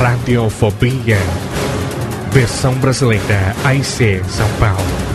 Radiofobia. Versão brasileira AIC São Paulo.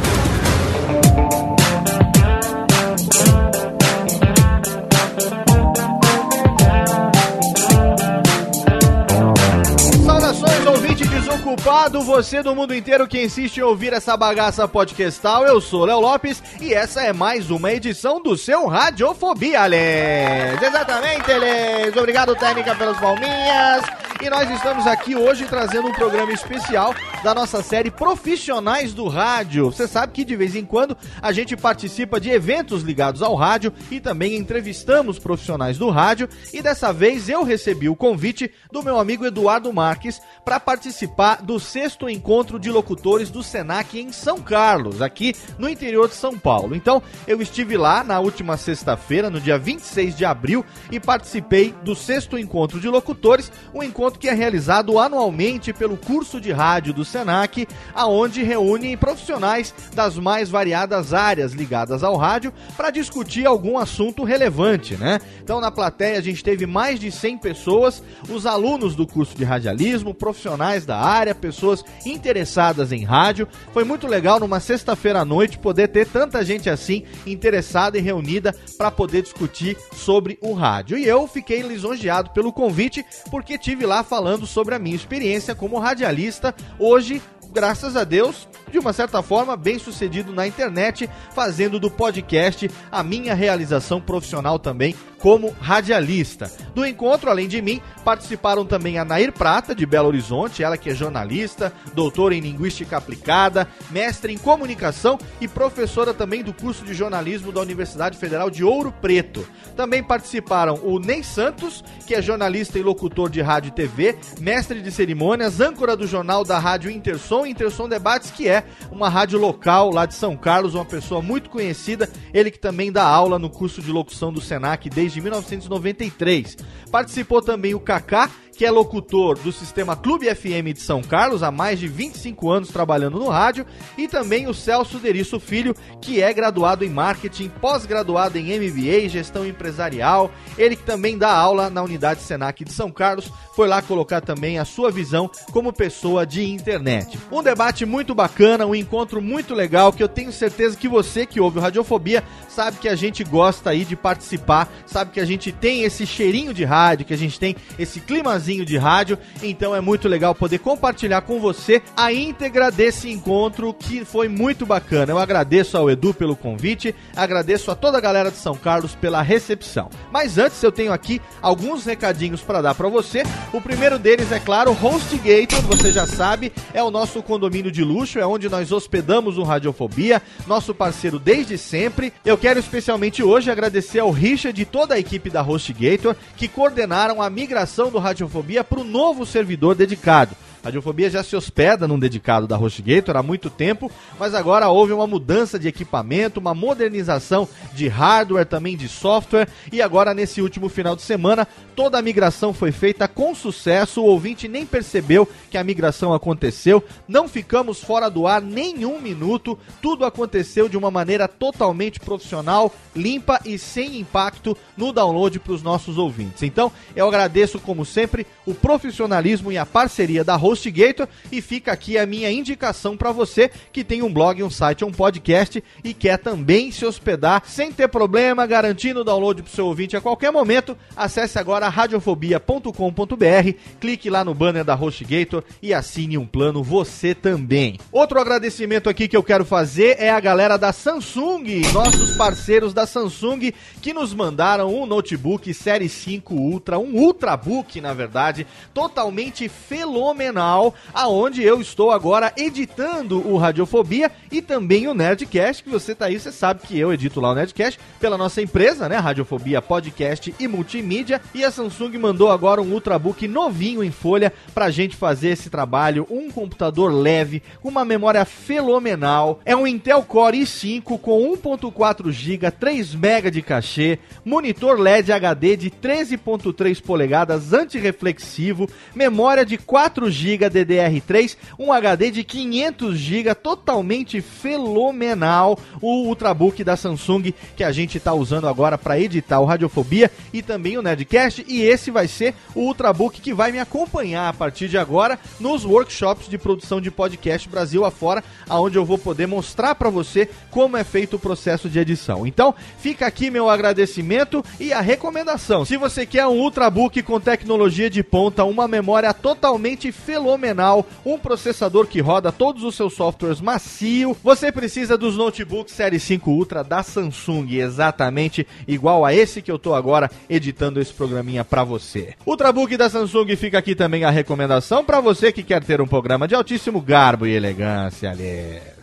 Desocupado, você do mundo inteiro que insiste em ouvir essa bagaça podcastal. Eu sou Léo Lopes e essa é mais uma edição do seu Radiofobia, Alex. Exatamente, Alex. Obrigado, técnica, pelas palminhas. E nós estamos aqui hoje trazendo um programa especial da nossa série Profissionais do Rádio. Você sabe que de vez em quando a gente participa de eventos ligados ao rádio e também entrevistamos profissionais do rádio. E dessa vez eu recebi o convite do meu amigo Eduardo Marques para participar do sexto encontro de locutores do Senac em São Carlos, aqui no interior de São Paulo. Então eu estive lá na última sexta-feira, no dia 26 de abril, e participei do sexto encontro de locutores, um encontro que é realizado anualmente pelo curso de rádio do Senac, aonde reúne profissionais das mais variadas áreas ligadas ao rádio para discutir algum assunto relevante, né? Então na plateia a gente teve mais de 100 pessoas, os alunos do curso de radialismo, profissionais da área, pessoas interessadas em rádio. Foi muito legal numa sexta-feira à noite poder ter tanta gente assim interessada e reunida para poder discutir sobre o rádio. E eu fiquei lisonjeado pelo convite porque tive lá falando sobre a minha experiência como radialista. Hoje graças a Deus, de uma certa forma, bem sucedido na internet, fazendo do podcast a minha realização profissional também como radialista. Do encontro, além de mim, participaram também a Nair Prata, de Belo Horizonte, ela que é jornalista, doutora em Linguística Aplicada, mestre em Comunicação e professora também do curso de jornalismo da Universidade Federal de Ouro Preto. Também participaram o Ney Santos, que é jornalista e locutor de rádio e TV, mestre de cerimônias, âncora do jornal da Rádio Intersom, Intersom Debates, que é uma rádio local lá de São Carlos, uma pessoa muito conhecida, ele que também dá aula no curso de locução do Senac desde 1993. Participou também o Kaká, que é locutor do sistema Clube FM de São Carlos, há mais de 25 anos trabalhando no rádio, e também o Celso Deriço Filho, que é graduado em marketing, pós-graduado em MBA gestão empresarial, ele que também dá aula na unidade Senac de São Carlos, foi lá colocar também a sua visão como pessoa de internet. Um debate muito bacana, um encontro muito legal, que eu tenho certeza que você que ouve o Radiofobia sabe que a gente gosta aí de participar, sabe que a gente tem esse cheirinho de rádio, que a gente tem esse climazinho de rádio, então é muito legal poder compartilhar com você a íntegra desse encontro que foi muito bacana. Eu agradeço ao Edu pelo convite, agradeço a toda a galera de São Carlos pela recepção. Mas antes eu tenho aqui alguns recadinhos para dar para você. O primeiro deles é claro, HostGator, você já sabe, é o nosso condomínio de luxo, é onde nós hospedamos o Radiofobia, nosso parceiro desde sempre. Eu quero especialmente hoje agradecer ao Richard e toda a equipe da HostGator que coordenaram a migração do Radiofobia para o novo servidor dedicado. A Radiofobia já se hospeda num dedicado da HostGator há muito tempo, mas agora houve uma mudança de equipamento, uma modernização de hardware, também de software, e agora nesse último final de semana toda a migração foi feita com sucesso, o ouvinte nem percebeu que a migração aconteceu, não ficamos fora do ar nenhum minuto, tudo aconteceu de uma maneira totalmente profissional, limpa e sem impacto no download para os nossos ouvintes. Então, eu agradeço como sempre o profissionalismo e a parceria da HostGator e fica aqui a minha indicação para você que tem um blog, um site, um podcast e quer também se hospedar sem ter problema, garantindo o download para o seu ouvinte a qualquer momento. Acesse agora radiofobia.com.br, clique lá no banner da HostGator e assine um plano você também. Outro agradecimento aqui que eu quero fazer é a galera da Samsung, nossos parceiros da Samsung que nos mandaram um notebook Série 5 Ultra, um Ultrabook na verdade, totalmente fenomenal, aonde eu estou agora editando o Radiofobia e também o Nerdcast, que você tá aí, você sabe que eu edito lá o Nerdcast pela nossa empresa, né, Radiofobia Podcast e Multimídia, e a Samsung mandou agora um Ultrabook novinho em folha pra gente fazer esse trabalho, um computador leve, com uma memória fenomenal, é um Intel Core i5 com 1.4 GB, 3 MB de cachê, monitor LED HD de 13.3 polegadas antirreflexivo, memória de 4 GB DDR3, um HD de 500 GB totalmente fenomenal, o Ultrabook da Samsung que a gente está usando agora para editar o Radiofobia e também o Nerdcast e esse vai ser o Ultrabook que vai me acompanhar a partir de agora nos workshops de produção de podcast Brasil afora, aonde eu vou poder mostrar para você como é feito o processo de edição. Então, fica aqui meu agradecimento e a recomendação. Se você quer um Ultrabook com tecnologia de ponta, uma memória totalmente fenomenal, um processador que roda todos os seus softwares macio, você precisa dos notebooks Série 5 Ultra da Samsung, exatamente igual a esse que eu tô agora editando esse programinha para você. Ultrabook da Samsung fica aqui também a recomendação para você que quer ter um programa de altíssimo garbo e elegância, aliás.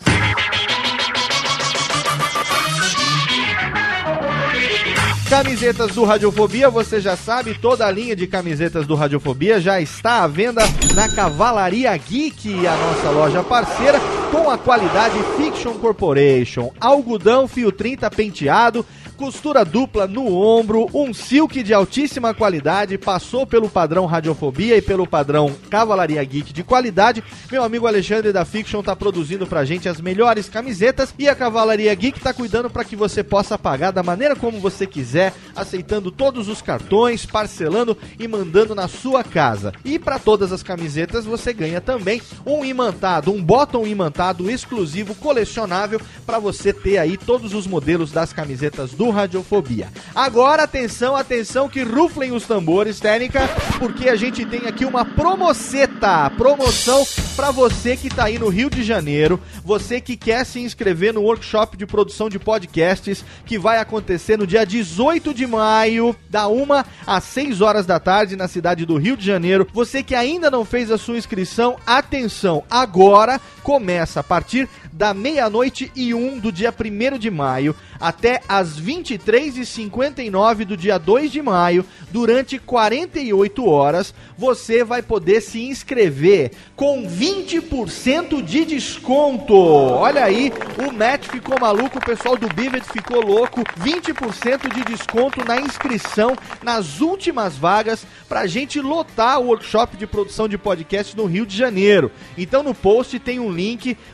Camisetas do Radiofobia, você já sabe, toda a linha de camisetas do Radiofobia já está à venda na Cavalaria Geek, a nossa loja parceira, com a qualidade Fiction Corporation. Algodão fio 30 penteado, costura dupla no ombro, um silk de altíssima qualidade, passou pelo padrão Radiofobia e pelo padrão Cavalaria Geek de qualidade. Meu amigo Alexandre da Fiction tá produzindo pra gente as melhores camisetas e a Cavalaria Geek tá cuidando para que você possa pagar da maneira como você quiser, aceitando todos os cartões, parcelando e mandando na sua casa. E para todas as camisetas você ganha também um imantado, um bottom imantado exclusivo colecionável para você ter aí todos os modelos das camisetas do Radiofobia. Agora, atenção, atenção, que ruflem os tambores, técnica, porque a gente tem aqui uma promoceta, promoção para você que tá aí no Rio de Janeiro, você que quer se inscrever no workshop de produção de podcasts que vai acontecer no dia 18 de maio, da 1 às 6 horas da tarde na cidade do Rio de Janeiro. Você que ainda não fez a sua inscrição, atenção, agora começa a partir da meia-noite e um do dia 1 de maio até as 23h59 do dia 2 de maio, durante 48 horas, você vai poder se inscrever com 20% de desconto. Olha aí, o Matt ficou maluco, o pessoal do Bivet ficou louco. 20% de desconto na inscrição nas últimas vagas pra gente lotar o workshop de produção de podcast no Rio de Janeiro. Então no post tem um link,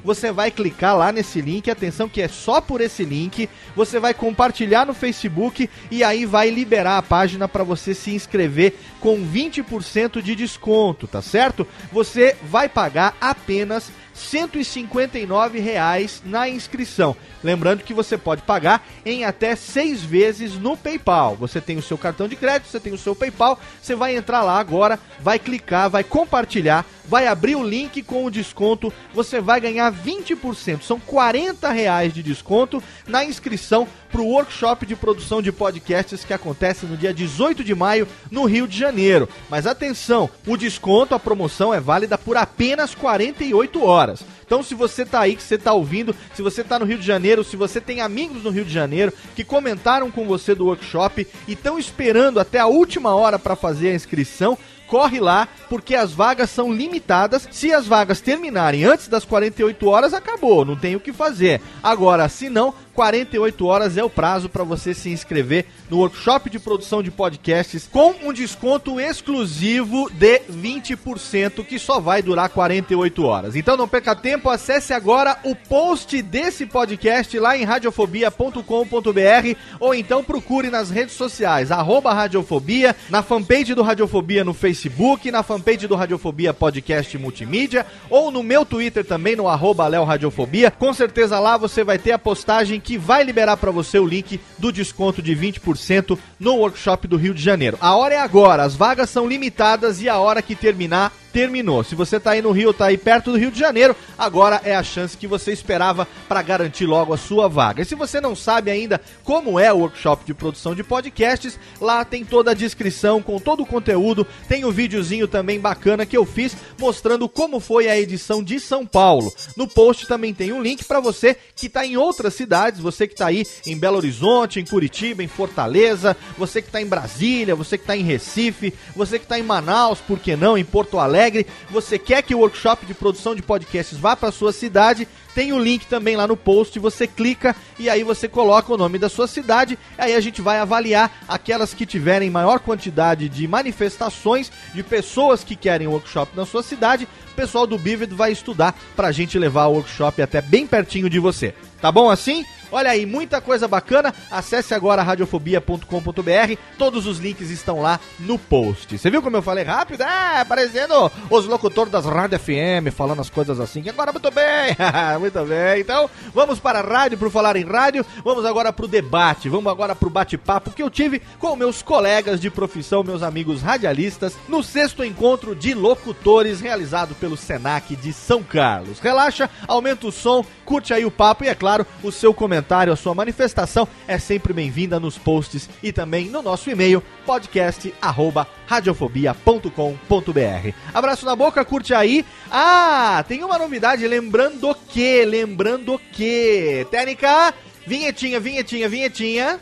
você vai clicar lá nesse link, atenção que é só por esse link, você vai compartilhar no Facebook e aí vai liberar a página para você se inscrever com 20% de desconto, tá certo? Você vai pagar apenas 159 reais na inscrição. Lembrando que você pode pagar em até seis vezes no PayPal. Você tem o seu cartão de crédito, você tem o seu PayPal, você vai entrar lá agora, vai clicar, vai compartilhar, vai abrir o link com o desconto, você vai ganhar 20%. São 40 reais de desconto na inscrição para o workshop de produção de podcasts que acontece no dia 18 de maio no Rio de Janeiro. Mas atenção, o desconto, a promoção é válida por apenas 48 horas. Então, se você tá aí, que você tá ouvindo, se você tá no Rio de Janeiro, se você tem amigos no Rio de Janeiro que comentaram com você do workshop e estão esperando até a última hora para fazer a inscrição, corre lá, porque as vagas são limitadas. Se as vagas terminarem antes das 48 horas, acabou, não tem o que fazer. Agora, se não, 48 horas é o prazo para você se inscrever no workshop de produção de podcasts com um desconto exclusivo de 20% que só vai durar 48 horas. Então não perca tempo, acesse agora o post desse podcast lá em radiofobia.com.br ou então procure nas redes sociais, Radiofobia, na fanpage do Radiofobia no Facebook, na fanpage do Radiofobia Podcast Multimídia ou no meu Twitter também, no arroba Léo Radiofobia. Com certeza lá você vai ter a postagem que vai liberar para você o link do desconto de 20% no workshop do Rio de Janeiro. A hora é agora, as vagas são limitadas e a hora que terminar terminou. Se você tá aí no Rio, tá aí perto do Rio de Janeiro, agora é a chance que você esperava para garantir logo a sua vaga. E se você não sabe ainda como é o workshop de produção de podcasts, lá tem toda a descrição com todo o conteúdo, tem o um videozinho também bacana que eu fiz mostrando como foi a edição de São Paulo. No post também tem um link para você que tá em outras cidades, você que tá aí em Belo Horizonte, em Curitiba, em Fortaleza, você que tá em Brasília, você que tá em Recife, você que tá em Manaus, por que não, em Porto Alegre, Alegre, você quer que o workshop de produção de podcasts vá para sua cidade, tem o link também lá no post, você clica e aí você coloca o nome da sua cidade, aí a gente vai avaliar aquelas que tiverem maior quantidade de manifestações de pessoas que querem o workshop na sua cidade. O pessoal do Bivid vai estudar para a gente levar o workshop até bem pertinho de você. Tá bom assim? Olha aí, muita coisa bacana. Acesse agora radiofobia.com.br. Todos os links estão lá no post. Você viu como eu falei rápido? É, parecendo os locutores das Rádio FM falando as coisas assim. Agora muito bem. muito bem. Então, vamos para a rádio por falar em rádio. Vamos agora para o debate. Vamos agora para o bate-papo que eu tive com meus colegas de profissão, meus amigos radialistas, no sexto encontro de locutores realizado pelo Senac de São Carlos. Relaxa, aumenta o som, curte aí o papo e, é claro, o seu comentário comentário, a sua manifestação é sempre bem-vinda nos posts e também no nosso e-mail podcast@radiofobia.com.br. Abraço na boca, curte aí. Ah, tem uma novidade, lembrando que, lembrando que, técnica, vinhetinha, vinhetinha, vinhetinha.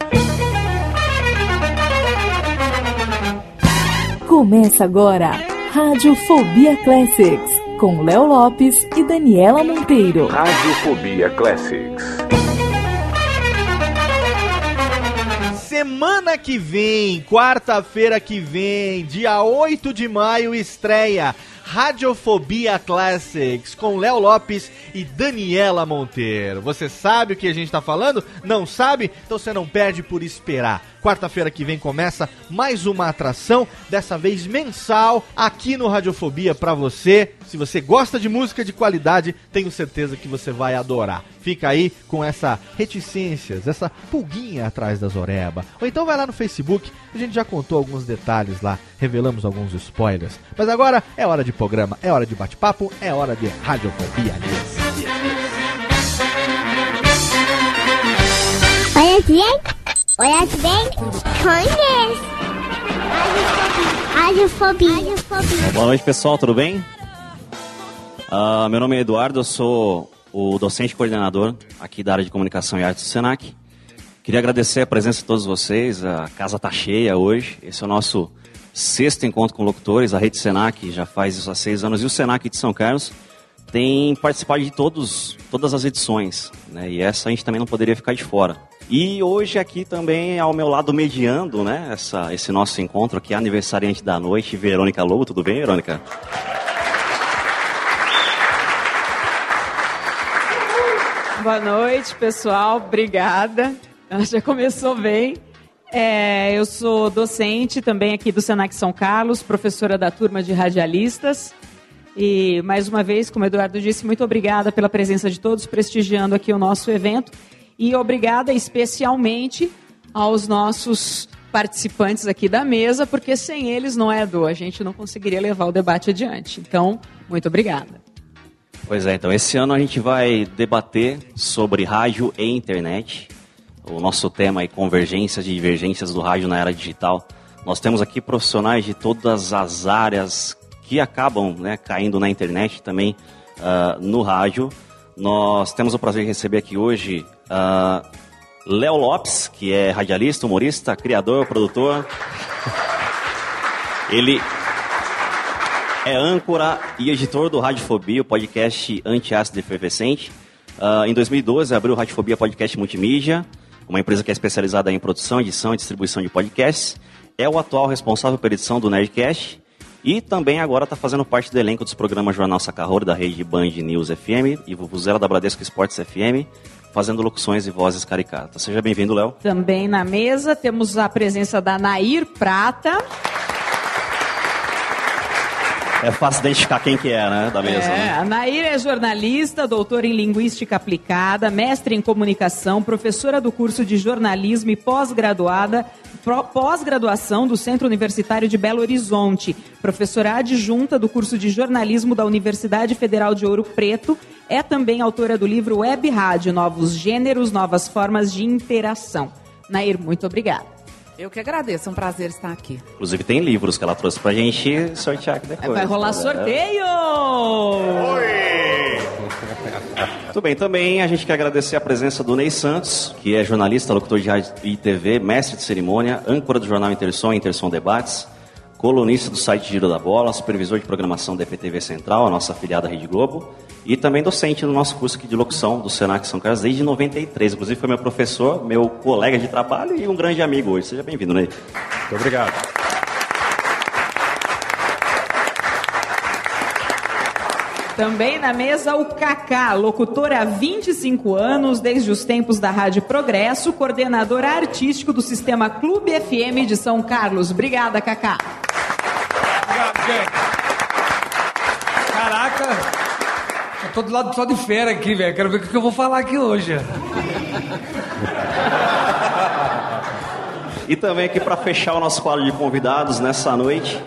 Começa agora Radiofobia Classics com Léo Lopes e Daniela Monteiro. Radiofobia Classics. Semana que vem, quarta-feira que vem, dia 8 de maio, estreia Radiofobia Classics com Léo Lopes e Daniela Monteiro. Você sabe o que a gente está falando? Não sabe? Então você não perde por esperar. Quarta-feira que vem começa mais uma atração, dessa vez mensal, aqui no Radiofobia para você. Se você gosta de música de qualidade, tenho certeza que você vai adorar. Fica aí com essa reticências, essa pulguinha atrás das oreba. Ou então vai lá no Facebook, a gente já contou alguns detalhes lá, revelamos alguns spoilers. Mas agora é hora de programa, é hora de bate-papo, é hora de Radiofobia. Olha aqui, olha aqui bem, conheço. Radiofobia. Radiofobia. Boa noite, pessoal, tudo bem? Uh, meu nome é Eduardo, eu sou o docente coordenador aqui da área de comunicação e artes do Senac. Queria agradecer a presença de todos vocês, a casa está cheia hoje. Esse é o nosso sexto encontro com locutores, a Rede Senac já faz isso há seis anos e o Senac de São Carlos tem participado de todos, todas as edições, né? E essa a gente também não poderia ficar de fora. E hoje aqui também ao meu lado mediando, né? Essa, esse nosso encontro aqui, aniversariante da noite, Verônica Lobo. Tudo bem, Verônica? Boa noite, pessoal. Obrigada. Já começou bem. É, eu sou docente também aqui do Senac São Carlos, professora da turma de radialistas. E mais uma vez, como o Eduardo disse, muito obrigada pela presença de todos, prestigiando aqui o nosso evento. E obrigada especialmente aos nossos participantes aqui da mesa, porque sem eles não é do, a gente não conseguiria levar o debate adiante. Então, muito obrigada. Pois é, então esse ano a gente vai debater sobre rádio e internet. O nosso tema é convergências e divergências do rádio na era digital. Nós temos aqui profissionais de todas as áreas que acabam né, caindo na internet também uh, no rádio. Nós temos o prazer de receber aqui hoje uh, Léo Lopes, que é radialista, humorista, criador, produtor. Ele é âncora e editor do Radiofobia, o podcast anti-ácido efervescente. Uh, em 2012, abriu o Radiofobia Podcast Multimídia, uma empresa que é especializada em produção, edição e distribuição de podcasts. É o atual responsável pela edição do Nerdcast e também agora está fazendo parte do elenco dos programas Jornal Sacarroro da rede Band News FM e Vuvuzela da Bradesco Esportes FM, fazendo locuções e vozes caricatas. Seja bem-vindo, Léo. Também na mesa temos a presença da Nair Prata. É fácil identificar quem que é, né, da mesa. É, né? a Nair é jornalista, doutora em Linguística Aplicada, mestre em Comunicação, professora do curso de Jornalismo e pós-graduada, pós-graduação do Centro Universitário de Belo Horizonte, professora adjunta do curso de Jornalismo da Universidade Federal de Ouro Preto, é também autora do livro Web Rádio, Novos Gêneros, Novas Formas de Interação. Nair, muito obrigada. Eu que agradeço, é um prazer estar aqui. Inclusive tem livros que ela trouxe pra gente sortear aqui depois. Vai rolar né? sorteio! Muito bem, também a gente quer agradecer a presença do Ney Santos, que é jornalista, locutor de rádio e TV, mestre de cerimônia, âncora do jornal Intersom e Intersom Debates, colunista do site Giro da Bola, supervisor de programação da EPTV Central, a nossa afiliada Rede Globo, e também docente no nosso curso de locução do Senac São Carlos desde 93. Inclusive foi meu professor, meu colega de trabalho e um grande amigo hoje. Seja bem-vindo, Ney. Muito obrigado. Também na mesa o Kaká, locutor há 25 anos, desde os tempos da Rádio Progresso, coordenador artístico do sistema Clube FM de São Carlos. Obrigada, Kaká. Obrigado, gente. Caraca, eu tô do lado só de fera aqui, velho. Quero ver o que eu vou falar aqui hoje. E também aqui para fechar o nosso quadro de convidados nessa noite,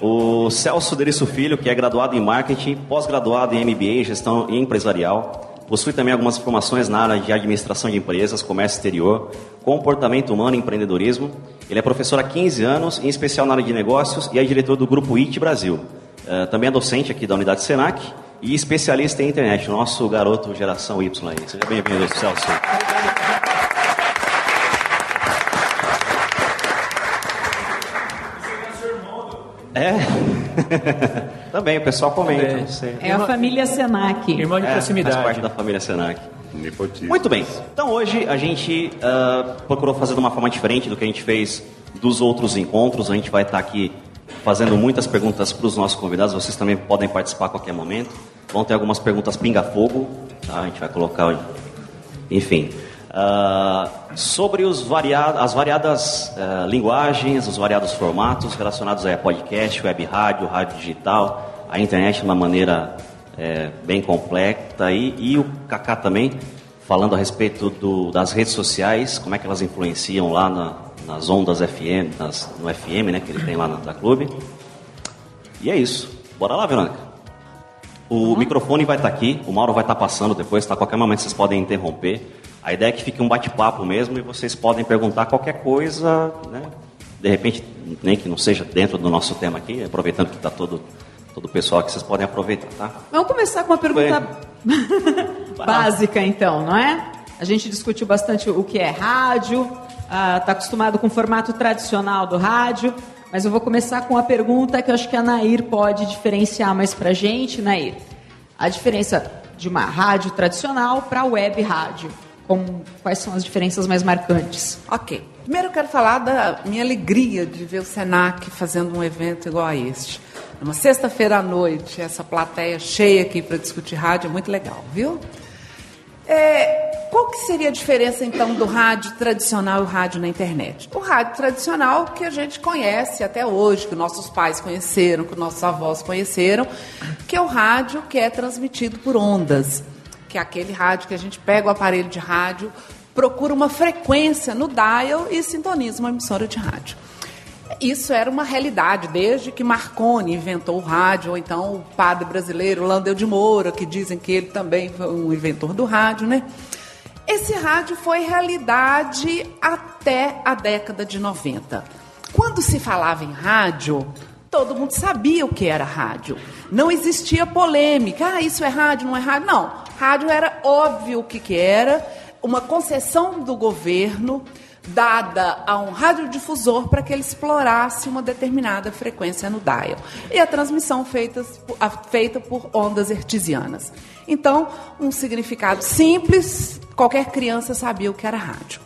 o Celso Deriço Filho, que é graduado em marketing, pós-graduado em MBA, gestão empresarial. Possui também algumas formações na área de administração de empresas, comércio exterior, comportamento humano e empreendedorismo. Ele é professor há 15 anos, em especial na área de negócios, e é diretor do Grupo IT Brasil. Eh, também é docente aqui da unidade Senac e especialista em internet, nosso garoto geração Y aí. Seja bem-vindo, Celso. É. Também, o pessoal comenta. Também. sei. É a família Senac. Irmão É, Faz parte da família Senac. Muito bem. Então hoje a gente ah, procurou fazer de uma forma diferente do que a gente fez dos outros encontros. A gente vai estar aqui fazendo muitas perguntas para os nossos convidados. Vocês também podem participar a qualquer momento. Vão ter algumas perguntas pinga-fogo. Tá? A gente vai colocar. Enfim. Ah, sobre os varia- as variadas ah, linguagens, os variados formatos relacionados a podcast, web rádio, rádio digital, a internet de uma maneira é, bem completa e, e o Kaká também falando a respeito do- das redes sociais, como é que elas influenciam lá na- nas ondas FM, nas- no FM, né, que ele tem lá na, da clube. E é isso. Bora lá, Verônica. O microfone vai estar aqui, o Mauro vai estar passando depois, tá? A qualquer momento vocês podem interromper. A ideia é que fique um bate-papo mesmo e vocês podem perguntar qualquer coisa, né? De repente, nem que não seja dentro do nosso tema aqui, aproveitando que está todo, todo o pessoal aqui, vocês podem aproveitar, tá? Vamos começar com uma pergunta básica, então, não é? A gente discutiu bastante o que é rádio, está acostumado com o formato tradicional do rádio, mas eu vou começar com uma pergunta que eu acho que a Nair pode diferenciar mais pra gente, Nair. A diferença de uma rádio tradicional para web rádio. Como, quais são as diferenças mais marcantes? Ok. Primeiro eu quero falar da minha alegria de ver o Senac fazendo um evento igual a este. Numa sexta-feira à noite, essa plateia cheia aqui para discutir rádio é muito legal, viu? É, qual que seria a diferença então do rádio tradicional e o rádio na internet? O rádio tradicional que a gente conhece até hoje, que nossos pais conheceram, que nossos avós conheceram, que é o rádio que é transmitido por ondas, que é aquele rádio que a gente pega o aparelho de rádio, procura uma frequência no dial e sintoniza uma emissora de rádio. Isso era uma realidade desde que Marconi inventou o rádio, ou então o padre brasileiro Landel de Moura, que dizem que ele também foi um inventor do rádio, né? Esse rádio foi realidade até a década de 90. Quando se falava em rádio, todo mundo sabia o que era rádio. Não existia polêmica. Ah, isso é rádio, não é rádio? Não. Rádio era óbvio o que, que era, uma concessão do governo dada a um radiodifusor para que ele explorasse uma determinada frequência no dial. E a transmissão feita, feita por ondas hertzianas. Então, um significado simples, qualquer criança sabia o que era rádio.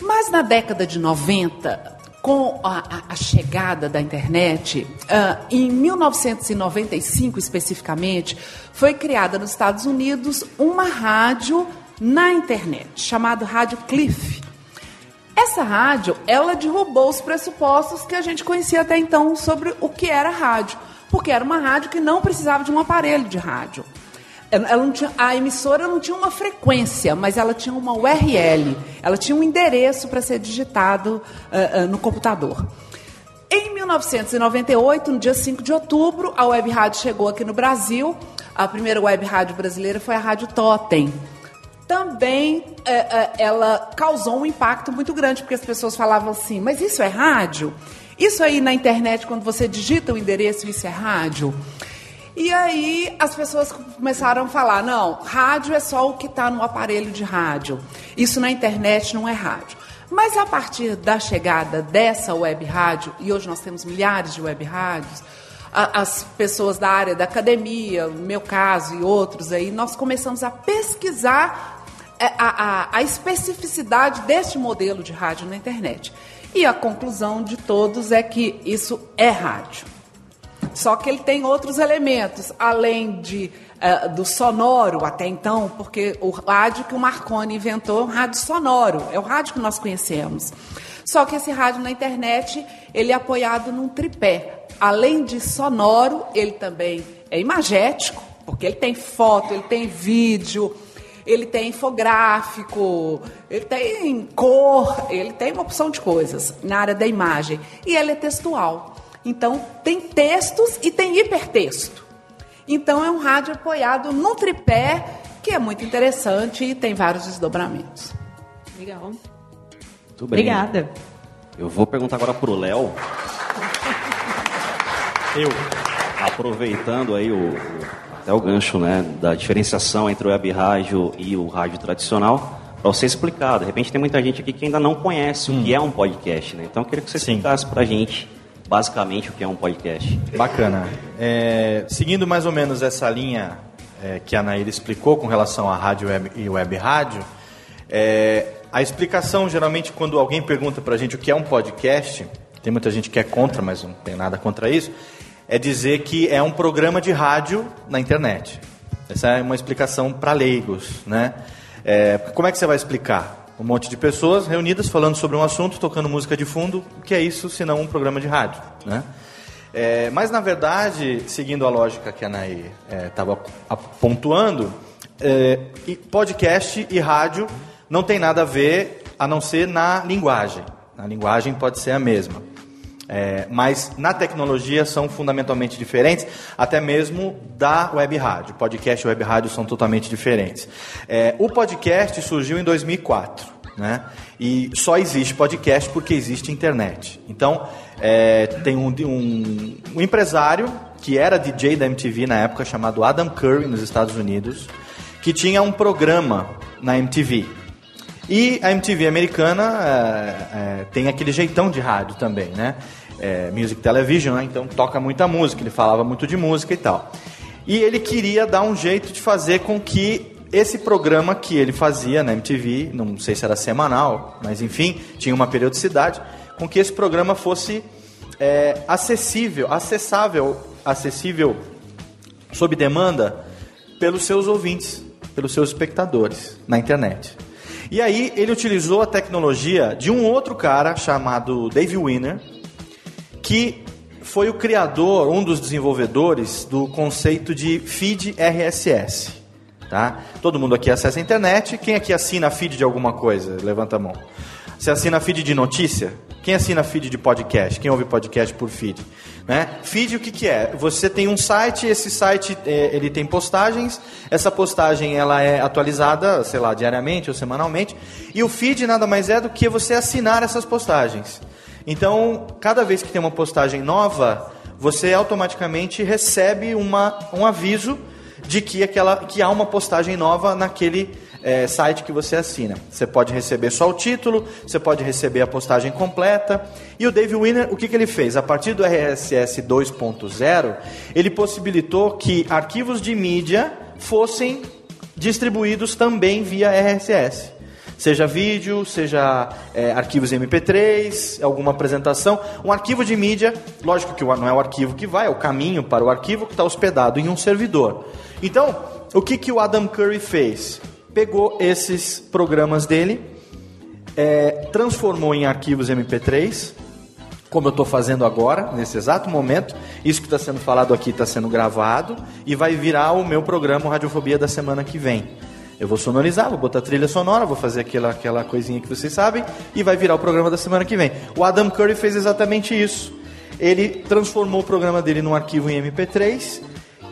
Mas na década de 90, com a, a, chegada da internet, uh, em 1995 especificamente, foi criada nos Estados Unidos uma rádio na internet, chamada Rádio Cliff. Essa rádio, ela derrubou os pressupostos que a gente conhecia até então sobre o que era rádio, porque era uma rádio que não precisava de um aparelho de rádio. Ela tinha, a emissora não tinha uma frequência, mas ela tinha uma URL. Ela tinha um endereço para ser digitado uh, uh, no computador. Em 1998, no dia 5 de outubro, a web rádio chegou aqui no Brasil. A primeira web rádio brasileira foi a Rádio Totem. Também uh, ela causou um impacto muito grande, porque as pessoas falavam assim: mas isso é rádio? Isso aí na internet, quando você digita o endereço, isso é rádio? E aí as pessoas começaram a falar: não, rádio é só o que está no aparelho de rádio. Isso na internet não é rádio. Mas a partir da chegada dessa web rádio, e hoje nós temos milhares de web rádios, as pessoas da área da academia, no meu caso e outros aí, nós começamos a pesquisar é, a, a, a especificidade deste modelo de rádio na internet. E a conclusão de todos é que isso é rádio. Só que ele tem outros elementos, além de uh, do sonoro até então, porque o rádio que o Marconi inventou é um rádio sonoro, é o rádio que nós conhecemos. Só que esse rádio na internet, ele é apoiado num tripé. Além de sonoro, ele também é imagético, porque ele tem foto, ele tem vídeo, ele tem infográfico, ele tem cor, ele tem uma opção de coisas na área da imagem. E ele é textual. Então, tem textos e tem hipertexto. Então, é um rádio apoiado num tripé, que é muito interessante e tem vários desdobramentos. Legal. Muito bem. Obrigada. Eu vou perguntar agora para o Léo. Eu. Aproveitando aí o, até o gancho né, da diferenciação entre o web rádio e o rádio tradicional, para você explicar. De repente tem muita gente aqui que ainda não conhece hum. o que é um podcast, né? Então eu queria que você explicasse para a gente basicamente o que é um podcast. Bacana. É, seguindo mais ou menos essa linha é, que a Naira explicou com relação à rádio web e web rádio, é, a explicação geralmente quando alguém pergunta para a gente o que é um podcast, tem muita gente que é contra, mas não tem nada contra isso, é dizer que é um programa de rádio na internet. Essa é uma explicação para leigos, né? É, como é que você vai explicar? Um monte de pessoas reunidas falando sobre um assunto, tocando música de fundo. O que é isso senão um programa de rádio? Né? É, mas, na verdade, seguindo a lógica que a Anaí estava é, pontuando, é, podcast e rádio não tem nada a ver a não ser na linguagem. A linguagem pode ser a mesma. É, mas na tecnologia são fundamentalmente diferentes, até mesmo da web rádio. Podcast e web rádio são totalmente diferentes. É, o podcast surgiu em 2004, né? E só existe podcast porque existe internet. Então, é, tem um, um, um empresário que era DJ da MTV na época, chamado Adam Curry, nos Estados Unidos, que tinha um programa na MTV. E a MTV americana é, é, tem aquele jeitão de rádio também, né? É, music Television, né? então toca muita música, ele falava muito de música e tal. E ele queria dar um jeito de fazer com que esse programa que ele fazia na MTV, não sei se era semanal, mas enfim, tinha uma periodicidade, com que esse programa fosse é, acessível, acessável, acessível sob demanda pelos seus ouvintes, pelos seus espectadores na internet. E aí ele utilizou a tecnologia de um outro cara chamado Dave Winner, que foi o criador, um dos desenvolvedores do conceito de feed RSS. Tá? Todo mundo aqui acessa a internet. Quem aqui assina feed de alguma coisa? Levanta a mão. Você assina feed de notícia? Quem assina feed de podcast? Quem ouve podcast por feed? Né? Feed o que, que é? Você tem um site, esse site é, ele tem postagens, essa postagem ela é atualizada, sei lá, diariamente ou semanalmente, e o feed nada mais é do que você assinar essas postagens. Então, cada vez que tem uma postagem nova, você automaticamente recebe uma, um aviso de que, aquela, que há uma postagem nova naquele é, site que você assina. Você pode receber só o título, você pode receber a postagem completa. E o Dave Winner, o que, que ele fez? A partir do RSS 2.0, ele possibilitou que arquivos de mídia fossem distribuídos também via RSS. Seja vídeo, seja é, arquivos MP3, alguma apresentação. Um arquivo de mídia, lógico que não é o arquivo que vai, é o caminho para o arquivo que está hospedado em um servidor. Então, o que, que o Adam Curry fez? Pegou esses programas dele, é, transformou em arquivos MP3, como eu estou fazendo agora, nesse exato momento. Isso que está sendo falado aqui está sendo gravado e vai virar o meu programa Radiofobia da semana que vem. Eu vou sonorizar, vou botar trilha sonora, vou fazer aquela, aquela coisinha que vocês sabem e vai virar o programa da semana que vem. O Adam Curry fez exatamente isso. Ele transformou o programa dele num arquivo em MP3,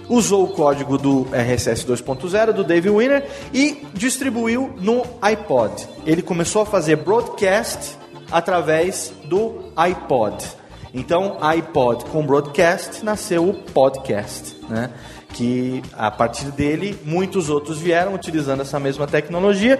usou o código do RSS 2.0 do Dave Winner e distribuiu no iPod. Ele começou a fazer broadcast através do iPod. Então, iPod com broadcast nasceu o podcast, né? Que a partir dele muitos outros vieram utilizando essa mesma tecnologia,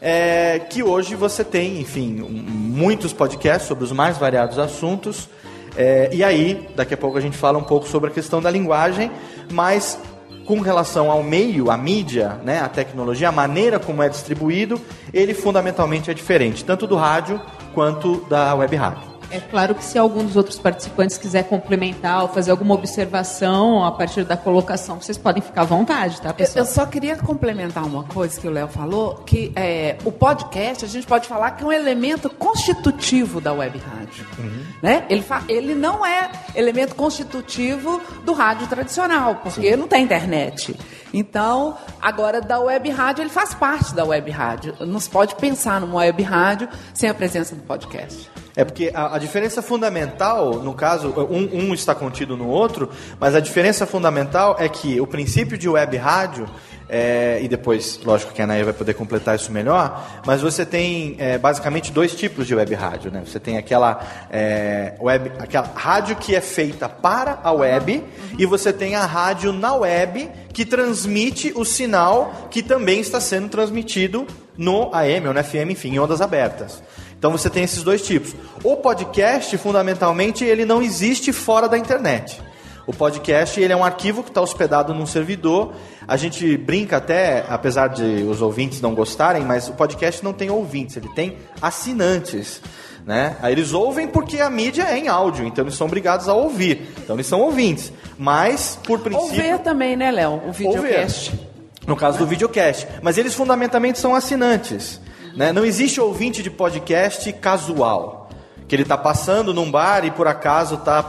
é, que hoje você tem, enfim, muitos podcasts sobre os mais variados assuntos. É, e aí, daqui a pouco a gente fala um pouco sobre a questão da linguagem, mas com relação ao meio, a mídia, né, a tecnologia, a maneira como é distribuído, ele fundamentalmente é diferente, tanto do rádio quanto da web rádio. É claro que se algum dos outros participantes quiser complementar ou fazer alguma observação a partir da colocação, vocês podem ficar à vontade, tá, pessoal? Eu só queria complementar uma coisa que o Léo falou, que é, o podcast, a gente pode falar que é um elemento constitutivo da web rádio. Uhum. Né? Ele, ele não é elemento constitutivo do rádio tradicional, porque Sim. não tem internet. Então, agora da web rádio, ele faz parte da web rádio. Não se pode pensar numa web rádio sem a presença do podcast. É porque a, a diferença fundamental, no caso, um, um, está contido no outro, mas a diferença fundamental é que o princípio de web rádio, é, e depois, lógico que a Anaia vai poder completar isso melhor, mas você tem é, basicamente dois tipos de web rádio. Né? Você tem aquela, é, web, aquela rádio que é feita para a web, e você tem a rádio na web que transmite o sinal que também está sendo transmitido no AM ou no FM, enfim, em ondas abertas. Então você tem esses dois tipos. O podcast, fundamentalmente, ele não existe fora da internet. O podcast ele é um arquivo que está hospedado num servidor. A gente brinca até, apesar de os ouvintes não gostarem, mas o podcast não tem ouvintes, ele tem assinantes. Né? Aí eles ouvem porque a mídia é em áudio, então eles são obrigados a ouvir. Então eles são ouvintes. Mas, por princípio. Ouvir também, né, Léo? O videocast. Ouvir. No caso do videocast. Mas eles fundamentalmente são assinantes. Né? Não existe ouvinte de podcast casual. Que ele está passando num bar e por acaso está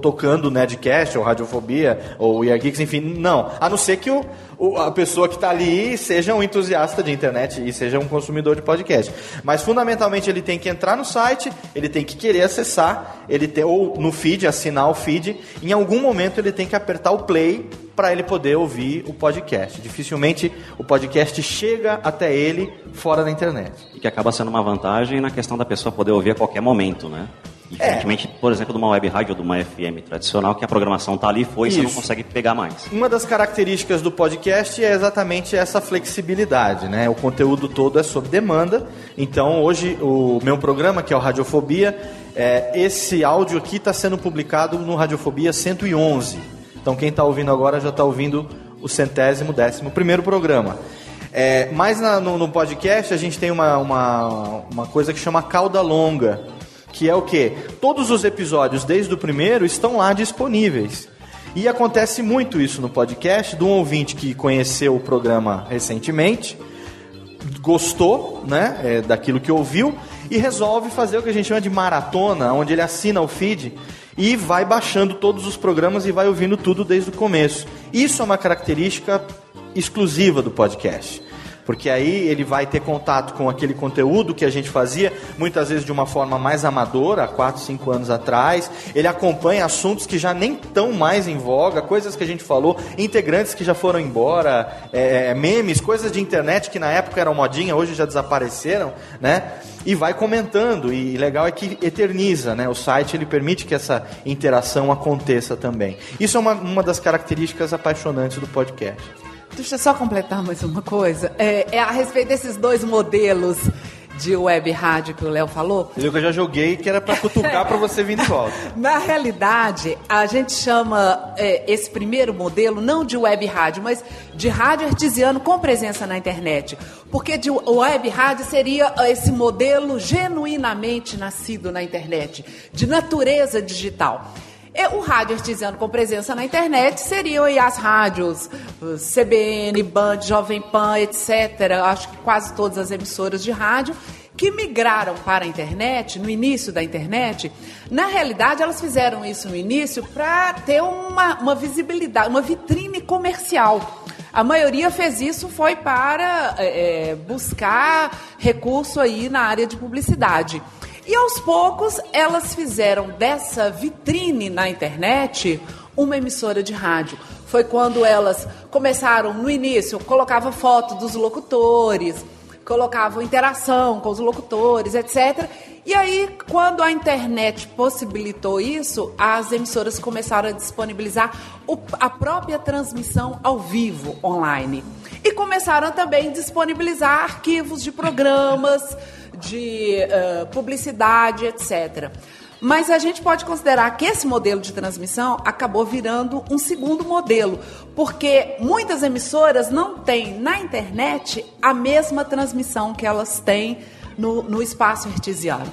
tocando Nedcast, ou Radiofobia, ou Year Geeks, enfim, não. A não ser que o, a pessoa que está ali seja um entusiasta de internet e seja um consumidor de podcast. Mas fundamentalmente ele tem que entrar no site, ele tem que querer acessar, ele tem, ou no feed, assinar o feed. Em algum momento ele tem que apertar o play para ele poder ouvir o podcast. Dificilmente o podcast chega até ele fora da internet. E que acaba sendo uma vantagem na questão da pessoa poder ouvir a qualquer momento, né? Diferentemente, é. por exemplo, de uma web rádio ou de uma FM tradicional, que a programação está ali, foi, e você não consegue pegar mais. Uma das características do podcast é exatamente essa flexibilidade, né? O conteúdo todo é sob demanda. Então, hoje, o meu programa, que é o Radiofobia, é, esse áudio aqui está sendo publicado no Radiofobia 111. Então quem está ouvindo agora já está ouvindo o centésimo décimo primeiro programa. É, mas na, no, no, podcast a gente tem uma, uma, uma coisa que chama cauda longa, que é o que? Todos os episódios, desde o primeiro, estão lá disponíveis. E acontece muito isso no podcast, de um ouvinte que conheceu o programa recentemente, gostou né, é, daquilo que ouviu e resolve fazer o que a gente chama de maratona, onde ele assina o feed e vai baixando todos os programas e vai ouvindo tudo desde o começo. Isso é uma característica exclusiva do podcast. Porque aí ele vai ter contato com aquele conteúdo que a gente fazia, muitas vezes de uma forma mais amadora, há 4, 5 anos atrás. Ele acompanha assuntos que já nem estão mais em voga, coisas que a gente falou, integrantes que já foram embora, é, memes, coisas de internet que na época eram modinha, hoje já desapareceram, né? e vai comentando. E legal é que eterniza, né? O site ele permite que essa interação aconteça também. Isso é uma, uma das características apaixonantes do podcast. Deixa eu só completar mais uma coisa. É, é a respeito desses dois modelos de web rádio que o Léo falou. Eu que eu já joguei que era pra cutucar pra você vir de volta. Na realidade, a gente chama é, esse primeiro modelo não de web rádio, mas de rádio artesiano com presença na internet. Porque de web rádio seria esse modelo genuinamente nascido na internet, de natureza digital. E o rádio artesiano com presença na internet seriam as rádios CBN, Band, Jovem Pan, etc. Acho que quase todas as emissoras de rádio que migraram para a internet, no início da internet, na realidade elas fizeram isso no início para ter uma, uma visibilidade, uma vitrine comercial. A maioria fez isso foi para é, buscar recurso aí na área de publicidade. E aos poucos elas fizeram dessa vitrine na internet uma emissora de rádio. Foi quando elas começaram no início, colocava foto dos locutores, colocavam interação com os locutores, etc. E aí, quando a internet possibilitou isso, as emissoras começaram a disponibilizar a própria transmissão ao vivo online. E começaram também a disponibilizar arquivos de programas de uh, publicidade, etc. Mas a gente pode considerar que esse modelo de transmissão acabou virando um segundo modelo, porque muitas emissoras não têm na internet a mesma transmissão que elas têm no, no espaço artesiano.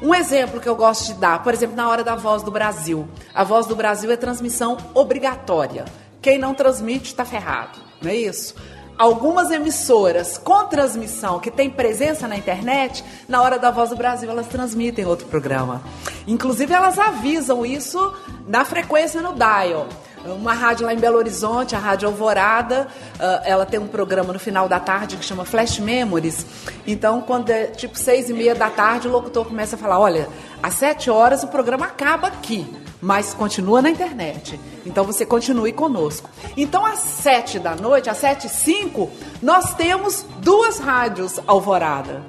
Um exemplo que eu gosto de dar, por exemplo, na hora da Voz do Brasil. A Voz do Brasil é transmissão obrigatória. Quem não transmite está ferrado, não é isso? Algumas emissoras com transmissão que tem presença na internet, na hora da Voz do Brasil elas transmitem outro programa. Inclusive elas avisam isso na frequência no dial. Uma rádio lá em Belo Horizonte, a Rádio Alvorada, uh, ela tem um programa no final da tarde que chama Flash Memories. Então, quando é tipo seis e meia da tarde, o locutor começa a falar: olha, às sete horas o programa acaba aqui mas continua na internet. Então você continue conosco. Então às sete da noite, às sete e cinco, nós temos duas rádios Alvorada.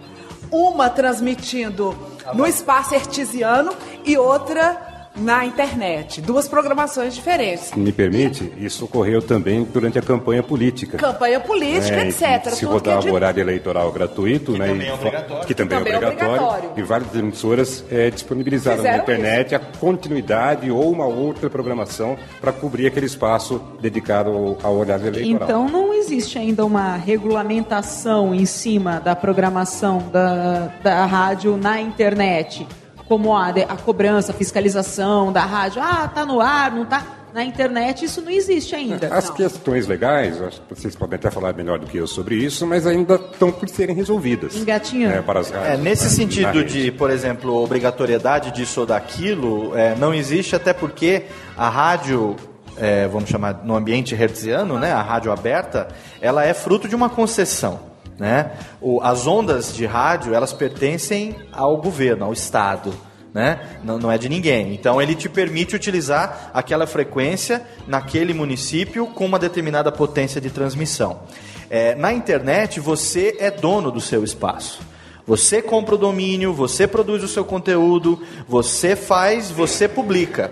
Uma transmitindo no espaço artesiano e outra na internet. Duas programações diferentes. Me permite? Isso ocorreu também durante a campanha política. Campanha política, é, etc. Se rodava de... horário eleitoral gratuito, que né? Também é obrigatório. Que também, que é, obrigatório, é obrigatório. E várias emissoras é, disponibilizaram Fizeram na internet isso. a continuidade ou uma outra programação para cobrir aquele espaço dedicado ao, ao horário eleitoral. Então não existe ainda uma regulamentação em cima da programação da, da rádio na internet como a, a cobrança, a fiscalização da rádio, ah, tá no ar, não tá na internet, isso não existe ainda. As não. questões legais, acho que vocês podem até falar melhor do que eu sobre isso, mas ainda estão por serem resolvidas. Engatinhando. É, para as é, nesse né, sentido de, por exemplo, obrigatoriedade disso ou daquilo, é, não existe até porque a rádio é, vamos chamar no ambiente hertziano, né, a rádio aberta, ela é fruto de uma concessão. Né? O, as ondas de rádio, elas pertencem ao governo, ao Estado. Né? Não, não, é de ninguém. Então ele te permite utilizar aquela frequência naquele município com uma determinada potência de transmissão. É, na internet você é dono do seu espaço. Você compra o domínio, você produz o seu conteúdo, você faz, você publica.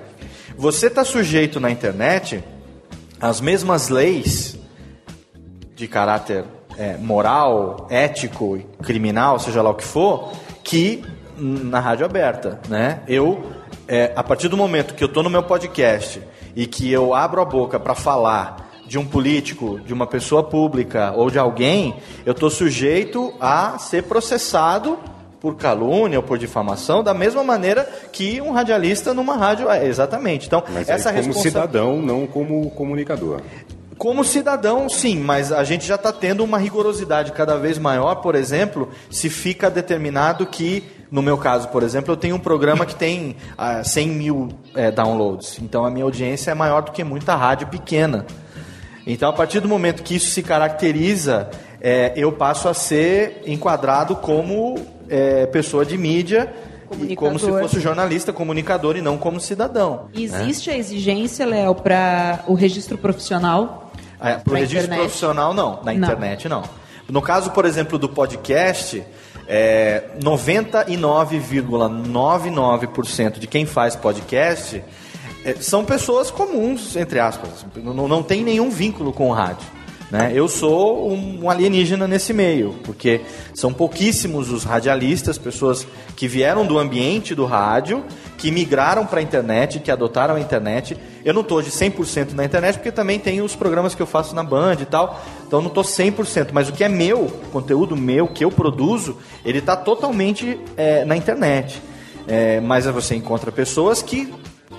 Você está sujeito na internet às mesmas leis de caráter é, moral, ético, criminal, seja lá o que for, que na rádio aberta, né? Eu, é, a partir do momento que eu estou no meu podcast e que eu abro a boca para falar de um político, de uma pessoa pública ou de alguém, eu estou sujeito a ser processado por calúnia ou por difamação, da mesma maneira que um radialista numa rádio. É, exatamente. Então, Mas essa como responsa... cidadão, não como comunicador. Como cidadão, sim, mas a gente já está tendo uma rigorosidade cada vez maior, por exemplo, se fica determinado que, no meu caso, por exemplo, eu tenho um programa que tem ah, 100 mil é, downloads, então a minha audiência é maior do que muita rádio pequena. Então, a partir do momento que isso se caracteriza, é, eu passo a ser enquadrado como é, pessoa de mídia e como se fosse jornalista, comunicador e não como cidadão. Né? Existe né? a exigência, Léo, para o registro profissional é, para o registro internet? profissional, não. Na internet, não. No caso, por exemplo, do podcast, é, 99,99% de quem faz podcast é, são pessoas comuns, entre aspas. Não, não tem nenhum vínculo com o rádio. Né? Eu sou um, alienígena nesse meio, porque são pouquíssimos os radialistas, pessoas que vieram do ambiente do rádio, que migraram para a internet, que adotaram a internet. Eu não estou de 100% na internet, porque também tem os programas que eu faço na Band e tal, então não estou 100%. Mas o que é meu, conteúdo meu, que eu produzo, ele está totalmente é, na internet. É, mas você encontra pessoas que.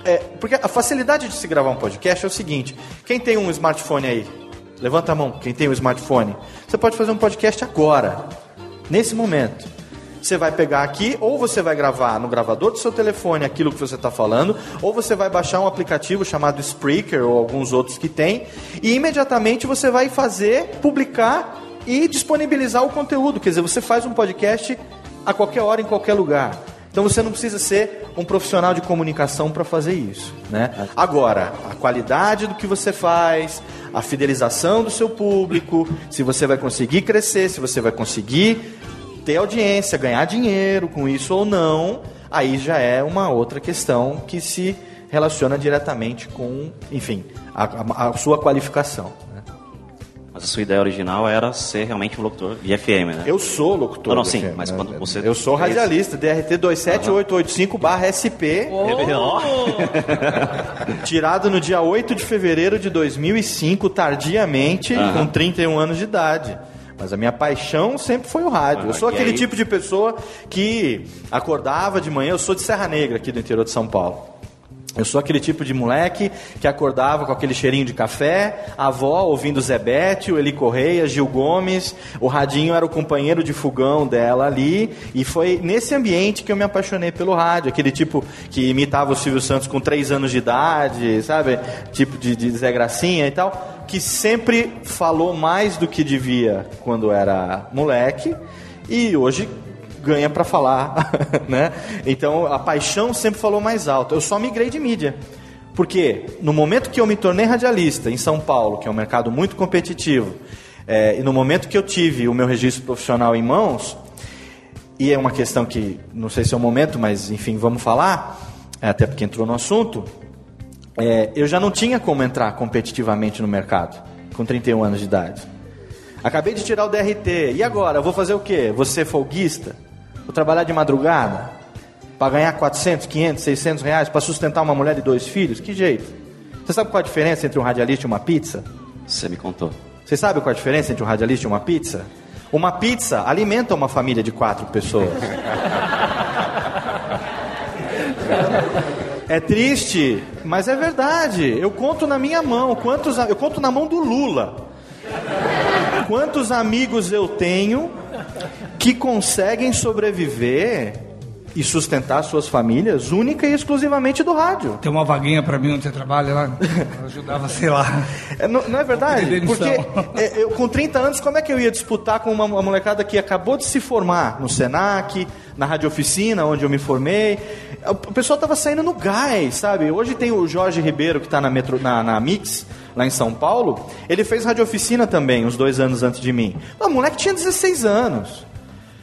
É, porque a facilidade de se gravar um podcast é o seguinte: quem tem um smartphone aí? Levanta a mão, quem tem um smartphone. Você pode fazer um podcast agora, nesse momento. Você vai pegar aqui, ou você vai gravar no gravador do seu telefone aquilo que você está falando, ou você vai baixar um aplicativo chamado Spreaker ou alguns outros que tem, e imediatamente você vai fazer, publicar e disponibilizar o conteúdo. Quer dizer, você faz um podcast a qualquer hora, em qualquer lugar. Então você não precisa ser um profissional de comunicação para fazer isso, né? Agora, a qualidade do que você faz, a fidelização do seu público, se você vai conseguir crescer, se você vai conseguir ter audiência, ganhar dinheiro com isso ou não, aí já é uma outra questão que se relaciona diretamente com, enfim, a, a, a sua qualificação. Mas a sua ideia original era ser realmente um locutor de FM, né? Eu sou locutor. Não, não, sim, FM, mas né? quando você. Eu sou radialista, DRT 27885-SP. Ó. Tirado no dia 8 de fevereiro de 2005, tardiamente, Aham. com 31 anos de idade. Mas a minha paixão sempre foi o rádio. eu Ah, sou e aquele aí? tipo de pessoa que acordava de manhã. Eu sou de Serra Negra, aqui do interior de São Paulo. Eu sou aquele tipo de moleque que acordava com aquele cheirinho de café, a avó ouvindo Zebete, o Eli Correia, Gil Gomes, o Radinho era o companheiro de fogão dela ali, e foi nesse ambiente que eu me apaixonei pelo rádio, aquele tipo que imitava o Silvio Santos com três anos de idade, sabe? Tipo de, de Zé Gracinha e tal, que sempre falou mais do que devia quando era moleque, e hoje ganha para falar, né? Então a paixão sempre falou mais alto. Eu só migrei de mídia. Porque no momento que eu me tornei radialista em São Paulo, que é um mercado muito competitivo, é, e no momento que eu tive o meu registro profissional em mãos, e é uma questão que não sei se é o momento, mas enfim, vamos falar, é, até porque entrou no assunto, é, eu já não tinha como entrar competitivamente no mercado com 31 anos de idade. Acabei de tirar o DRT. E agora? Vou fazer o quê? Vou ser folguista? Vou trabalhar de madrugada? Para ganhar 400, 500, 600 reais? Para sustentar uma mulher e dois filhos? Que jeito? Você sabe qual a diferença entre um radialista e uma pizza? Você me contou. Você sabe qual a diferença entre um radialista e uma pizza? Uma pizza alimenta uma família de quatro pessoas. É triste, mas é verdade. Eu conto na minha mão. Quantos, eu conto na mão do Lula. Quantos amigos eu tenho que conseguem sobreviver e sustentar suas famílias única e exclusivamente do rádio? Tem uma vaguinha pra mim onde você trabalha lá? Eu ajudava, sei lá. É, não, não é verdade? Porque é, eu, com 30 anos, como é que eu ia disputar com uma, uma molecada que acabou de se formar no Senac, na Rádio Oficina, onde eu me formei? O o pessoal estava saindo no gás, sabe? Hoje tem o Jorge Ribeiro, que está na, metro- na, na Mix, lá em São Paulo. Ele fez Rádio Oficina também, uns dois anos antes de mim. O moleque tinha 16 anos.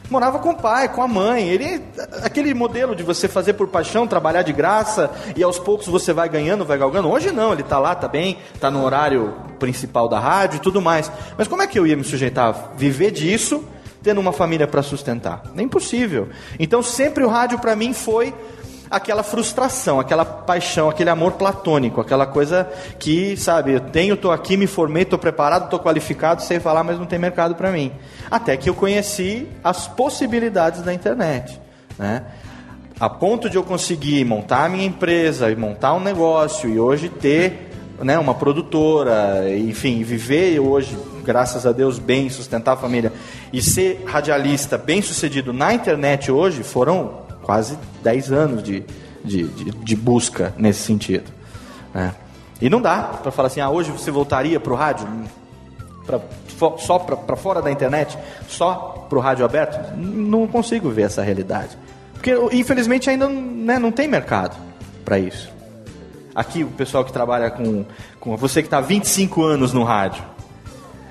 Morava com o pai, com a mãe. Ele, aquele modelo de você fazer por paixão, trabalhar de graça e aos poucos você vai ganhando, vai galgando. Hoje não, ele está lá, tá bem, tá no horário principal da rádio e tudo mais. Mas como é que eu ia me sujeitar a viver disso, tendo uma família para sustentar? É impossível. Então sempre o rádio para mim foi aquela frustração, aquela paixão, aquele amor platônico, aquela coisa que, sabe, eu tenho, tô aqui, me formei, tô preparado, tô qualificado, sei falar, mas não tem mercado para mim. Até que eu conheci as possibilidades da internet, né? A ponto de eu conseguir montar a minha empresa e montar um negócio e hoje ter né, uma produtora, enfim, viver hoje, graças a Deus, bem, sustentar a família e ser radialista bem sucedido na internet hoje foram quase 10 anos de, de, de, de busca nesse sentido. né? E não dá para falar assim, ah, hoje você voltaria para o rádio? Pra, só para fora da internet? Só para o rádio aberto? Não consigo ver essa realidade. Porque, infelizmente, ainda né, não tem mercado para isso. Aqui, o pessoal que trabalha com, com você que está há 25 anos no rádio.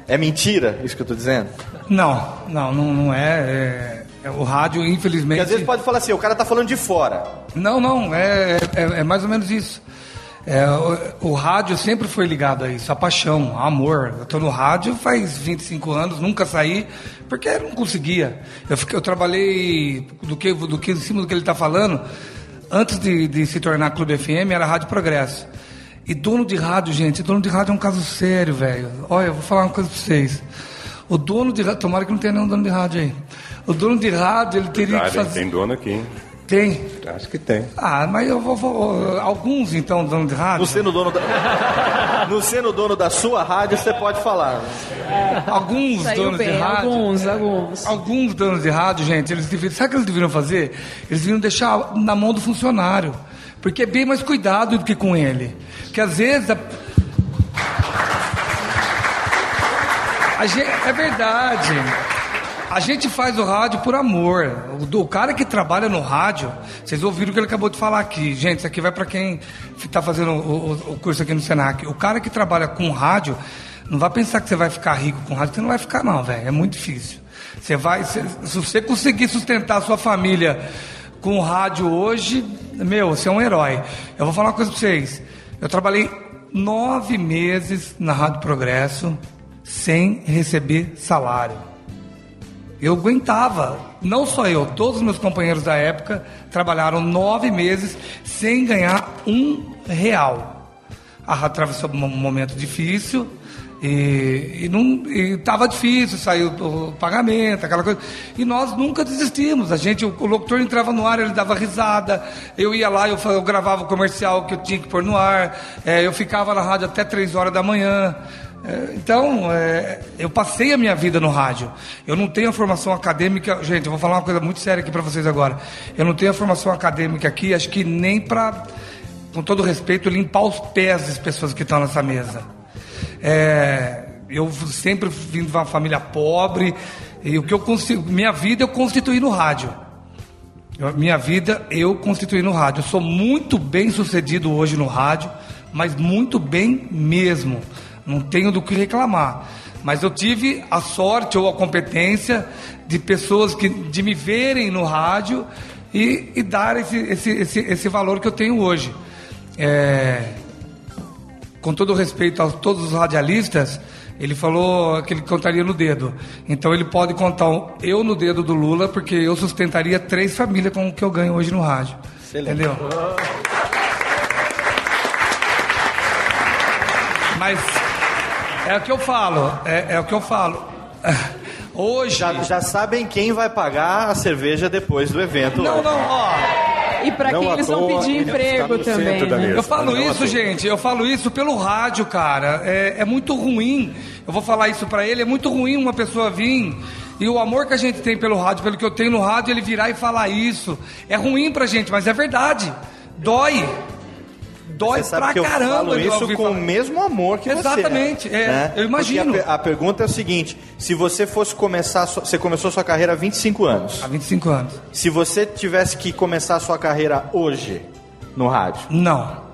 É mentira isso que eu estou dizendo? Não, não, não, não é- é O rádio, infelizmente. Porque às vezes pode falar assim, o cara está falando de fora. Não, não, é, é, é mais ou menos isso. É, o, o rádio sempre foi ligado a isso, a paixão, a amor. Eu estou no rádio faz 25 anos, nunca saí, porque eu não conseguia. Eu, fiquei, eu trabalhei, do que, do que, em cima do que ele está falando, antes de, de se tornar Clube FM, era Rádio Progresso. E dono de rádio, gente, dono de rádio é um caso sério, velho. Olha, eu vou falar uma coisa pra vocês. O dono de rádio, tomara que não tenha nenhum dono de rádio aí. O dono de rádio, ele teria Verdade, que fazer. Tem dono aqui, hein? Tem. Acho que tem. Ah, mas eu vou. vou- alguns, então, dono de rádio. No sendo dono da, no sendo dono da sua rádio, você pode falar. Alguns Saiu donos bem, de rádio. alguns, alguns. Alguns donos de rádio, gente, eles deveriam. Sabe o que eles deveriam fazer? Eles deveriam deixar na mão do funcionário. Porque é bem mais cuidado do que com ele. Porque às vezes. A... A gente, é verdade. A gente faz o rádio por amor. O, o cara que trabalha no rádio, vocês ouviram o que ele acabou de falar aqui. Gente, isso aqui vai para quem está fazendo o, o- curso aqui no Senac. O cara que trabalha com rádio, não vai pensar que você vai ficar rico com rádio, você não vai ficar não, velho. É muito difícil. Você vai, se, se você conseguir sustentar a sua família com rádio hoje, meu, você é um herói. Eu vou falar uma coisa para vocês. Eu trabalhei nove meses na Rádio Progresso sem receber salário. Eu aguentava, não só eu, todos os meus companheiros da época trabalharam nove meses sem ganhar um real. Atravessou um momento difícil e, não estava difícil, saiu o pagamento, aquela coisa. E nós nunca desistimos. A gente, o, o locutor entrava no ar, ele dava risada. Eu ia lá, eu, eu gravava o comercial que eu tinha que pôr no ar. É, eu ficava na rádio até três horas da manhã. É, Então, é, eu passei a minha vida no rádio. Eu não tenho a formação acadêmica. Gente, eu vou falar uma coisa muito séria aqui para vocês agora. Eu não tenho a formação acadêmica aqui, acho que nem para, com todo respeito, limpar os pés das pessoas que estão nessa mesa. É, eu sempre vim de uma família pobre e o que eu consigo, minha vida eu constituí no rádio. Eu- minha vida eu constituí no rádio. Eu sou muito bem sucedido hoje no rádio, mas muito bem mesmo. Não tenho do que reclamar. Mas eu tive a sorte ou a competência de pessoas que de me verem no rádio e, e dar esse, esse, esse, esse valor que eu tenho hoje. É, com todo respeito a todos os radialistas, ele falou que ele contaria no dedo. Então ele pode contar um- eu no dedo do Lula, porque eu sustentaria três famílias com o que eu ganho hoje no rádio. Entendeu? Mas é o que eu falo, é, é o que eu falo. Hoje. Já, já sabem quem vai pagar a cerveja depois do evento. Não, não, ó. E para quem eles vão pedir ele emprego também. né? Eu falo Não, isso, gente, eu falo isso pelo rádio, cara. É, é muito ruim. Eu vou falar isso pra ele. É muito ruim uma pessoa vir e o amor que a gente tem pelo rádio, pelo que eu tenho no rádio, ele virar e falar isso. É ruim pra gente, mas é verdade. Dói. Dói Você sabe pra que eu caramba. falo isso com o falar. mesmo amor que Exatamente, você. é, né? eu imagino. A, a pergunta é o seguinte: se você fosse começar, você começou a sua carreira há 25 anos. Há 25 anos. Se você tivesse que começar a sua carreira hoje no rádio, Não.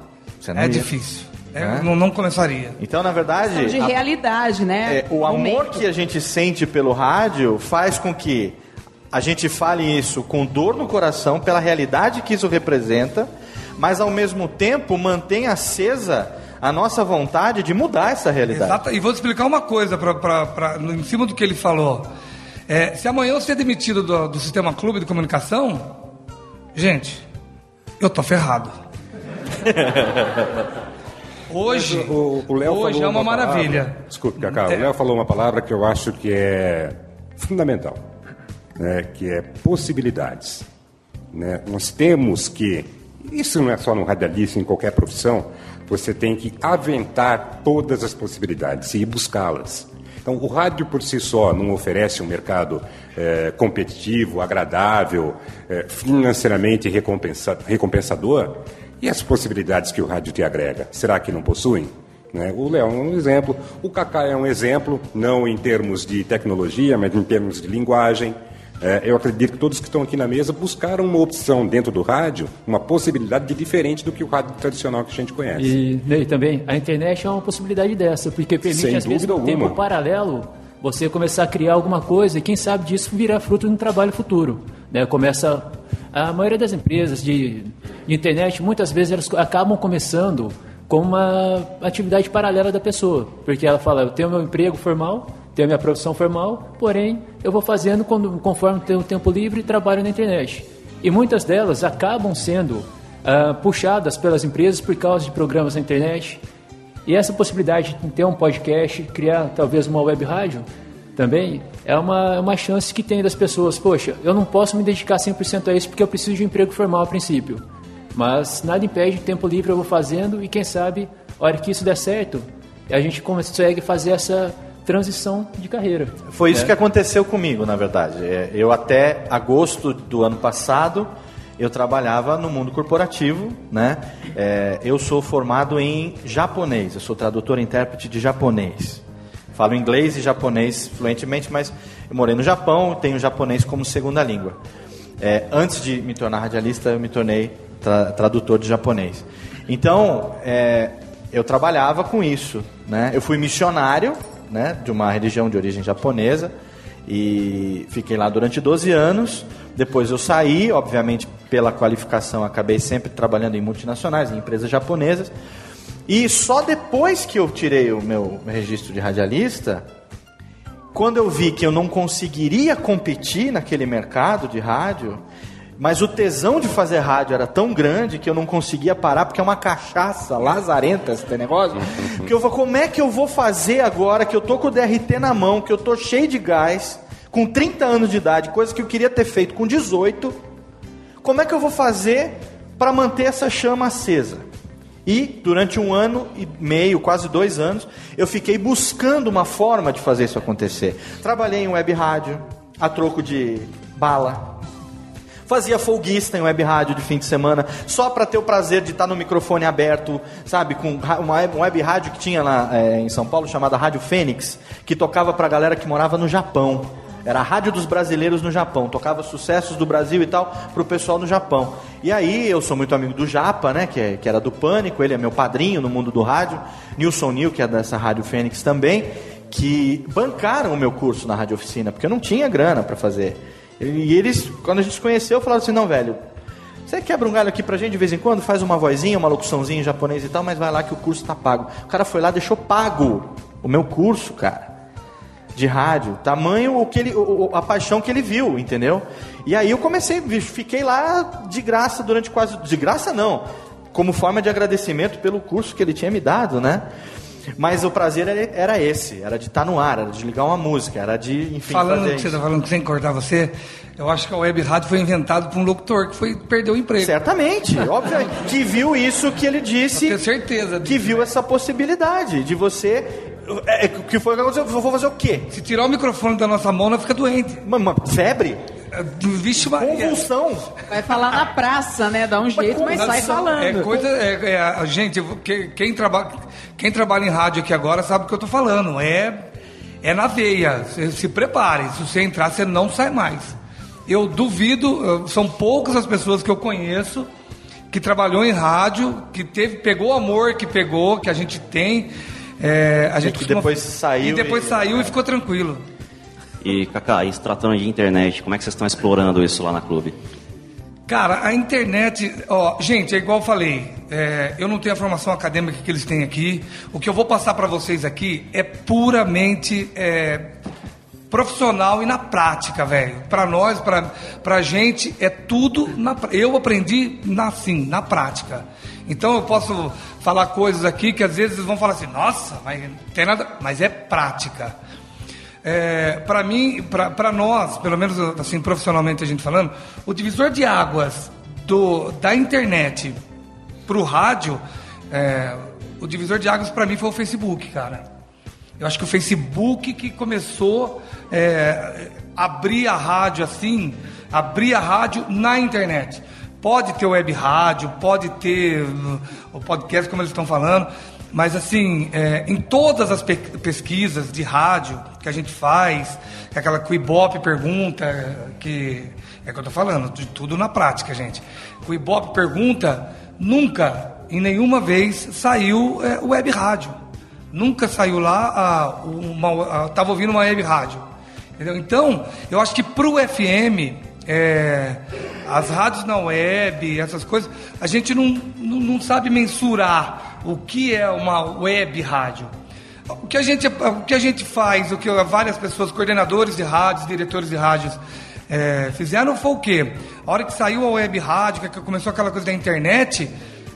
Você não é ia. difícil. É, não, não começaria. então na verdade, De a- realidade, né? É, o amor Momento. que a gente sente pelo rádio faz com que a gente fale isso com dor no coração pela realidade que isso representa, mas ao mesmo tempo mantém acesa a nossa vontade de mudar essa realidade. Exato. E vou te explicar uma coisa pra, pra, pra- em cima do que ele falou. É, se amanhã eu ser demitido do, do sistema clube de comunicação, gente, eu tô ferrado. Hoje, O, o Léo hoje falou é uma palavra- maravilha. Desculpe, Cacau. É. O Léo falou uma palavra que eu acho que é fundamental, né? que é possibilidades. Né? Nós temos que, isso não é só no radialista, em qualquer profissão, você tem que aventar todas as possibilidades e buscá-las. Então, o rádio por si só não oferece um mercado eh, competitivo, agradável, eh, financeiramente recompensa- recompensador. E as possibilidades que o rádio te agrega, será que não possuem? Né? O Léo é um exemplo, o Kaká é um exemplo, não em termos de tecnologia, mas em termos de linguagem. É, eu acredito que todos que estão aqui na mesa buscaram uma opção dentro do rádio, uma possibilidade de diferente do que o rádio tradicional que a gente conhece. E, Ney, também, a internet é uma possibilidade dessa, porque permite, Sem às vezes, no tempo alguma. paralelo, você começar a criar alguma coisa e, quem sabe disso, virar fruto de um trabalho futuro. Né? Começa... A maioria das empresas de, de internet, muitas vezes, elas acabam começando como uma atividade paralela da pessoa. Porque ela fala, eu tenho meu emprego formal, tenho minha profissão formal, porém eu vou fazendo conforme tenho tempo livre e trabalho na internet. E muitas delas acabam sendo ah, puxadas pelas empresas por causa de programas na internet. E essa possibilidade de ter um podcast, criar talvez uma web rádio, também é uma, é uma chance que tem das pessoas. Poxa, eu não posso me dedicar 100% a isso porque eu preciso de um emprego formal a princípio. Mas nada impede, tempo livre eu vou fazendo e quem sabe, a hora que isso der certo, a gente consegue fazer essa transição de carreira. Foi isso né? que aconteceu comigo, na verdade. É, Eu até agosto do ano passado eu trabalhava no mundo corporativo, né? É, eu sou formado em japonês. Eu sou tradutor e intérprete de japonês. Falo inglês e japonês fluentemente, mas eu morei no Japão, tenho japonês como segunda língua. É, antes de me tornar radialista, eu me tornei tra- tradutor de japonês. Então, é, eu trabalhava com isso. Né? Eu fui missionário né, de uma religião de origem japonesa e fiquei lá durante 12 anos. Depois eu saí, obviamente, pela qualificação, acabei sempre trabalhando em multinacionais, em empresas japonesas. E só depois que eu tirei o meu registro de radialista, quando eu vi que eu não conseguiria competir naquele mercado de rádio, mas o tesão de fazer rádio era tão grande que eu não conseguia parar, porque é uma cachaça lazarenta esse negócio. Que eu vou, como é que eu vou fazer agora que eu tô com o DRT na mão, que eu tô cheio de gás, com 30 anos de idade, coisa que eu queria ter feito com 18? Como é que eu vou fazer para manter essa chama acesa? E durante um ano e meio, quase dois anos, eu fiquei buscando uma forma de fazer isso acontecer. Trabalhei em web rádio, a troco de bala. Fazia folguista em web rádio de fim de semana, só para ter o prazer de estar no microfone aberto, sabe? Com uma web, rádio que tinha lá eh, em São Paulo, chamada Rádio Fênix, que tocava para a galera que morava no Japão. Era a rádio dos brasileiros no Japão, tocava sucessos do Brasil e tal para o pessoal no Japão. E aí eu sou muito amigo do Japa, né, que, é- que era do Pânico, ele é meu padrinho no mundo do rádio, Nilson Nil, que é dessa Rádio Fênix também, que bancaram o meu curso na Rádio Oficina, porque eu não tinha grana para fazer. E eles, quando a gente se conheceu, falaram assim: não, velho, você quebra um galho aqui pra gente de vez em quando, faz uma vozinha, uma locuçãozinha em japonês e tal, mas vai lá que o curso tá pago. O cara foi lá, deixou pago o meu curso, cara, de rádio. Tamanho o que ele, a paixão que ele viu, entendeu? E aí eu comecei, fiquei lá de graça durante quase. De graça não, como forma de agradecimento pelo curso que ele tinha me dado, né? Mas o prazer era, esse, era de estar no ar, era de ligar uma música, era de, enfim, Falando que você está falando que sem cortar você, eu acho que a web rádio foi inventado por um locutor que foi perdeu o emprego. Certamente, óbvio, que viu isso que ele disse. tenho certeza Que viu essa possibilidade de você. É, que foi o que aconteceu? Eu vou fazer o quê? Se tirar o microfone da nossa mão, ela fica doente. Mano, febre? Vixe, Maria. Convulsão. Vai falar na praça, né? Dá um jeito, mas sai falando. É coisa, é, é, gente, que- quem, trabalha, quem trabalha em rádio aqui agora sabe o que eu tô falando. É, é na veia. Se prepare. Se você entrar, você não sai mais. Eu duvido, são poucas as pessoas que eu conheço que trabalhou em rádio, que teve, pegou o amor que pegou, que a gente tem. É, a gente que costuma- depois saiu E depois e- saiu e ficou tranquilo. E, Kaká, e se tratando de internet, como é que vocês estão explorando isso lá na clube? Cara, a internet, ó, gente, é igual eu falei, é, eu não tenho a formação acadêmica que eles têm aqui. O que eu vou passar para vocês aqui é puramente é, profissional e na prática, velho. Para nós, para pra gente, é tudo na Eu aprendi na, assim, na prática. Então eu posso falar coisas aqui que às vezes vão falar assim, nossa, mas tem nada. Mas é prática. É, para mim, para nós, pelo menos assim profissionalmente a gente falando, o divisor de águas do, da internet para o rádio, é, o divisor de águas para mim foi o Facebook, cara. Eu acho que o Facebook que começou é, abrir a rádio assim, abrir a rádio na internet. Pode ter web rádio, pode ter uh, o podcast, como eles estão falando, mas assim, é, em todas as pe- pesquisas de rádio que a gente faz, que aquela que o Ibope pergunta, que é o que eu tô falando, de tudo na prática, gente. O Ibope pergunta, nunca, em nenhuma vez, saiu é, web rádio. Nunca saiu lá, a, uma, a, tava ouvindo uma web rádio. Entendeu? Então, eu acho que pro FM, é, as rádios na web, essas coisas, a gente não, não, não sabe mensurar o que é uma web rádio. O que a gente, o que a gente faz, o que várias pessoas, coordenadores de rádios, diretores de rádios, é, fizeram foi o quê? A hora que saiu a web rádio, que começou aquela coisa da internet,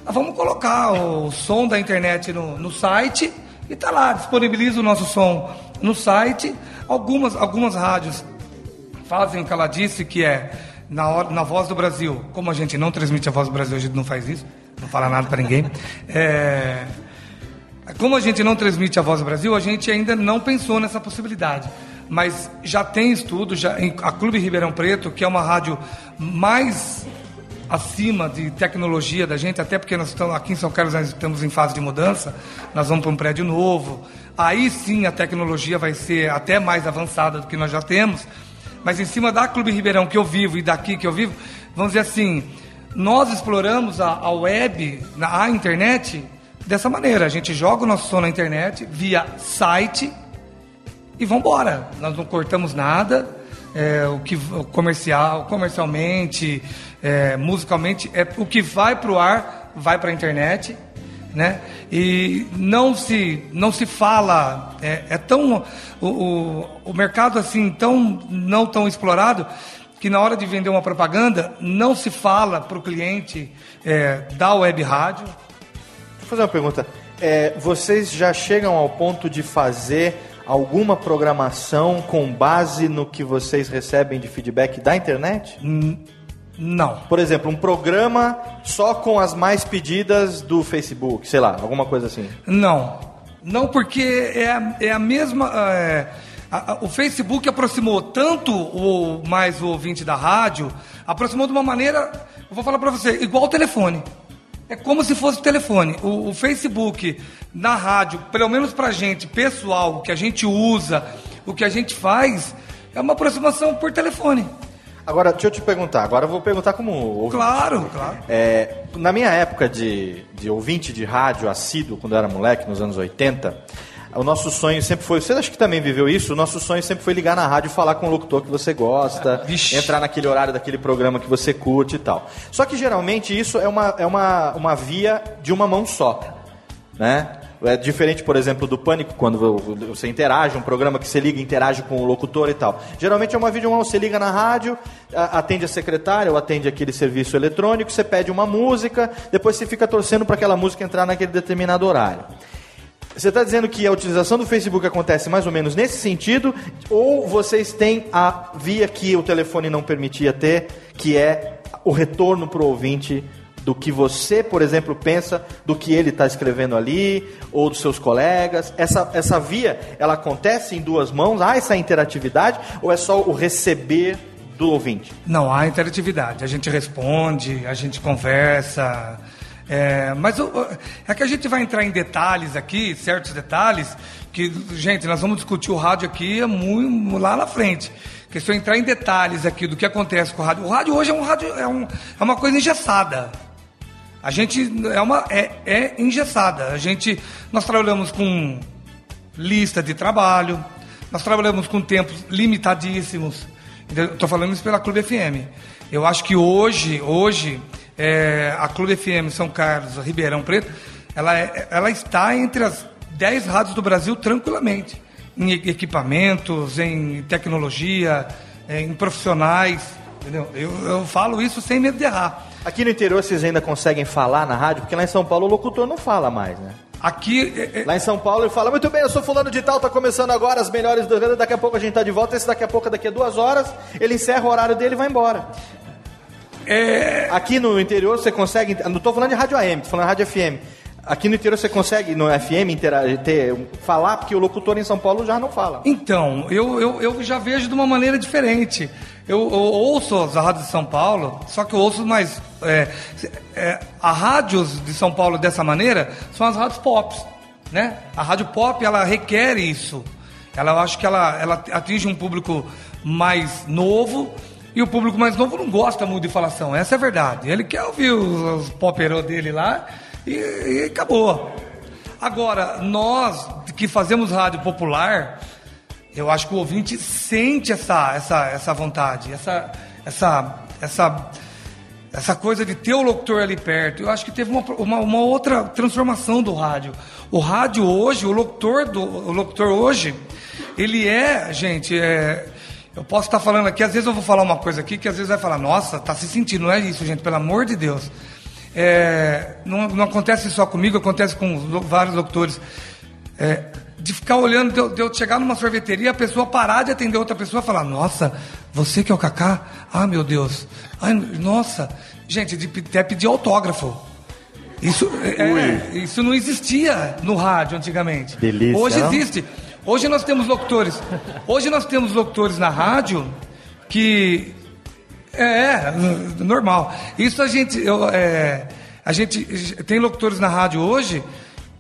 ah, vamos colocar o som da internet no, no site e tá lá, disponibiliza o nosso som no site. Algumas, algumas rádios fazem o que ela disse, que é na, hora, na Voz do Brasil. Como a gente não transmite a Voz do Brasil, a gente não faz isso, não fala nada para ninguém. É, como a gente não transmite a Voz do Brasil, a gente ainda não pensou nessa possibilidade. Mas já tem estudo, já, a Clube Ribeirão Preto, que é uma rádio mais acima de tecnologia da gente, até porque nós estamos aqui em São Carlos, nós estamos em fase de mudança, nós vamos para um prédio novo. Aí sim a tecnologia vai ser até mais avançada do que nós já temos. Mas em cima da Clube Ribeirão que eu vivo e daqui que eu vivo, vamos dizer assim, nós exploramos a, a web, a internet dessa maneira. A gente joga o nosso som na internet via site e vamos embora. Nós não cortamos nada. É, o que comercial, comercialmente, é, musicalmente, é o que vai para o ar, vai para a internet, né? E não se não se fala, é, é tão o, o, o mercado assim tão não tão explorado que na hora de vender uma propaganda não se fala para o cliente é, da web rádio Vou fazer uma pergunta. É, vocês já chegam ao ponto de fazer alguma programação com base no que vocês recebem de feedback da internet? Não. Por exemplo, um programa só com as mais pedidas do Facebook, sei lá, alguma coisa assim? Não. Não, porque é a, é a mesma. É, a, a, o Facebook aproximou tanto o mais o ouvinte da rádio, aproximou de uma maneira, eu vou falar para você, igual o telefone. É como se fosse o telefone. O, o Facebook, na rádio, pelo menos pra gente, pessoal, o que a gente usa, o que a gente faz, é uma aproximação por telefone. Agora, deixa eu te perguntar. Agora eu vou perguntar como ouvinte. Claro, claro. É, na minha época de, de ouvinte de rádio assíduo, quando eu era moleque, nos anos 80, o nosso sonho sempre foi. Você acha que também viveu isso? O nosso sonho sempre foi ligar na rádio e falar com o locutor que você gosta, Vixe. entrar naquele horário daquele programa que você curte e tal. Só que geralmente isso é uma, é uma, uma via de uma mão só. Né? É diferente, por exemplo, do Pânico, quando você interage, um programa que você liga e interage com o locutor e tal. Geralmente é uma videomão, você liga na rádio, atende a secretária ou atende aquele serviço eletrônico, você pede uma música, depois você fica torcendo para aquela música entrar naquele determinado horário. Você está dizendo que a utilização do Facebook acontece mais ou menos nesse sentido, ou vocês têm a via que o telefone não permitia ter, que é o retorno para o ouvinte do que você, por exemplo, pensa do que ele está escrevendo ali, ou dos seus colegas. Essa, essa via, ela acontece em duas mãos? Há essa interatividade, ou é só o receber do ouvinte? Não, há interatividade. A gente responde, a gente conversa. É, mas o- é que a gente vai entrar em detalhes aqui, certos detalhes, que, gente, nós vamos discutir o rádio aqui é muito lá na frente. Que se eu entrar em detalhes aqui do que acontece com o rádio. O rádio hoje é um rádio, é, um, é uma coisa engessada. A gente é uma é, é engessada. A gente nós trabalhamos com lista de trabalho, nós trabalhamos com tempos limitadíssimos. Estou falando isso pela Clube FM. Eu acho que hoje, hoje é, a Clube FM São Carlos, Ribeirão Preto, ela, é- ela está entre as 10 rádios do Brasil tranquilamente. Em equipamentos, em tecnologia, é, em profissionais. Entendeu? Eu, eu falo isso sem medo de errar. Aqui no interior vocês ainda conseguem falar na rádio, porque lá em São Paulo o locutor não fala mais, né? Aqui. é, Lá em São Paulo ele fala, muito bem, eu sou fulano de tal, tá começando agora as melhores do daqui a pouco a gente tá de volta, esse daqui a pouco, daqui a duas horas, ele encerra o horário dele e vai embora. É. Aqui no interior você consegue, não tô falando de rádio AM, tô falando de rádio FM. Aqui no interior você consegue, no FM, interagir, ter, falar, porque o locutor em São Paulo já não fala. Então, eu, eu, eu já vejo de uma maneira diferente. Eu, eu ouço as rádios de São Paulo, só que eu ouço mais. É, é, as rádios de São Paulo dessa maneira são as rádios pop. Né? A rádio pop ela requer isso. Ela, eu acho que ela, ela atinge um público mais novo e o público mais novo não gosta muito de falação. Essa é a verdade. Ele quer ouvir os, os poperô dele lá e, e acabou. Agora, nós que fazemos rádio popular, eu acho que o ouvinte sente essa, essa, essa vontade, essa, essa, essa, essa coisa de ter o locutor ali perto. Eu acho que teve uma, uma, uma outra transformação do rádio. O rádio hoje, o locutor, do, o locutor hoje, ele é, gente, é, eu posso estar falando aqui, às vezes eu vou falar uma coisa aqui que às vezes vai falar, nossa, tá se sentindo, não é isso, gente, pelo amor de Deus. É, não, não acontece só comigo, acontece com vários locutores. É, de ficar olhando, de eu, de eu chegar numa sorveteria, a pessoa parar de atender outra pessoa e falar, nossa, você que é o Cacá? Ah, meu Deus. Ai, nossa. Gente, de até pedir autógrafo. Isso, é, é, isso não existia no rádio antigamente. Delícia, Hoje não? Hoje nós temos locutores. Hoje nós temos locutores na rádio que é, n- normal. Isso a gente, eu, é, a gente tem locutores na rádio hoje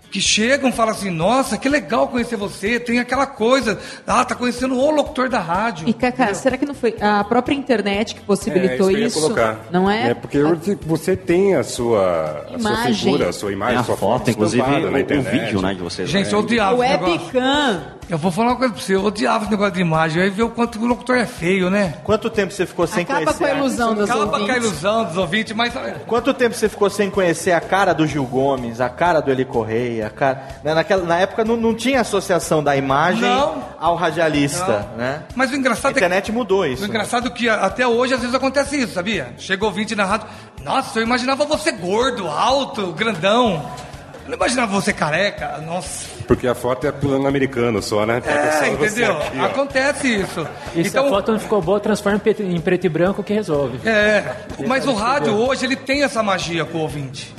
que chegam e falam assim: Nossa, que legal conhecer você. Tem aquela coisa, ah, tá conhecendo o locutor da rádio. E Cacá, será que não foi a própria internet que possibilitou É, que eu ia isso? colocar. Não é? É porque hoje você tem a sua, a sua Imagem. figura, a sua imagem, a a sua foto, inclusive, estampada o- na o internet. vídeo, né, de vocês. Gente, odiava esse negócio. Webcam. Eu vou falar uma coisa pra você, eu odiava esse negócio de imagem. Aí ver o quanto o locutor é feio, né? Quanto tempo você ficou sem Acaba conhecer? com a ilusão dos Acaba com a ouvintes. ilusão dos ouvintes, mas. Quanto tempo você ficou sem conhecer a cara do Gil Gomes, a cara do Eli Correia? A cara... né, Naquela, na época não, não tinha associação da imagem Não. ao radialista, Não. né? Mas o engraçado A internet mudou isso. O engraçado é que até hoje às vezes acontece isso, sabia? Chega ouvinte na rádio, nossa, eu imaginava você gordo, alto, grandão. Eu não imaginava você careca, nossa. Porque a foto é plano americano só, né? É, só entendeu? aqui. Acontece isso. E se a foto não ficou boa, transforma em preto, e branco que resolve. É, mas o rádio hoje, ele tem essa magia com o ouvinte.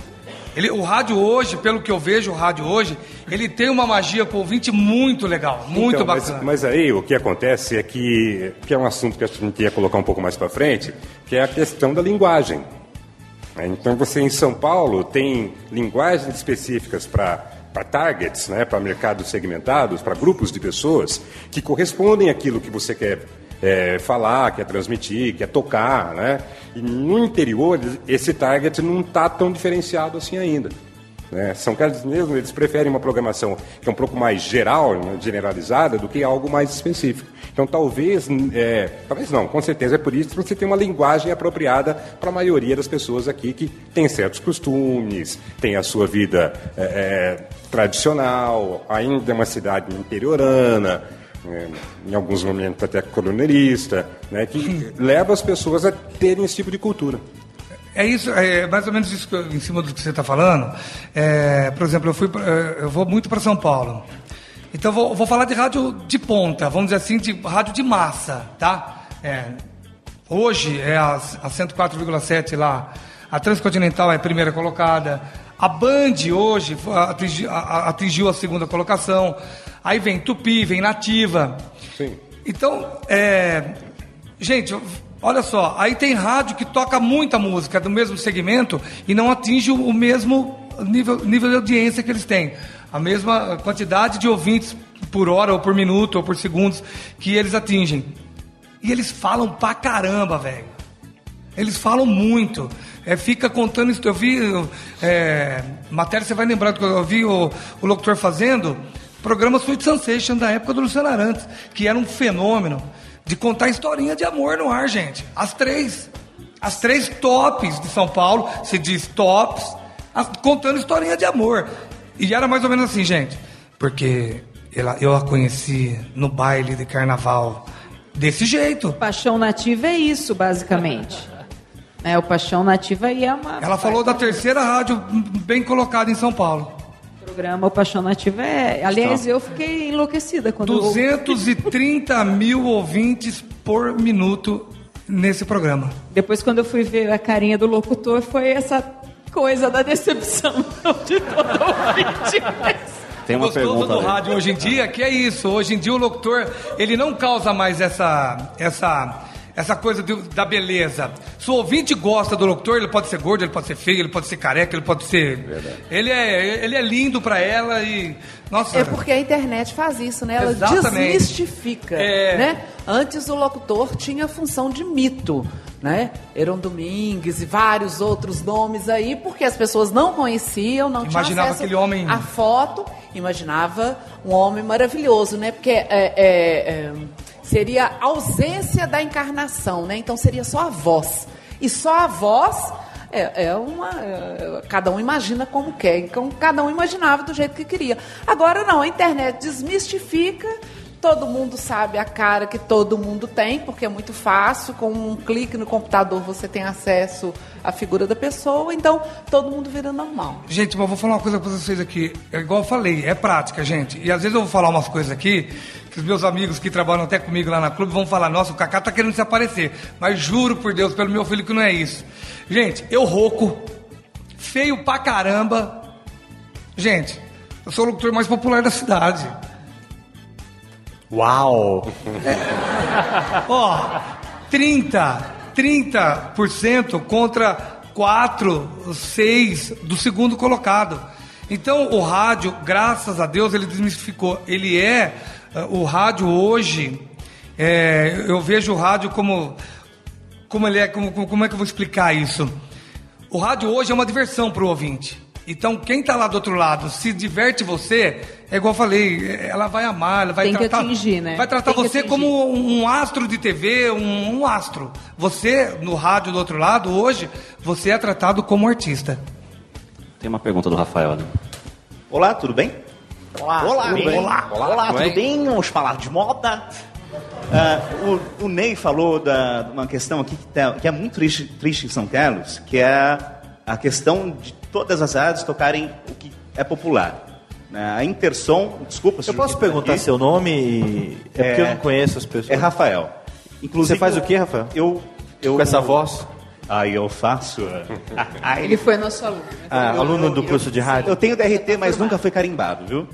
Ele, o rádio hoje, pelo que eu vejo, o rádio hoje, ele tem uma magia com o ouvinte muito legal, muito Então, mas- bacana. Mas, aí o que acontece é que, que é um assunto que a gente ia colocar um pouco mais para frente, que é a questão da linguagem. Né? Então você em São Paulo tem linguagens específicas para para targets, né, para mercados segmentados, para grupos de pessoas que correspondem àquilo que você quer é, falar, quer transmitir, quer tocar, né? E no interior esse target não está tão diferenciado assim ainda. Né? São caras mesmo, eles preferem uma programação que é um pouco mais geral, né, generalizada, do que algo mais específico. Então, talvez, é, talvez não, com certeza é por isso que você tem uma linguagem apropriada para a maioria das pessoas aqui que tem certos costumes, tem a sua vida é, é, tradicional, ainda é uma cidade interiorana, é, em alguns momentos até colonialista, né, que leva as pessoas a terem esse tipo de cultura. É isso, é mais ou menos isso eu- em cima do que você está falando. É, por exemplo, eu, fui, é, eu vou muito para São Paulo. Então, vou, vou falar de rádio de ponta, vamos dizer assim, de rádio de massa, tá? É, hoje é a, a 104,7 lá. A Transcontinental é a primeira colocada. A Band hoje foi- atingi- a- a- atingiu a segunda colocação. Aí vem Tupi, vem Nativa. Sim. Então, é, gente, olha só, aí tem rádio que toca muita música do mesmo segmento e não atinge o mesmo nível, nível de audiência que eles têm. A mesma quantidade de ouvintes por hora, ou por minuto, ou por segundos que eles atingem. E eles falam pra caramba, velho. Eles falam muito. É, fica contando isso. Eu vi é, matéria, você vai lembrar do que eu vi o, o locutor fazendo. Programa Sweet Sensation da época do Luciano Arantes, que era um fenômeno de contar historinha de amor no ar, gente. As três. As três tops de São Paulo, se diz tops, as- contando historinha de amor. E era mais ou menos assim, gente. Porque ela, eu a conheci no baile de carnaval desse jeito. Paixão Nativa é isso, basicamente. É, o Paixão Nativa aí é uma. Ela falou da terceira rádio bem colocada em São Paulo. O programa O Paixão Nativa é. Aliás, eu fiquei enlouquecida quando. eu- 230 mil ouvintes por minuto nesse programa. Depois, quando eu fui ver a carinha do locutor, foi essa coisa da decepção de todo ouvinte. Tem uma Gostoso pergunta do rádio hoje em dia, que é isso. Hoje em dia o locutor, ele não causa mais essa essa essa coisa do- da beleza. Se o ouvinte gosta do locutor, ele pode ser gordo, ele pode ser feio, ele pode ser careca, ele pode ser ele é ele é lindo pra ela e nossa. É porque a internet faz isso, né? Ela Exatamente. desmistifica, É. né? Antes o locutor tinha a função de mito, né? Eram Domingues e vários outros nomes aí, porque as pessoas não conheciam, não Imaginava tinham acesso aquele homem- à foto, imaginava um homem maravilhoso, né? Porque é, é, é, seria ausência da encarnação, né? Então seria só a voz. E só a voz é, é uma. é, cada um imagina como quer. Então, cada um imaginava do jeito que queria. Agora não, a internet desmistifica. Todo mundo sabe a cara que todo mundo tem, porque é muito fácil. Com um clique no computador você tem acesso à figura da pessoa, então todo mundo vira normal. Gente, mas eu vou falar uma coisa pra vocês aqui. É igual eu falei, é prática, gente. E às vezes eu vou falar umas coisas aqui que os meus amigos que trabalham até comigo lá na clube vão falar: nossa, o Kaká tá querendo se aparecer. Mas juro por Deus, pelo meu filho, que não é isso. Gente, eu rouco, feio pra caramba. Gente, eu sou o locutor mais popular da cidade. Uau! Ó, 30, 30% contra 4, 6 do segundo colocado. Então o rádio, graças a Deus, ele desmistificou. Ele é, o rádio hoje, é, eu vejo o rádio como, como ele é, como, como é que eu vou explicar isso? O rádio hoje é uma diversão para o ouvinte. Então, quem está lá do outro lado, se diverte você, é igual eu falei, ela vai amar, ela vai Tem que tratar, atingir, né? vai tratar Tem você como um astro de TV, um, um astro. Você, no rádio do outro lado, hoje, você é tratado como artista. Tem uma pergunta do Rafael ali. Olá, tudo bem? Olá, Olá, tudo bem? Olá, Olá, olá, tudo tudo bem? bem? Vamos falar de moda. Ah, o, o Ney falou da, de uma questão aqui que, tá- que é muito triste, triste em São Carlos, que é a questão de todas as rádios tocarem o que é popular. né? A Intersom, desculpa se Eu posso perguntar seu nome? É porque eu não conheço as pessoas. É Rafael. Inclusive, Você faz o quê, Rafael? Eu, eu Com essa voz? Aí eu faço. Aí Ele foi nosso aluno. Ah, aluno do curso de rádio? Eu tenho DRT, mas nunca foi carimbado, viu?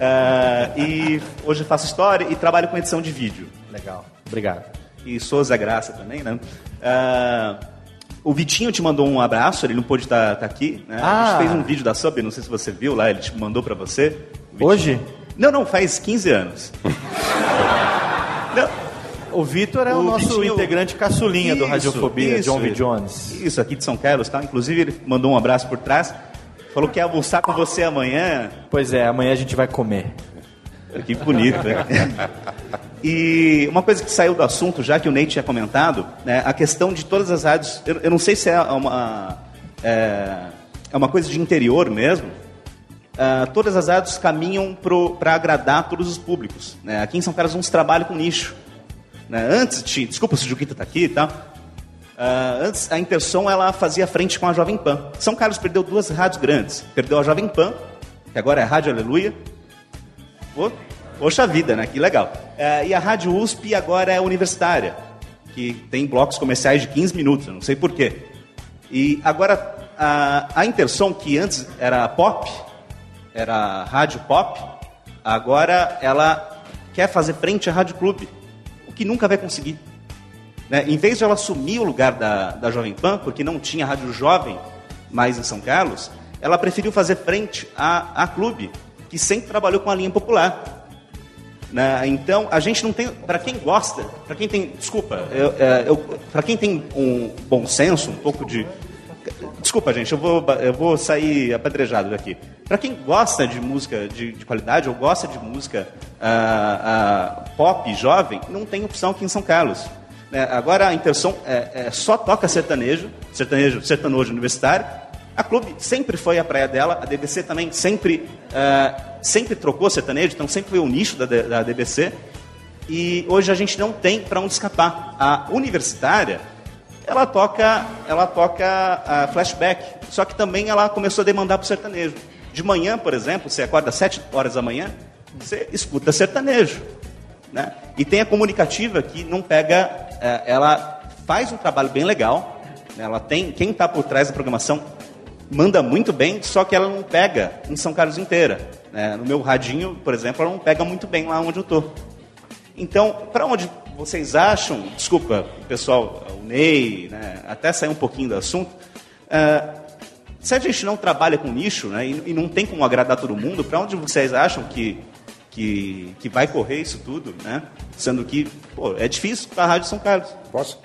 Ah, e hoje faço história e trabalho com edição de vídeo. Legal, obrigado. E sou Zé Graça também, né? Ah, o Vitinho te mandou um abraço, ele não pôde estar tá aqui, né? A Ah. gente fez um vídeo da Sub, não sei se você viu lá, ele te mandou pra você. Hoje? Não, não, faz 15 anos. O Vitor é o, nosso Vitinho- integrante caçulinha do Isso, Radiofobia, isso, John V. Jones. Isso, aqui de São Carlos, tá? Inclusive, ele mandou um abraço por trás. Falou que ia almoçar com você amanhã. Pois é, amanhã a gente vai comer. Que bonito, né? E uma coisa que saiu do assunto, já que o Ney tinha comentado, né, a questão de todas as rádios. Eu, eu não sei se é uma, é, é uma coisa de interior mesmo. ah, todas as rádios caminham para agradar todos os públicos. né? Aqui em São Carlos, uns trabalham com nicho. né? Antes, tinha, desculpa se o Juquita está aqui e tal. Ah, antes, a Intersom ela fazia frente com a Jovem Pan. São Carlos perdeu duas rádios grandes. Perdeu a Jovem Pan, que agora é a Rádio Aleluia, Pô, Poxa vida, né? Que legal. É, e a Rádio USP agora é universitária, que tem blocos comerciais de 15 minutos, não sei porquê. E agora a, a Intersom, que antes era pop, era rádio pop, agora ela quer fazer frente à Rádio Clube, o que nunca vai conseguir. Né? Em vez de ela assumir o lugar da, da Jovem Pan, porque não tinha rádio jovem mais em São Carlos, ela preferiu fazer frente à, à Clube, que sempre trabalhou com a linha popular. Né? Então, a gente não tem. Para quem gosta, para quem tem. Desculpa, eu, é, eu, para quem tem um bom senso, um pouco de. Desculpa, gente, eu vou, eu vou sair apedrejado daqui. Para quem gosta de música de, de qualidade ou gosta de música ah, ah, pop jovem, não tem opção aqui em São Carlos. Né? Agora a Intersom é, é, só toca sertanejo, sertanejo, sertanojo universitário. A Clube sempre foi a praia dela, a DBC também sempre, ah, sempre trocou sertanejo, então sempre foi o nicho da, da DBC. E hoje a gente não tem para onde escapar. A universitária, ela toca, ela toca flashback, só que também ela começou a demandar para o sertanejo. De manhã, por exemplo, você acorda às 7 horas da manhã, você escuta sertanejo. Né? E tem a comunicativa que não pega, ela faz um trabalho bem legal, né? ela tem, quem está por trás da programação manda muito bem, só que ela não pega em São Carlos inteira. né? No meu radinho, por exemplo, ela não pega muito bem lá onde eu estou. Então, para onde vocês acham, desculpa, pessoal, o Ney, né, até sair um pouquinho do assunto, ah, se a gente não trabalha com nicho né, e não tem como agradar todo mundo, para onde vocês acham que, que, que vai correr isso tudo? Né? Sendo que pô, é difícil para a Rádio São Carlos. Posso?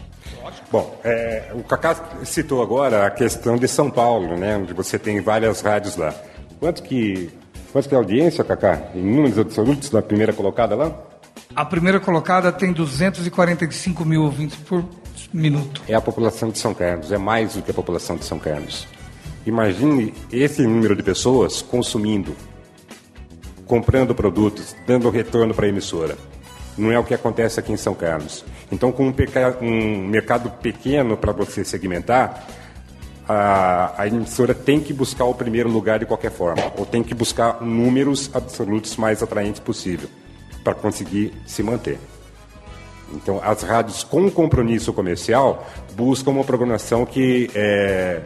Bom, é, o Cacá citou agora a questão de São Paulo, né, onde você tem várias rádios lá. Quanto que, quanto que é a audiência, Cacá? Em números absolutos da primeira colocada lá? A primeira colocada tem 245 mil ouvintes por, minuto. É a população de São Carlos, é mais do que a população de São Carlos. Imagine esse número de pessoas consumindo, comprando produtos, dando retorno para a emissora. Não é o que acontece aqui em São Carlos. Então, com um, um mercado pequeno para você segmentar, a, a emissora tem que buscar o primeiro lugar de qualquer forma, ou tem que buscar números absolutos mais atraentes possível para conseguir se manter. Então, as rádios com compromisso comercial buscam uma programação que é,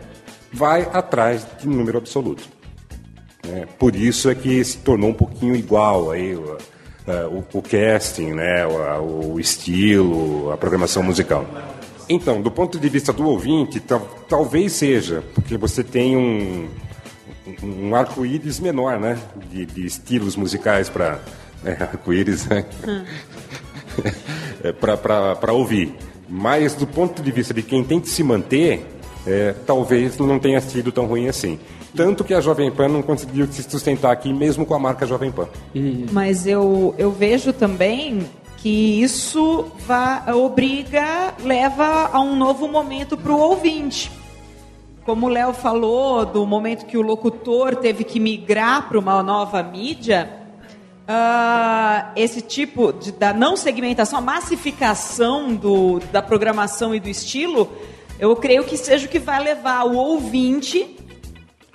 vai atrás de número absoluto. Né? Por isso é que se tornou um pouquinho igual aí o, é, o, o casting, né? o, o estilo, a programação musical. Então, do ponto de vista do ouvinte, tal- talvez seja, porque você tem um, um arco-íris menor, né? De, de estilos musicais para. É, arco-íris, né? é, para ouvir. Mas do ponto de vista de quem tem que se manter, é, talvez não tenha sido tão ruim assim. Tanto que a Jovem Pan não conseguiu se sustentar aqui, mesmo com a marca Jovem Pan. Mas eu, eu vejo também que isso va- obriga, leva a um novo momento para o ouvinte. Como o Léo falou, do momento que o locutor teve que migrar para uma nova mídia, ah, esse tipo de, da não segmentação, a massificação do, da programação e do estilo, eu creio que seja o que vai levar o ouvinte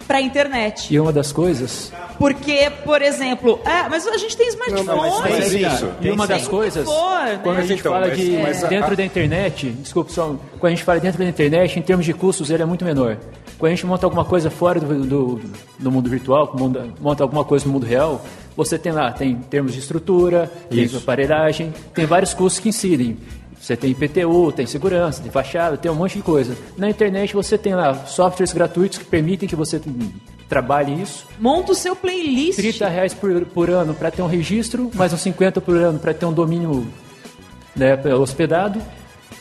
para a internet. E uma das coisas Porque, por exemplo, ah, mas a gente tem smartphone. Mas, E uma das coisas, For, quando a né? gente Então, fala mas- de mas a- dentro da internet, desculpa só, quando a gente fala dentro da internet, em termos de custos, ele é muito menor. Quando a gente monta alguma coisa fora do, do, do mundo virtual, monta, monta alguma coisa no mundo real, você tem lá, tem termos de estrutura, tem Isso. aparelhagem, tem vários custos que incidem. Você tem IPTU, tem segurança, tem fachada, tem um monte de coisa. Na internet você tem lá softwares gratuitos que permitem que você trabalhe isso. Monta o seu playlist. 30 reais por, por ano para ter um registro, mais uns 50 por ano para ter um domínio né, hospedado.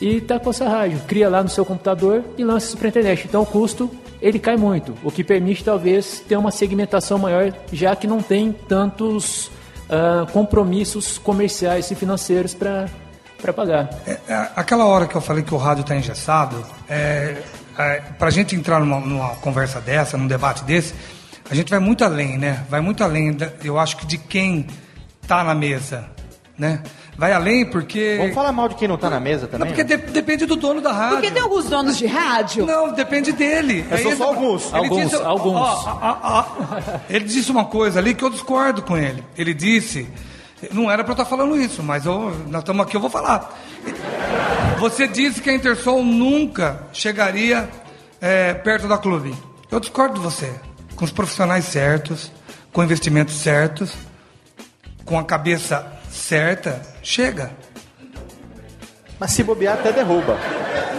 E tá com essa rádio. Cria lá no seu computador e lança isso para internet. Então o custo ele cai muito, o que permite talvez ter uma segmentação maior, já que não tem tantos ah, compromissos comerciais e financeiros para pagar. É, aquela hora que eu falei que o rádio está engessado, é, é, para a gente entrar numa, numa conversa dessa, num debate desse, a gente vai muito além, né? Vai muito além, da- eu acho que de quem está na mesa, né? Vai além porque... Vamos falar mal de quem não tá na mesa Não, também? porque de- depende do dono da rádio. Porque tem alguns donos de rádio. Não, depende dele. Esse- só alguns. Ele Alguns, disse, alguns. ó, ó, ó, ó, ele disse uma coisa ali que eu discordo com ele. Ele disse, não era para eu estar falando isso, mas eu, nós estamos aqui, eu vou falar. Você disse que a Intersol nunca chegaria é, perto da clube. Eu discordo de você. Com os profissionais certos, com investimentos certos, com a cabeça certa, chega. Mas se bobear, até derruba.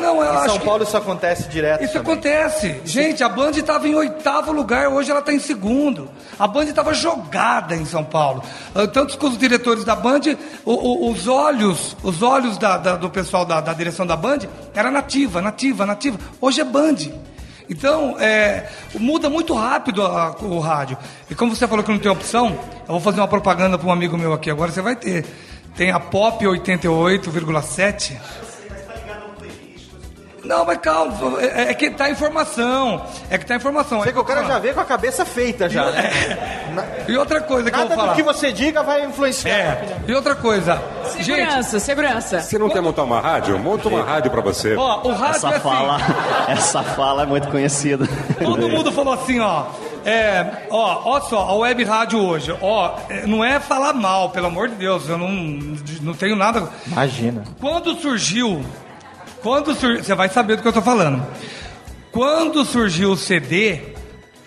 Não, eu Em acho São que- Paulo isso acontece direto. Isso também. acontece. Gente, a Band estava em oitavo lugar, hoje ela está em segundo. A Band estava jogada em São Paulo. Ah, Tanto que os diretores da Band, o- o- os olhos, os olhos da- da- do pessoal da, da direção da Band era nativa, nativa, nativa. Hoje é Band. Então, é, muda muito rápido a- o rádio. E como você falou que não tem opção, eu vou fazer uma propaganda para um amigo meu aqui. Agora você vai ter. Tem a Pop 88,7. Não, mas calma, é, é que tá informação. É que tá informação. Sei que o cara já vê com a cabeça feita já, né? E outra coisa que eu Nada vou falar. do que você diga vai influenciar. É, e outra coisa. Segurança, segurança. Você não quer montar uma rádio? Monta uma rádio para você. Ó, o rádio Essa é assim. fala, essa fala é muito conhecida. Todo mundo falou assim, ó. É, ó, ó só, a web rádio hoje, ó, é, não é falar mal, pelo amor de Deus, eu não, não tenho nada. Imagina. Quando surgiu, quando surgiu, você vai saber do que eu tô falando. Quando surgiu o CD,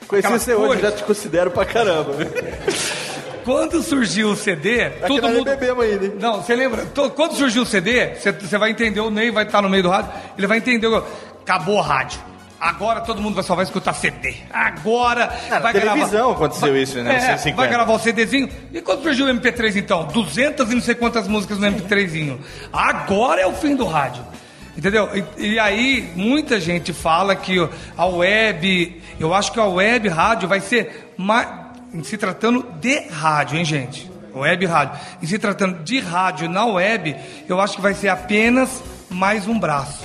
Conheci você hoje, cores- já te considero pra caramba. Quando surgiu o CD, Aqui todo mundo. bebemos ainda, hein? Não, você lembra? To- Quando surgiu o CD, você- você vai entender, o Ney vai estar no meio do rádio, ele vai entender. o- Acabou a rádio. Agora todo mundo vai- só vai escutar CD. Agora na vai televisão gravar. aconteceu vai- isso, né, É, 150. vai gravar o CDzinho. E quando surgiu o MP3 então? 200 e não sei quantas músicas no MP3zinho. Agora é o fim do rádio. Entendeu? E, e aí, muita gente fala que a web, eu acho que a web rádio vai ser mais, em se tratando de rádio, hein, gente? Web rádio. Em se tratando de rádio na web, eu acho que vai ser apenas mais um braço.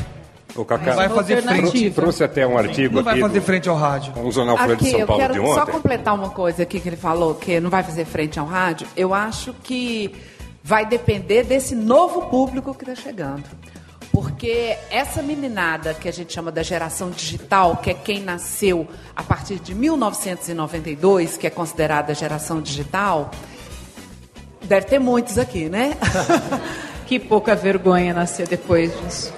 O Cacá vai fazer trouxe- frente. trouxe até um artigo Não vai fazer do- frente ao rádio. um jornal Folha de São eu Paulo de quero só ontem. completar uma coisa aqui que ele falou, que não vai fazer frente ao rádio. Eu acho que vai depender desse novo público que está chegando. Porque essa meninada que a gente chama da geração digital, que é quem nasceu a partir de 1992, que é considerada a geração digital, deve ter muitos aqui, né? Que pouca vergonha nascer depois disso.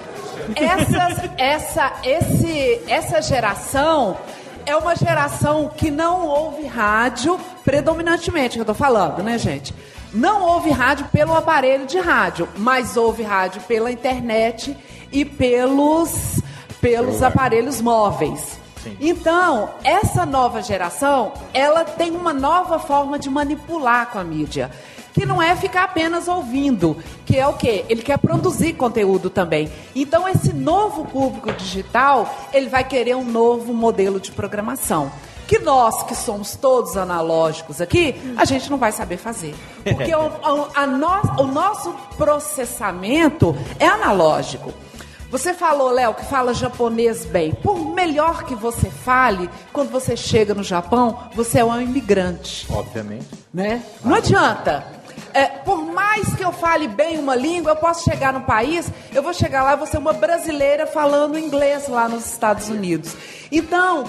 Essas- essa, esse, essa geração é uma geração que não ouve rádio predominantemente, que eu estou falando, né, gente? Não ouve rádio pelo aparelho de rádio, mas ouve rádio pela internet e pelos, pelos aparelhos móveis. Então, essa nova geração, ela tem uma nova forma de manipular com a mídia que não é ficar apenas ouvindo, que é o quê? Ele quer produzir conteúdo também. Então esse novo público digital, ele vai querer um novo modelo de programação. Que nós, que somos todos analógicos aqui, a gente não vai saber fazer. Porque o, a- no- o nosso processamento é analógico. Você falou, Léo, que fala japonês bem. Por melhor que você fale, quando você chega no Japão, você é um imigrante Obviamente. né? Não adianta. É, por mais que eu fale bem uma língua, eu posso chegar no país, eu vou chegar lá, eu vou ser uma brasileira falando inglês lá nos Estados Unidos. Então,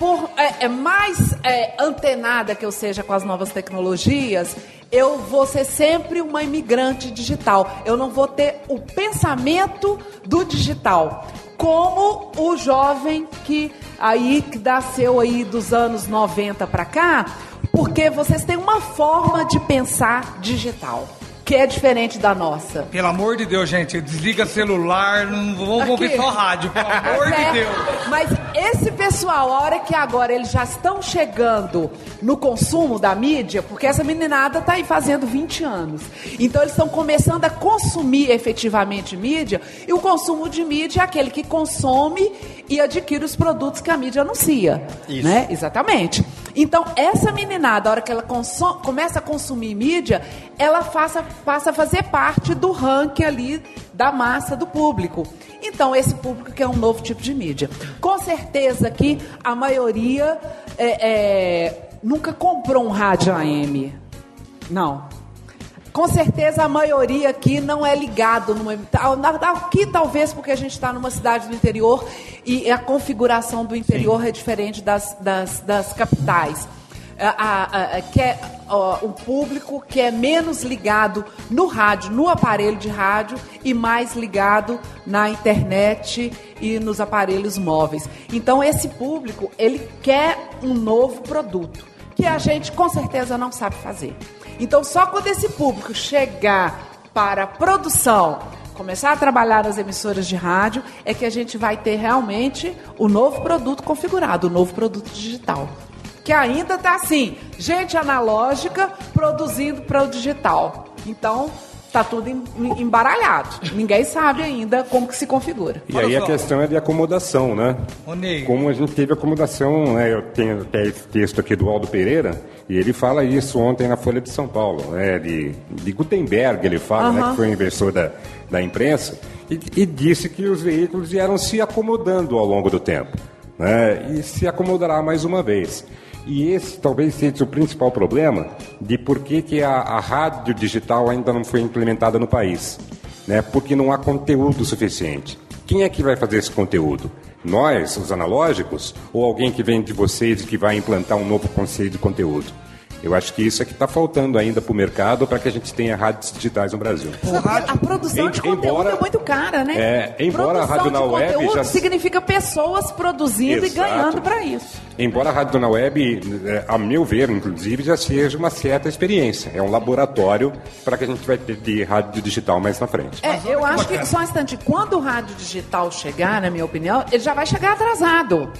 por é, é mais é, antenada que eu seja com as novas tecnologias, eu vou ser sempre uma imigrante digital. Eu não vou ter o pensamento do digital. Como o jovem que aí que nasceu aí dos anos 90 para cá, porque vocês têm uma forma de pensar digital, que é diferente da nossa. Pelo amor de Deus, gente, desliga celular, não vamos Aqui. ouvir só rádio, pelo amor Mas de é, Deus. Mas esse pessoal, a hora que agora eles já estão chegando no consumo da mídia, porque essa meninada tá aí fazendo 20 anos. Então eles estão começando a consumir efetivamente mídia, e o consumo de mídia é aquele que consome e adquire os produtos que a mídia anuncia. Isso. Né? Exatamente. Então, essa meninada, a hora que ela começa a consumir mídia, ela faça- passa a fazer parte do ranking ali da massa do público. Então, esse público que é um novo tipo de mídia. Com certeza que a maioria é, é, nunca comprou um rádio AM. Não. Com certeza a maioria aqui não é ligado numa. Aqui talvez porque a gente está numa cidade do interior e a configuração do interior é diferente das, das, das capitais. A- a- a- que é um público que é menos ligado no rádio, no aparelho de rádio e mais ligado na internet e nos aparelhos móveis. Então esse público ele quer um novo produto que a gente com certeza não sabe fazer. Então, só quando esse público chegar para a produção, começar a trabalhar nas emissoras de rádio, é que a gente vai ter realmente o novo produto configurado, o novo produto digital. Que ainda está assim, gente analógica produzindo para o digital. Então, está tudo em- em- embaralhado. Ninguém sabe ainda como que se configura. E aí a questão é de acomodação, né? Como a gente teve acomodação, né? Eu tenho até esse texto aqui do Aldo Pereira, e ele fala isso ontem na Folha de São Paulo, né? De, de Gutenberg, ele fala, né? Aham. Que foi um investidor da, da imprensa, e, e disse que os veículos vieram se acomodando ao longo do tempo, né? E se acomodará mais uma vez. E esse talvez seja o principal problema de por que, que a, a rádio digital ainda não foi implementada no país. Né? Porque não há conteúdo suficiente. Quem é que vai fazer esse conteúdo? Nós, os analógicos, ou alguém que vem de vocês e que vai implantar um novo conceito de conteúdo? Eu acho que isso é que está faltando ainda para o mercado para que a gente tenha rádios digitais no Brasil. A produção de Em- conteúdo embora- é muito cara, né? É, embora a produção rádio de na web conteúdo já- significa pessoas produzindo Exato. e ganhando para isso. Embora a rádio na web, eh, a meu ver, inclusive, já seja uma certa experiência. É um laboratório para que a gente vai ter de rádio digital mais na frente. É, eu acho que, só um instante, quando o rádio digital chegar, na minha opinião, ele já vai chegar atrasado.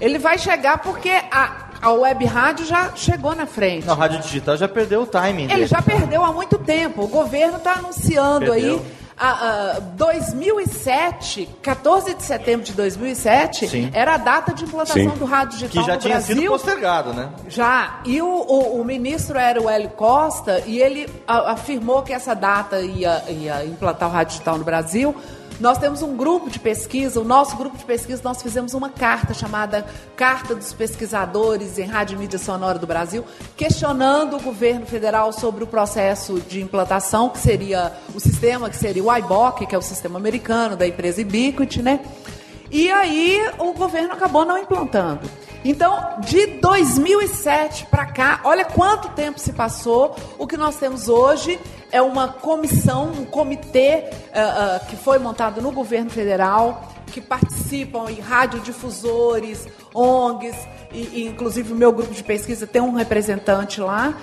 Ele vai chegar porque a, a web rádio já chegou na frente. Não, a rádio digital já perdeu o timing. Ele dele. já perdeu há muito tempo. O governo está anunciando Perdeu. aí. A, a 2007, 14 de setembro de 2007, Sim. era a data de implantação Sim. do rádio digital Que já no tinha Brasil. sido postergado, né? Já. E o, o, o ministro era o Hélio Costa e ele a- afirmou que essa data ia, ia implantar o rádio digital no Brasil Nós temos um grupo de pesquisa, o nosso grupo de pesquisa, nós fizemos uma carta chamada Carta dos Pesquisadores em Rádio e Mídia Sonora do Brasil, questionando o governo federal sobre o processo de implantação, que seria o sistema, que seria o IBOC, que é o sistema americano da empresa Ubiquiti, né? E aí o governo acabou não implantando. Então, de 2007 para cá, olha quanto tempo se passou. O que nós temos hoje é uma comissão, um comitê uh, uh, que foi montado no governo federal, que participam em radiodifusores, ONGs, e, e inclusive o meu grupo de pesquisa tem um representante lá.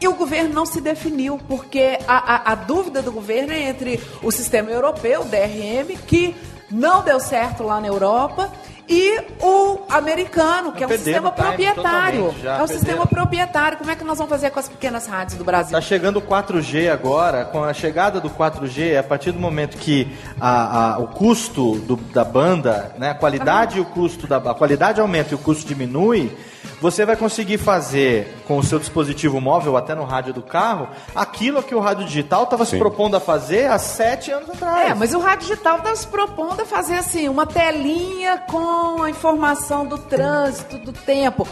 E o governo não se definiu, porque a, a, a dúvida do governo é entre o sistema europeu, o DRM, que não deu certo lá na Europa, e o americano, que é um sistema proprietário. É um sistema proprietário. Como é que nós vamos fazer com as pequenas rádios do Brasil? Está chegando o 4G agora, com a chegada do 4G, a partir do momento que a, a, o custo do, da banda, né, a qualidade e o custo da a qualidade aumenta e o custo diminui, você vai conseguir fazer com o seu dispositivo móvel, até no rádio do carro, aquilo que o rádio digital estava se propondo a fazer há sete anos atrás. É, mas o rádio digital estava se propondo a fazer assim, uma telinha com a informação do trânsito, do tempo.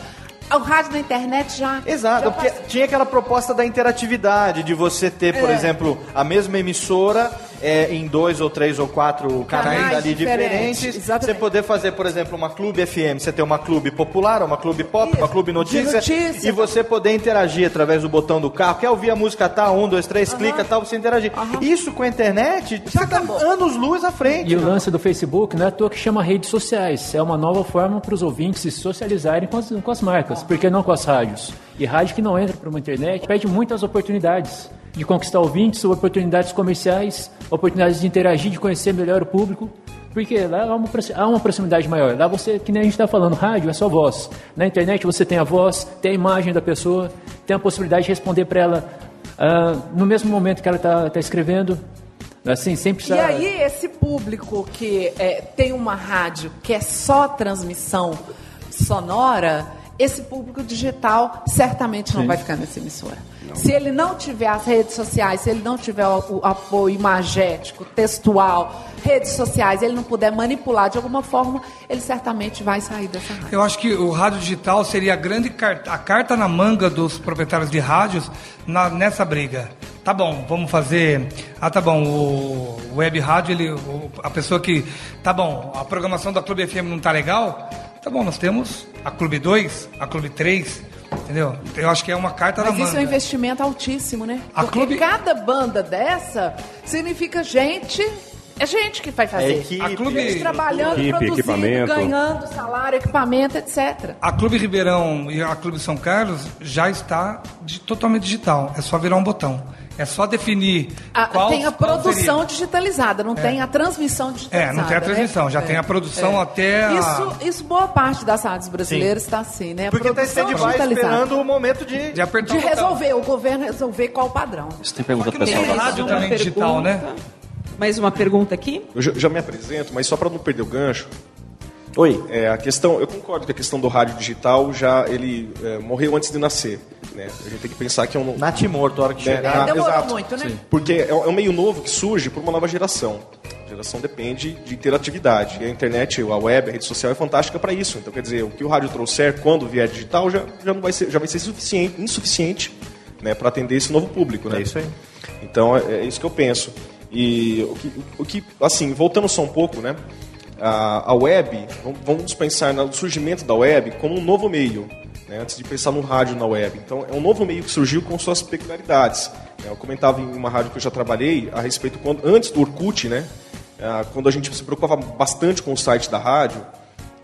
O rádio na internet já. Exato, já porque tinha aquela proposta da interatividade, de você ter, por É. exemplo, a mesma emissora é, em dois ou três ou quatro canais, Canais ali diferentes, diferentes. Você poder fazer, por exemplo, uma clube FM, você ter uma clube popular, uma clube pop, uma clube notícia, notícia. e você poder interagir através do botão do carro. Quer ouvir a música tal, um, dois, três, clica tal, você interagir. Isso com a internet, você tá anos luz à frente. E o lance do Facebook não é à toa que chama redes sociais. É uma nova forma para os ouvintes se socializarem com as, com as marcas, porque não com as rádios. E rádio que não entra para uma internet perde muitas oportunidades de conquistar ouvintes, oportunidades comerciais, oportunidades de interagir, de conhecer melhor o público. Porque lá há uma, proximidade maior. Lá você, que nem a gente está falando, rádio é só voz. Na internet você tem a voz, tem a imagem da pessoa, tem a possibilidade de responder para ela ah, no mesmo momento que ela está escrevendo. Assim, sem E precisar... aí, esse público que é, tem uma rádio que é só transmissão sonora, esse público digital certamente não Sim. vai ficar nessa emissora. Se ele não tiver as redes sociais, se ele não tiver o, o apoio imagético, textual, redes sociais, ele não puder manipular de alguma forma, ele certamente vai sair dessa rádio. Eu acho que o rádio digital seria a grande carta, a carta na manga dos proprietários de rádios na- nessa briga. Tá bom, vamos fazer. Ah, tá bom, o web rádio, ele, o- a pessoa que. Tá bom, a programação da Clube FM não tá legal? Tá bom, nós temos a Clube 2, a Clube 3, entendeu? Eu acho que é uma carta Mas na isso é um investimento altíssimo, né? A Porque clube- cada banda dessa significa gente. É gente que vai fazer. equipe, A clube- Gente trabalhando, Equipe, produzindo, equipamento. ganhando salário, equipamento, etc. A Clube Ribeirão e a Clube São Carlos já está de- totalmente digital. É só virar um botão. É só definir A- qual tem a produção digitalizada, não É. tem a transmissão digitalizada. É, não tem a transmissão, né? já tem a produção É. até a- Isso, isso boa parte das rádios brasileiras está assim, né? A Porque tá stand-by digitalizada. esperando o momento de, de apertar De resolver, o governo resolver qual o padrão. Você tem pergunta Tem pessoal? mais da- uma pergunta. Mais uma pergunta aqui? Eu já, já me apresento, mas só para não perder o gancho. Oi. É, a questão, eu concordo que a questão do rádio digital já ele é, morreu antes de nascer. Né? A gente tem que pensar que é um. Natimorto, a hora que chegar. ah, Demorou exato. muito, né? Sim. Porque é, é um meio novo que surge por uma nova geração. A geração depende de interatividade. E a internet, a web, a rede social é fantástica para isso. Então, quer dizer, o que o rádio trouxer quando vier digital já, já, não vai, ser, já vai ser suficiente, insuficiente né, para atender esse novo público. Né? É isso aí. Então, é, é isso que eu penso. E o que, o que, assim, voltando só um pouco, né? A, a web, vamos- pensar no surgimento da web como um novo meio, né, antes de pensar no rádio na web. Então, é um novo meio que surgiu com suas peculiaridades. né. Eu comentava em uma rádio que eu já trabalhei a respeito, quando, antes do Orkut, né, ah, quando a gente se preocupava bastante com o site da rádio,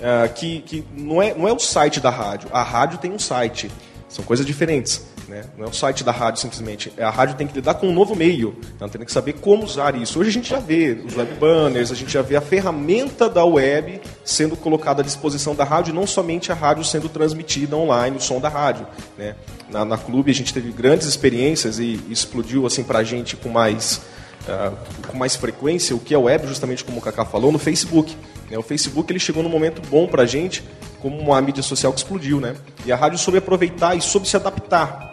ah, que, que não, é, não é o site da rádio, a rádio tem um site. São coisas diferentes. Né? Não é o site da rádio simplesmente. A rádio tem que lidar com um novo meio. Tem que saber como usar isso. Hoje a gente já vê os web banners, a gente já vê a ferramenta da web sendo colocada à disposição da rádio, não somente a rádio sendo transmitida online, o som da rádio. Né? Na, na clube a gente teve grandes experiências e explodiu assim para a gente com mais ah, com mais frequência o que é web, justamente como o Kaká falou, no Facebook. né? O Facebook ele chegou num momento bom para a gente, como uma mídia social que explodiu. Né? E a rádio soube aproveitar e soube se adaptar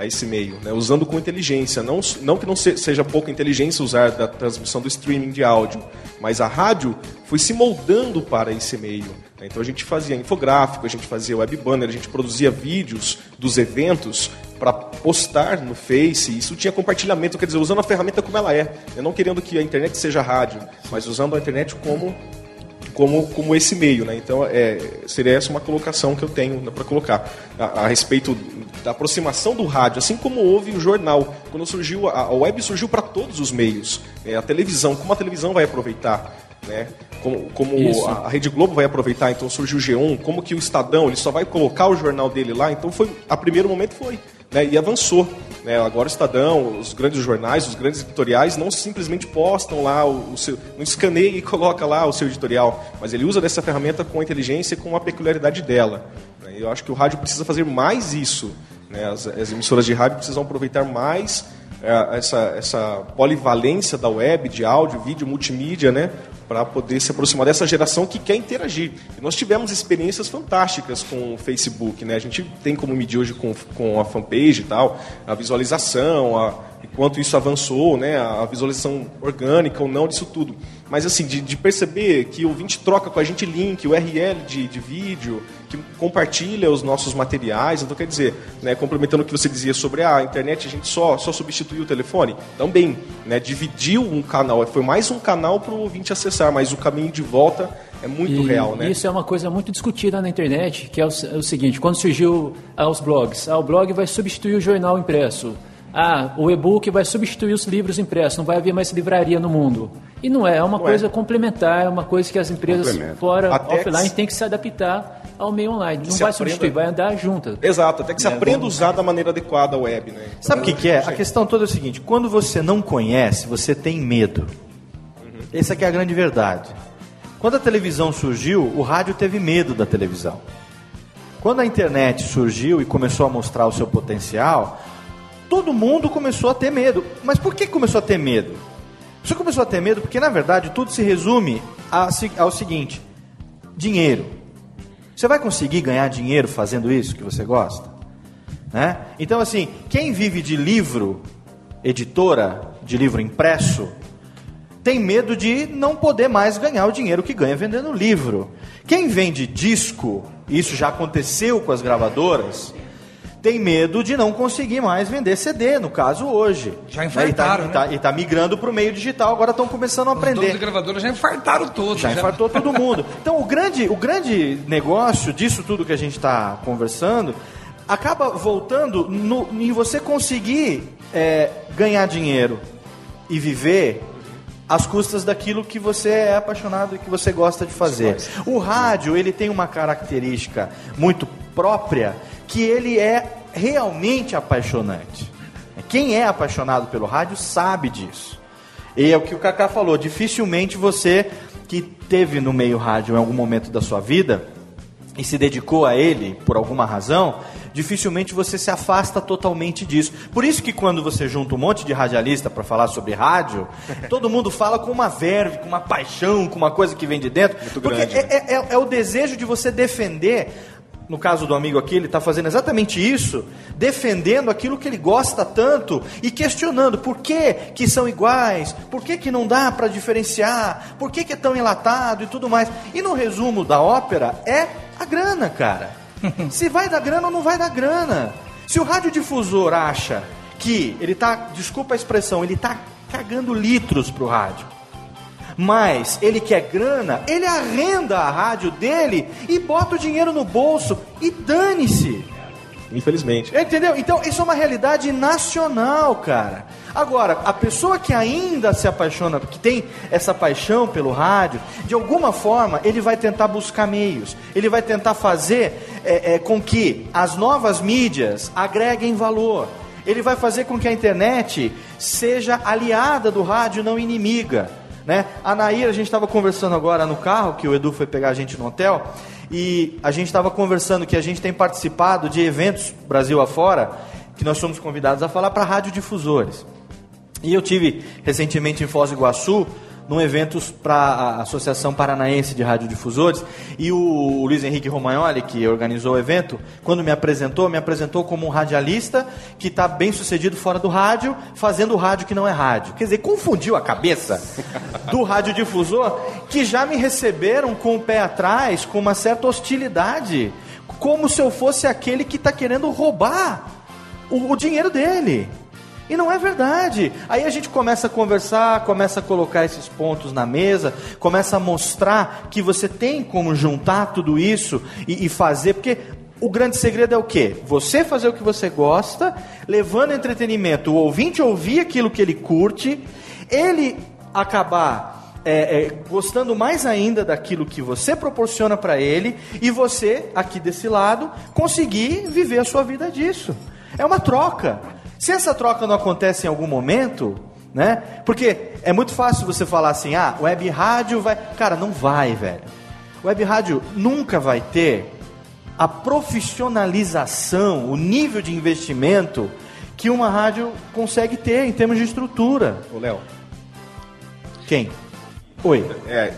a esse meio, né? usando com inteligência. Não, não que não se, seja pouca inteligência usar da transmissão do streaming de áudio, mas a rádio foi se moldando para esse meio. né? Então a gente fazia infográfico, a gente fazia web banner, a gente produzia vídeos dos eventos para postar no Face. Isso tinha compartilhamento, quer dizer, usando a ferramenta como ela é. Eu não querendo que a internet seja rádio, mas usando a internet como como, como esse meio, né? Então, é, seria essa uma colocação que eu tenho para colocar a, a, respeito da aproximação do rádio, assim como houve o jornal. Quando surgiu, a, a web surgiu para todos os meios. É, a televisão, como a televisão vai aproveitar, né? Como, como a, a, Rede Globo vai aproveitar, então surgiu o G1, como que o Estadão, ele só vai colocar o jornal dele lá, então foi, a primeiro momento foi, né? E avançou. Né? Agora o Estadão, os grandes jornais, os grandes editoriais não simplesmente postam lá o, o seu, não escaneia e coloca lá o seu editorial, mas ele usa dessa ferramenta com inteligência e com a peculiaridade dela. Né? Eu acho que o rádio precisa fazer mais isso. Né? As, as emissoras de rádio precisam aproveitar mais essa, essa polivalência da web, de áudio, vídeo, multimídia, né? para poder se aproximar dessa geração que quer interagir. E nós tivemos experiências fantásticas com o Facebook, né? A gente tem como medir hoje com, com a fanpage e tal, a visualização, a, quanto isso avançou, né? A visualização orgânica ou não disso tudo. Mas assim, de, de perceber que o ouvinte troca com a gente link, URL de, de vídeo, que compartilha os nossos materiais. Então, quer dizer, né, complementando o que você dizia sobre a internet, a gente só, só substituiu o telefone? Também, né, dividiu um canal, foi mais um canal para o ouvinte acessar, mas o caminho de volta é muito E real, né? Isso é uma coisa muito discutida na internet, que é o, é o seguinte, quando surgiu ah, os blogs, ah, o blog vai substituir o jornal impresso. Ah, o e-book vai substituir os livros impressos, não vai haver mais livraria no mundo. E não é, é uma Não coisa é. complementar, é uma coisa que as empresas fora, Até offline, que- têm que se adaptar ao meio online. Não vai aprenda- substituir, vai andar junto. Exato, até que se É, aprenda a vamos- usar da maneira adequada a web, né? Sabe o que, que é? A questão toda é o seguinte: quando você não conhece, você tem medo. Essa aqui é a grande verdade. Quando a televisão surgiu, o rádio teve medo da televisão. Quando a internet surgiu e começou a mostrar o seu potencial, todo mundo começou a ter medo. Mas por que começou a ter medo? Você começou a ter medo porque, na verdade, tudo se resume ao seguinte: dinheiro. Você vai conseguir ganhar dinheiro fazendo isso que você gosta? Né? Então, assim, quem vive de livro, editora de livro impresso, tem medo de não poder mais ganhar o dinheiro que ganha vendendo livro. Quem vende disco, isso já aconteceu com as gravadoras, tem medo de não conseguir mais vender CD, no caso hoje. Já Né? infartaram, E está tá, e tá migrando para o meio digital, agora estão começando a Os aprender. de gravadora já infartaram todos. Já infartou todo mundo. Então, o grande, o grande negócio disso tudo que a gente está conversando acaba voltando no- em você conseguir é, ganhar dinheiro e viver às custas daquilo que você é apaixonado e que você gosta de fazer. O rádio, ele tem uma característica muito própria que ele é realmente apaixonante. Quem é apaixonado pelo rádio sabe disso. E é o que o Kaká falou, dificilmente você que teve no meio rádio em algum momento da sua vida e se dedicou a ele por alguma razão, dificilmente você se afasta totalmente disso. Por isso que quando você junta um monte de radialista para falar sobre rádio, todo mundo fala com uma verve, com uma paixão, com uma coisa que vem de dentro, porque grande, é, é- é- é o desejo de você defender no caso do amigo aqui, ele está fazendo exatamente isso, defendendo aquilo que ele gosta tanto e questionando por que, que são iguais, por que, que não dá para diferenciar, por que, que é tão enlatado e tudo mais. E no resumo da ópera é a grana, cara. Se vai dar grana ou não vai dar grana. Se o radiodifusor acha que ele tá, desculpa a expressão, ele tá cagando litros pro rádio mas ele quer grana, ele arrenda a rádio dele e bota o dinheiro no bolso e dane-se. Infelizmente. Entendeu? Então, isso é uma realidade nacional, cara. Agora, a pessoa que ainda se apaixona, que tem essa paixão pelo rádio, de alguma forma ele vai tentar buscar meios, ele vai tentar fazer é, é, com que as novas mídias agreguem valor. Ele vai fazer com que a internet seja aliada do rádio, não inimiga. Né? A Nair, a gente estava conversando agora no carro, que o Edu foi pegar a gente no hotel, e a gente estava conversando que a gente tem participado de eventos Brasil afora, que nós somos convidados a falar para radiodifusores. E eu tive recentemente em Foz do Iguaçu, num evento para a Associação Paranaense de Radiodifusores e o Luiz Henrique Romagnoli, que organizou o evento, quando me apresentou, me apresentou como um radialista que está bem sucedido fora do rádio, fazendo rádio que não é rádio. Quer dizer, confundiu a cabeça do radiodifusor que já me receberam com o pé atrás, com uma certa hostilidade, como se eu fosse aquele que está querendo roubar o, o dinheiro dele. E não é verdade. Aí a gente começa a conversar, começa a colocar esses pontos na mesa, começa a mostrar que você tem como juntar tudo isso e, e fazer, porque o grande segredo é o quê? Você fazer o que você gosta, levando entretenimento, o ouvinte ouvir aquilo que ele curte, ele acabar é, é, gostando mais ainda daquilo que você proporciona para ele e você, aqui desse lado, conseguir viver a sua vida disso. É uma troca. Se essa troca não acontece em algum momento, né? Porque é muito fácil você falar assim, ah, web rádio vai. Cara, não vai, velho. Web rádio nunca vai ter a profissionalização, o nível de investimento que uma rádio consegue ter em termos de estrutura. Ô, Léo. Quem? Oi. É,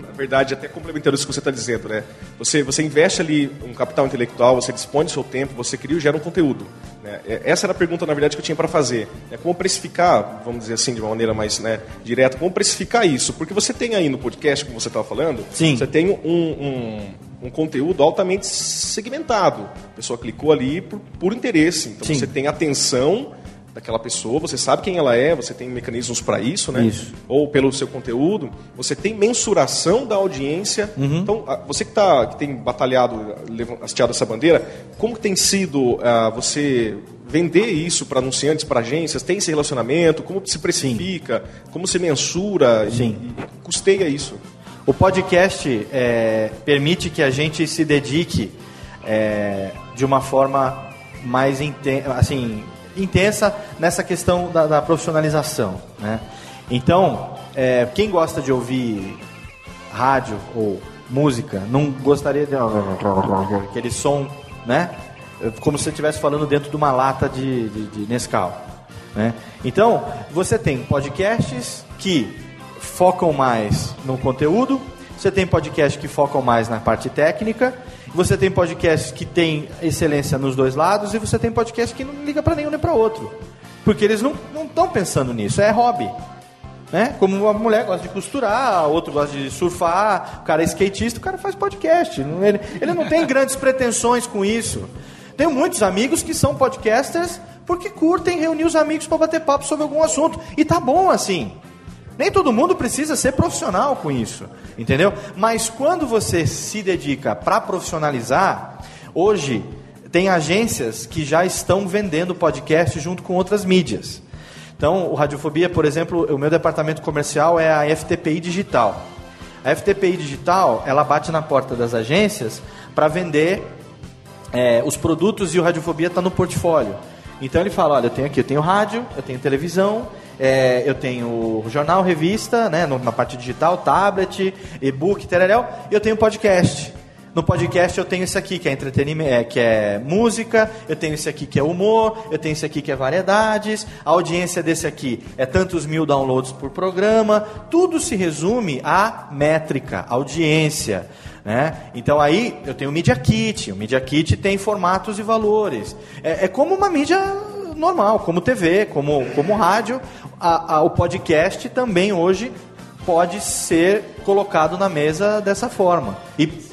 na verdade, até complementando isso que você está dizendo, né? Você, você investe ali um capital intelectual, você dispõe do seu tempo, você cria e gera um conteúdo. Né? É, essa era a pergunta, na verdade, que eu tinha para fazer. É como precificar, vamos dizer assim, de uma maneira mais né, direta, como precificar isso? Porque você tem aí no podcast, como você estava falando, Sim. você tem um, um, um, conteúdo altamente segmentado. A pessoa clicou ali por, por interesse. Então Sim. você tem atenção daquela pessoa, você sabe quem ela é, você tem mecanismos para isso, né? Isso. Ou pelo seu conteúdo, você tem mensuração da audiência. Uhum. Então, você que, tá, que tem batalhado, hasteado essa bandeira, como tem sido ah, você vender isso para anunciantes, para agências? Tem esse relacionamento? Como se precifica? Como se mensura e- e custeia isso? O podcast é, permite que a gente se dedique é, de uma forma mais assim, intensa nessa questão da, da profissionalização. Né? Então, é, quem gosta de ouvir rádio ou música não gostaria de aquele som, né? Como se estivesse falando dentro de uma lata de, de, de Nescau. Né? Então, você tem podcasts que focam mais no conteúdo, você tem podcasts que focam mais na parte técnica, você tem podcasts que tem excelência nos dois lados e você tem podcasts que não liga para nenhum nem para outro. Porque eles não estão pensando nisso, é hobby. Né? Como uma mulher gosta de costurar, outro gosta de surfar, o cara é skatista, o cara faz podcast. Ele, ele não tem grandes pretensões com isso. Tenho muitos amigos que são podcasters porque curtem reunir os amigos para bater papo sobre algum assunto. E tá bom assim. Nem todo mundo precisa ser profissional com isso, entendeu? Mas quando você se dedica para profissionalizar, hoje tem agências que já estão vendendo podcast junto com outras mídias. Então, o Radiofobia, por exemplo, o meu departamento comercial é a FTPI Digital. A FTPI Digital, ela bate na porta das agências para vender é, os produtos e o Radiofobia está no portfólio. Então ele fala, olha, eu tenho aqui, eu tenho rádio, eu tenho televisão, é, eu tenho jornal, revista, né, na parte digital, tablet, e-book, tereréu, e eu tenho podcast. No podcast eu tenho esse aqui que é entretenimento, é, que é música, eu tenho esse aqui que é humor, eu tenho esse aqui que é variedades, a audiência desse aqui é tantos mil downloads por programa, tudo se resume à métrica, audiência. Né? Então aí eu tenho o Media Kit, o Media Kit tem formatos e valores. É, é como uma mídia normal, como TV, como, como rádio. A- a- o podcast também hoje pode ser colocado na mesa dessa forma. E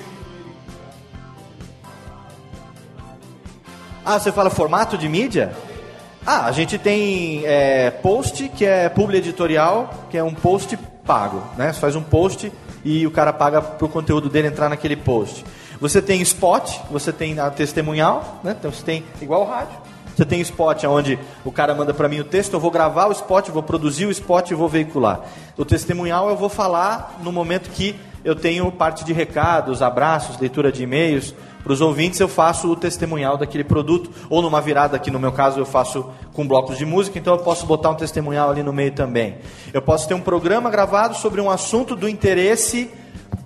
Ah, você fala formato de mídia? Ah, a gente tem é, post, que é publi editorial, que é um post pago, né? Você faz um post e o cara paga pro conteúdo dele entrar naquele post. Você tem spot, você tem a testemunhal, né? Então você tem igual o rádio. Você tem spot onde o cara manda para mim o texto, eu vou gravar o spot, vou produzir o spot e vou veicular. O testemunhal eu vou falar no momento que eu tenho parte de recados, abraços, leitura de e-mails. Para os ouvintes eu faço o testemunhal daquele produto, ou numa virada aqui no meu caso eu faço com blocos de música, então eu posso botar um testemunhal ali no meio também. Eu posso ter um programa gravado sobre um assunto do interesse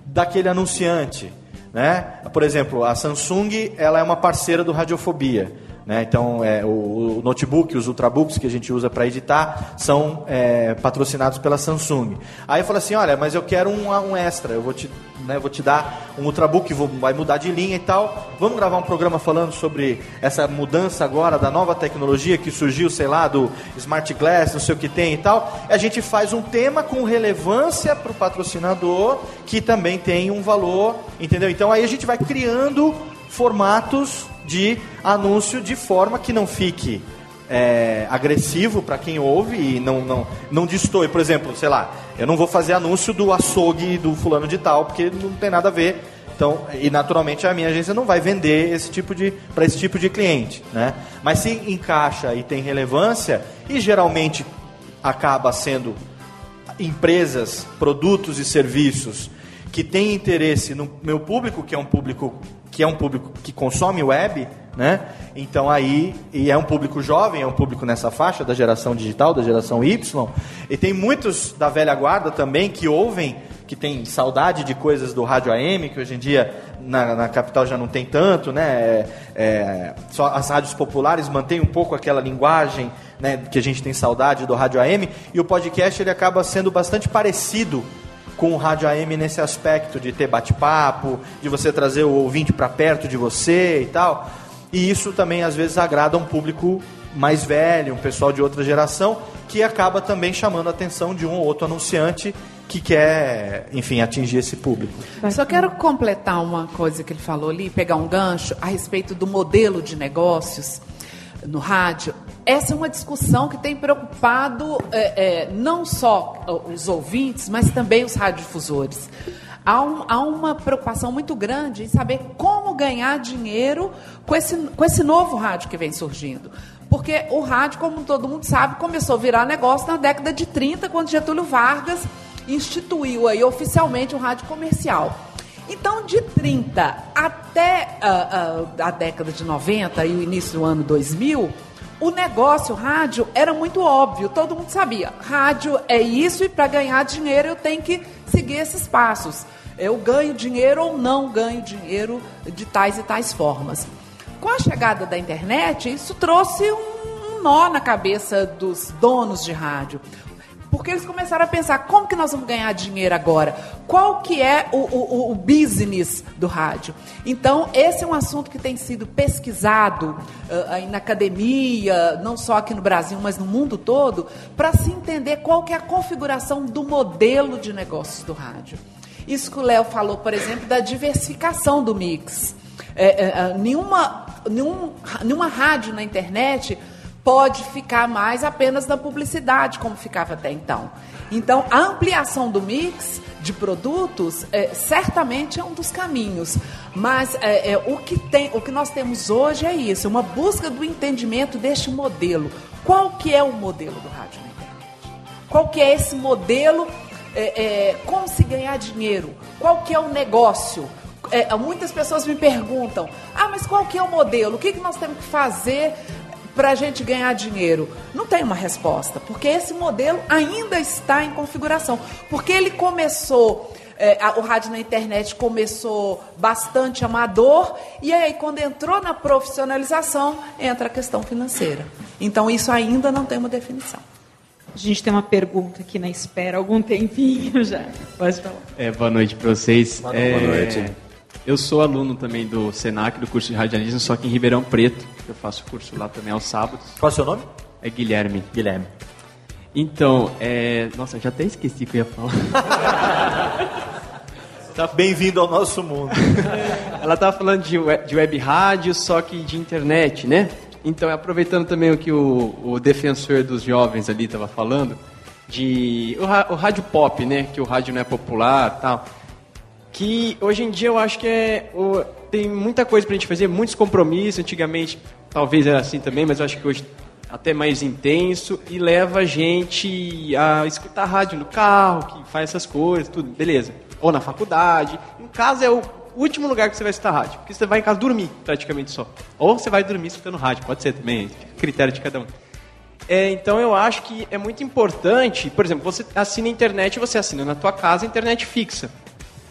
daquele anunciante. Né? Por exemplo, a Samsung ela é uma parceira do Radiofobia. Né? Então, é, o, o notebook, os ultrabooks que a gente usa para editar são é, patrocinados pela Samsung. Aí eu falei assim, olha, mas eu quero um, um extra, eu vou te, né, vou te dar um ultrabook, vou, vai mudar de linha e tal. Vamos gravar um programa falando sobre essa mudança agora da nova tecnologia que surgiu, sei lá, do Smart Glass, não sei o que tem e tal. A gente faz um tema com relevância para o patrocinador, que também tem um valor, entendeu? Então aí a gente vai criando formatos de anúncio de forma que não fique é, agressivo para quem ouve e não, não, não destoe. Por exemplo, sei lá, eu não vou fazer anúncio do açougue do fulano de tal, porque não tem nada a ver. Então, e naturalmente a minha agência não vai vender esse tipo de para esse tipo de cliente, né? Mas se encaixa e tem relevância e geralmente acaba sendo empresas, produtos e serviços que têm interesse no meu público, que é um público que é um público que consome web, né? Então aí, e é um público jovem, é um público nessa faixa da geração digital, da geração Y, e tem muitos da velha guarda também que ouvem, que tem saudade de coisas do rádio AM, que hoje em dia na, na capital já não tem tanto, né? É, é, só as rádios populares mantêm um pouco aquela linguagem, né? Que a gente tem saudade do rádio AM, e o podcast ele acaba sendo bastante parecido com o rádio AM nesse aspecto de ter bate-papo, de você trazer o ouvinte para perto de você e tal. E isso também às vezes agrada um público mais velho, um pessoal de outra geração, que acaba também chamando a atenção de um ou outro anunciante que quer, enfim, atingir esse público. Só quero completar uma coisa que ele falou ali, pegar um gancho a respeito do modelo de negócios no rádio. Essa é uma discussão que tem preocupado é, é, não só os ouvintes, mas também os radiodifusores. Há, um, há, uma preocupação muito grande em saber como ganhar dinheiro com esse, com esse novo rádio que vem surgindo. Porque o rádio, como todo mundo sabe, começou a virar negócio na década de 30, quando Getúlio Vargas instituiu aí oficialmente o rádio comercial. Então, de 30 até uh, uh, a década de 90 e o início do ano 2000, o negócio rádio era muito óbvio, todo mundo sabia. Rádio é isso e para ganhar dinheiro eu tenho que seguir esses passos. Eu ganho dinheiro ou não ganho dinheiro de tais e tais formas. Com a chegada da internet, isso trouxe um nó na cabeça dos donos de rádio. Porque eles começaram a pensar, como que nós vamos ganhar dinheiro agora? Qual que é o, o, o business do rádio? Então, esse é um assunto que tem sido pesquisado uh, na academia, não só aqui no Brasil, mas no mundo todo, para se entender qual que é a configuração do modelo de negócios do rádio. Isso que o Léo falou, por exemplo, da diversificação do mix. É, é, é nenhuma, nenhum, nenhuma rádio na internet pode ficar mais apenas na publicidade, como ficava até então. Então, a ampliação do mix de produtos é, certamente é um dos caminhos. Mas é, é, o, que tem, o que nós temos hoje é isso, uma busca do entendimento deste modelo. Qual que é o modelo do rádio na internet? Qual que é esse modelo? É, é, como se ganhar dinheiro? Qual que é o negócio? É, muitas pessoas me perguntam, ah, mas qual que é o modelo? O que, que nós temos que fazer para a gente ganhar dinheiro? Não tem uma resposta, porque esse modelo ainda está em configuração. Porque ele começou. É, a, o rádio na internet começou bastante amador, e aí, quando entrou na profissionalização, entra a questão financeira. Então, isso ainda não tem uma definição. A gente tem uma pergunta aqui na espera, algum tempinho já. Pode falar. É, boa noite para vocês. Boa noite. Eu sou aluno também do SENAC, do curso de radialismo, só que em Ribeirão Preto. Eu faço curso lá também aos sábados. Qual é o seu nome? É Guilherme. Guilherme. Então, é... Nossa, já até esqueci o que eu ia falar. tá bem-vindo ao nosso mundo. Ela estava falando de web, de web rádio, só que de internet, né? Então, aproveitando também o que o, o defensor dos jovens ali estava falando, de o, o rádio pop, né? Que o rádio não é popular tal que hoje em dia eu acho que é, tem muita coisa para a gente fazer, muitos compromissos. Antigamente talvez era assim também, mas eu acho que hoje até mais intenso e leva a gente a escutar rádio no carro, que faz essas coisas, tudo, beleza. Ou na faculdade. Em casa é o último lugar que você vai escutar rádio, porque você vai em casa dormir praticamente só. Ou você vai dormir escutando rádio, pode ser também, critério de cada um. É, então eu acho que é muito importante, por exemplo, você assina a internet, você assina na tua casa internet fixa.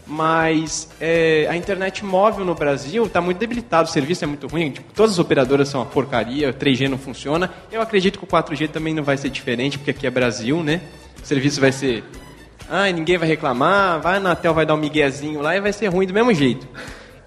Mas é, a internet móvel no Brasil está muito debilitada, o serviço é muito ruim, tipo, todas as operadoras são uma porcaria, o 3G não funciona. Eu acredito que o 4G também não vai ser diferente, porque aqui é Brasil, né? O serviço vai ser. Ai, ninguém vai reclamar, vai na Tel, vai dar um miguezinho lá e vai ser ruim do mesmo jeito.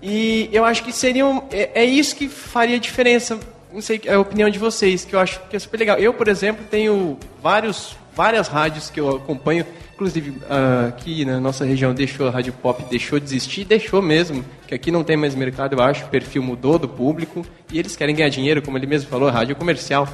E eu acho que seria. Um, é, é isso que faria diferença. Não sei é a opinião de vocês, que eu acho que é super legal. Eu, por exemplo, tenho vários, várias rádios que eu acompanho Inclusive, uh, aqui na nossa região deixou a Rádio Pop, deixou de existir, deixou mesmo, que aqui não tem mais mercado, eu acho, o perfil mudou do público e eles querem ganhar dinheiro, como ele mesmo falou, rádio comercial.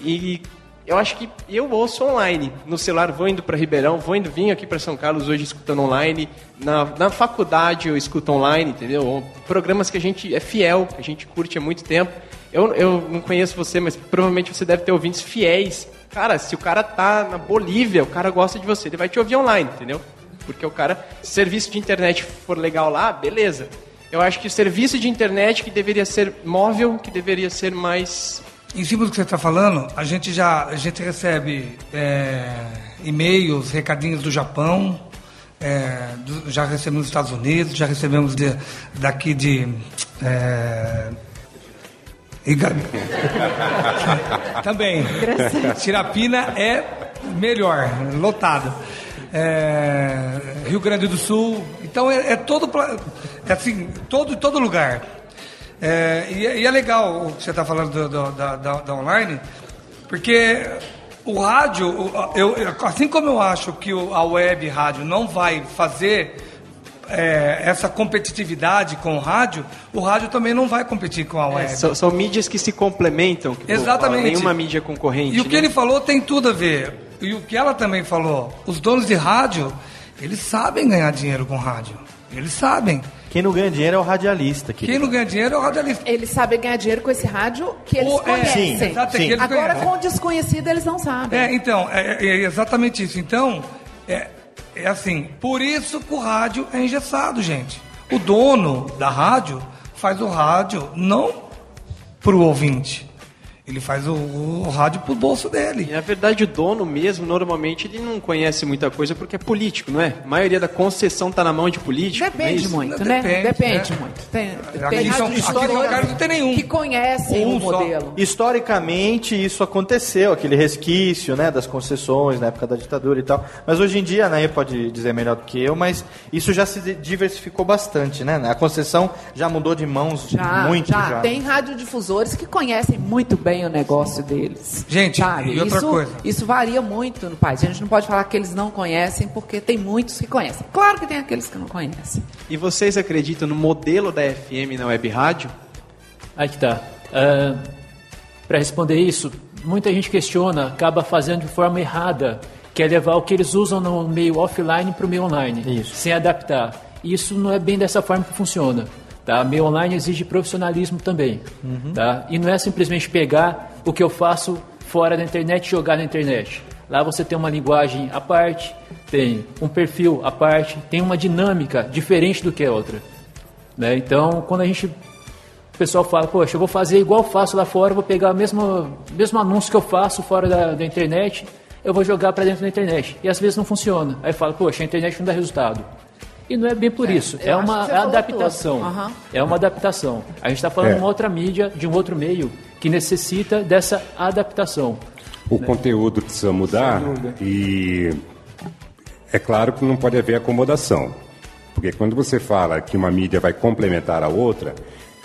E eu acho que eu ouço online. No celular vou indo para Ribeirão, vou indo, vim aqui para São Carlos hoje escutando online. Na, na faculdade eu escuto online, entendeu? Programas que a gente é fiel, que a gente curte há muito tempo. Eu, eu não conheço você, mas provavelmente você deve ter ouvintes fiéis Cara, se o cara tá na Bolívia, o cara gosta de você, ele vai te ouvir online, entendeu? Porque o cara, se o serviço de internet for legal lá, beleza. Eu acho que o serviço de internet que deveria ser móvel, que deveria ser mais. Em cima do que você está falando, a gente já a gente recebe é, e-mails, recadinhos do Japão, é, do, já recebemos dos Estados Unidos, já recebemos de, daqui de. É, e... Também. Tirapina é melhor, lotado. É... Rio Grande do Sul. Então é, é todo. É assim, todo, todo lugar. É, e, é, e, é legal o que você está falando do, do, da, da, da, online, porque o rádio, eu, assim como eu acho que a web rádio não vai fazer é, essa competitividade com o rádio, o rádio também não vai competir com a web. É, são, são, mídias que se complementam. Que, Exatamente. Nenhuma mídia concorrente. E o que né? ele falou tem tudo a ver. E o que ela também falou. Os donos de rádio, eles sabem ganhar dinheiro com rádio. Eles sabem. Quem não ganha dinheiro é o radialista. Querido. Quem não ganha dinheiro é o radialista. Eles sabem ganhar dinheiro com esse rádio que eles o, conhecem. É, sim, exato, sim. Agora, com o desconhecido, eles não sabem. É, então, é, é exatamente isso. Então, é, é assim, por isso que o rádio é engessado, gente. O dono da rádio faz o rádio não para o ouvinte, ele faz o, o rádio pro bolso dele. E, na verdade, o dono mesmo, normalmente, ele não conhece muita coisa porque é político, não é? A maioria da concessão está na mão de político. Depende é muito, né? Depende, Depende né? muito. Tem, tem aqui são, aqui não tem nenhum. Que conhecem um o modelo. Só. Historicamente, isso aconteceu, aquele resquício né, das concessões na época da ditadura e tal. Mas hoje em dia, né, pode dizer melhor do que eu, mas isso já se diversificou bastante, né? A concessão já mudou de mãos já, muito. Já. já. Tem radiodifusores que conhecem muito bem bem o negócio deles. Gente, sabe? e outra isso, coisa. Isso varia muito no país. A gente não pode falar que eles não conhecem, porque tem muitos que conhecem. Claro que tem aqueles que não conhecem. E vocês acreditam no modelo da FM na web rádio? Aí que tá. Uh, Para responder isso, muita gente questiona, acaba fazendo de forma errada, que é levar o que eles usam no meio offline para o meio online, isso. sem adaptar. Isso não é bem dessa forma que funciona. Tá? Meio online exige profissionalismo também. Uhum. Tá? E não é simplesmente pegar o que eu faço fora da internet e jogar na internet. Lá você tem uma linguagem à parte, tem um perfil à parte, tem uma dinâmica diferente do que a outra. Né? Então, quando a gente o pessoal fala, poxa, eu vou fazer igual faço lá fora, vou pegar o mesmo, mesmo anúncio que eu faço fora da, da internet, eu vou jogar para dentro da internet. E às vezes não funciona. Aí fala, poxa, a internet não dá resultado. E não é bem por é, isso, é uma adaptação. Uhum. É uma adaptação. A gente está falando é. de uma outra mídia, de um outro meio, que necessita dessa adaptação. O né? conteúdo precisa mudar e é claro que não pode haver acomodação. Porque quando você fala que uma mídia vai complementar a outra,